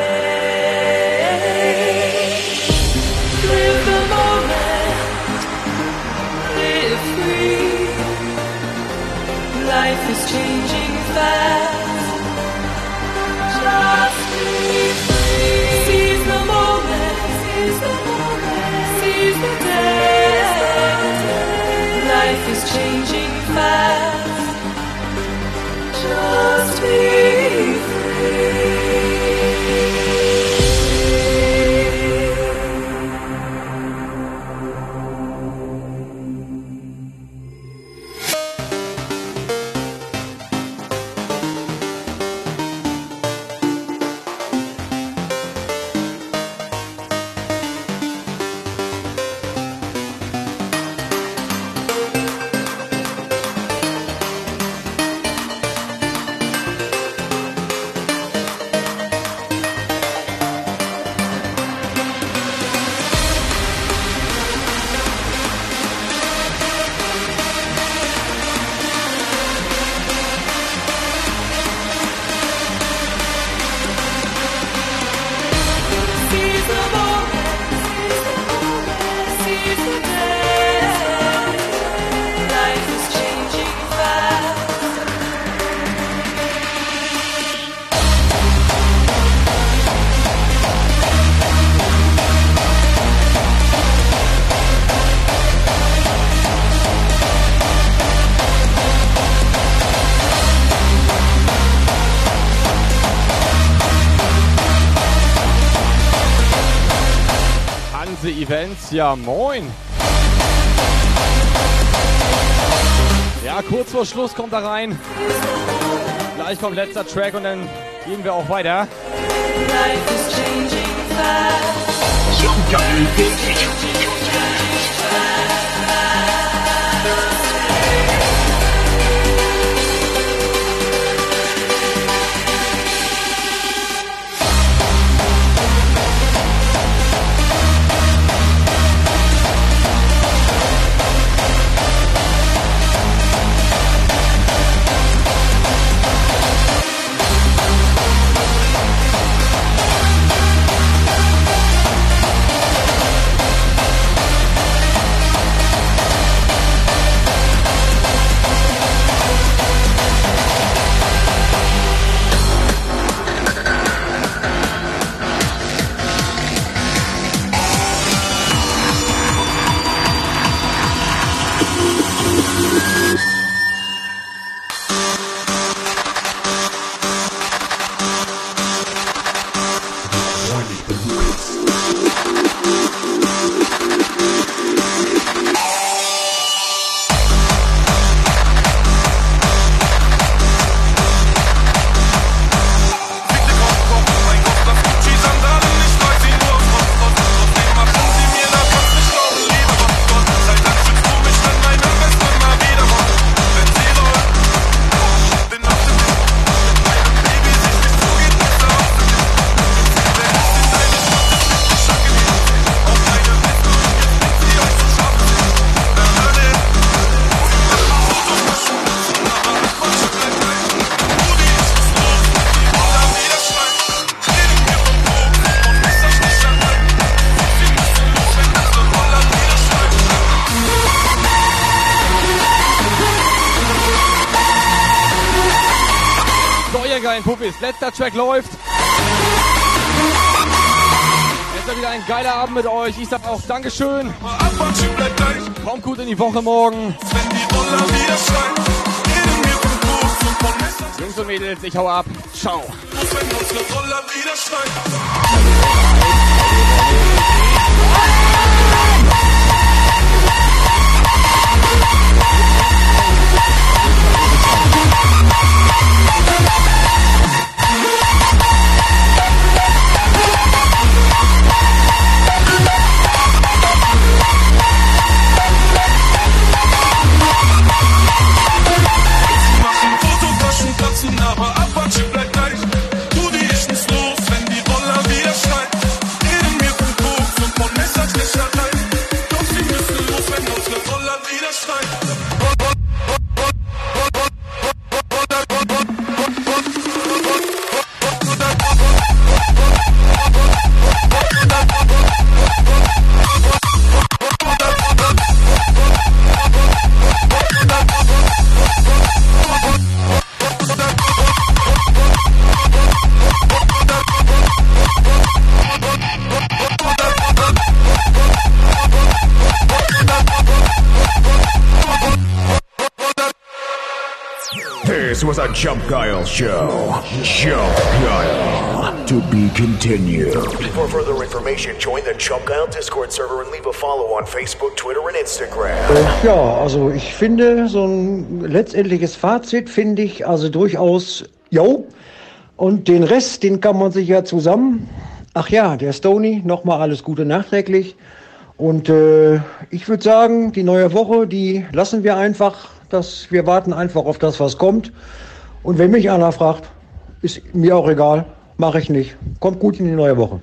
S4: Ja moin. Ja, kurz vor Schluss kommt er rein. Gleich kommt letzter Track und dann gehen wir auch weiter.
S16: Life is changing fast.
S4: Letzter Track läuft. Es wird wieder ein geiler Abend mit euch. Ich sag auch Dankeschön. Kommt gut in die Woche morgen. Jungs und Mädels, ich hau ab. Ciao.
S16: Machen
S27: Foto, Flaschen, Katzen, aber ab Jump Guile show. Jump Guile. To be continued.
S39: For further information, join the Chump Guile Discord server and leave a follow on Facebook, Twitter, and Instagram.
S37: Äh, ja, also ich finde, so ein letztendliches Fazit finde ich also durchaus, jo. Und den Rest, den kann man sich ja zusammen. Ach ja, der Stony, nochmal alles Gute nachträglich. Und äh, ich würde sagen, die neue Woche, die lassen wir einfach. Das, wir warten einfach auf das, was kommt. Und wenn mich einer fragt, ist mir auch egal, mache ich nicht. Kommt gut in die neue Woche.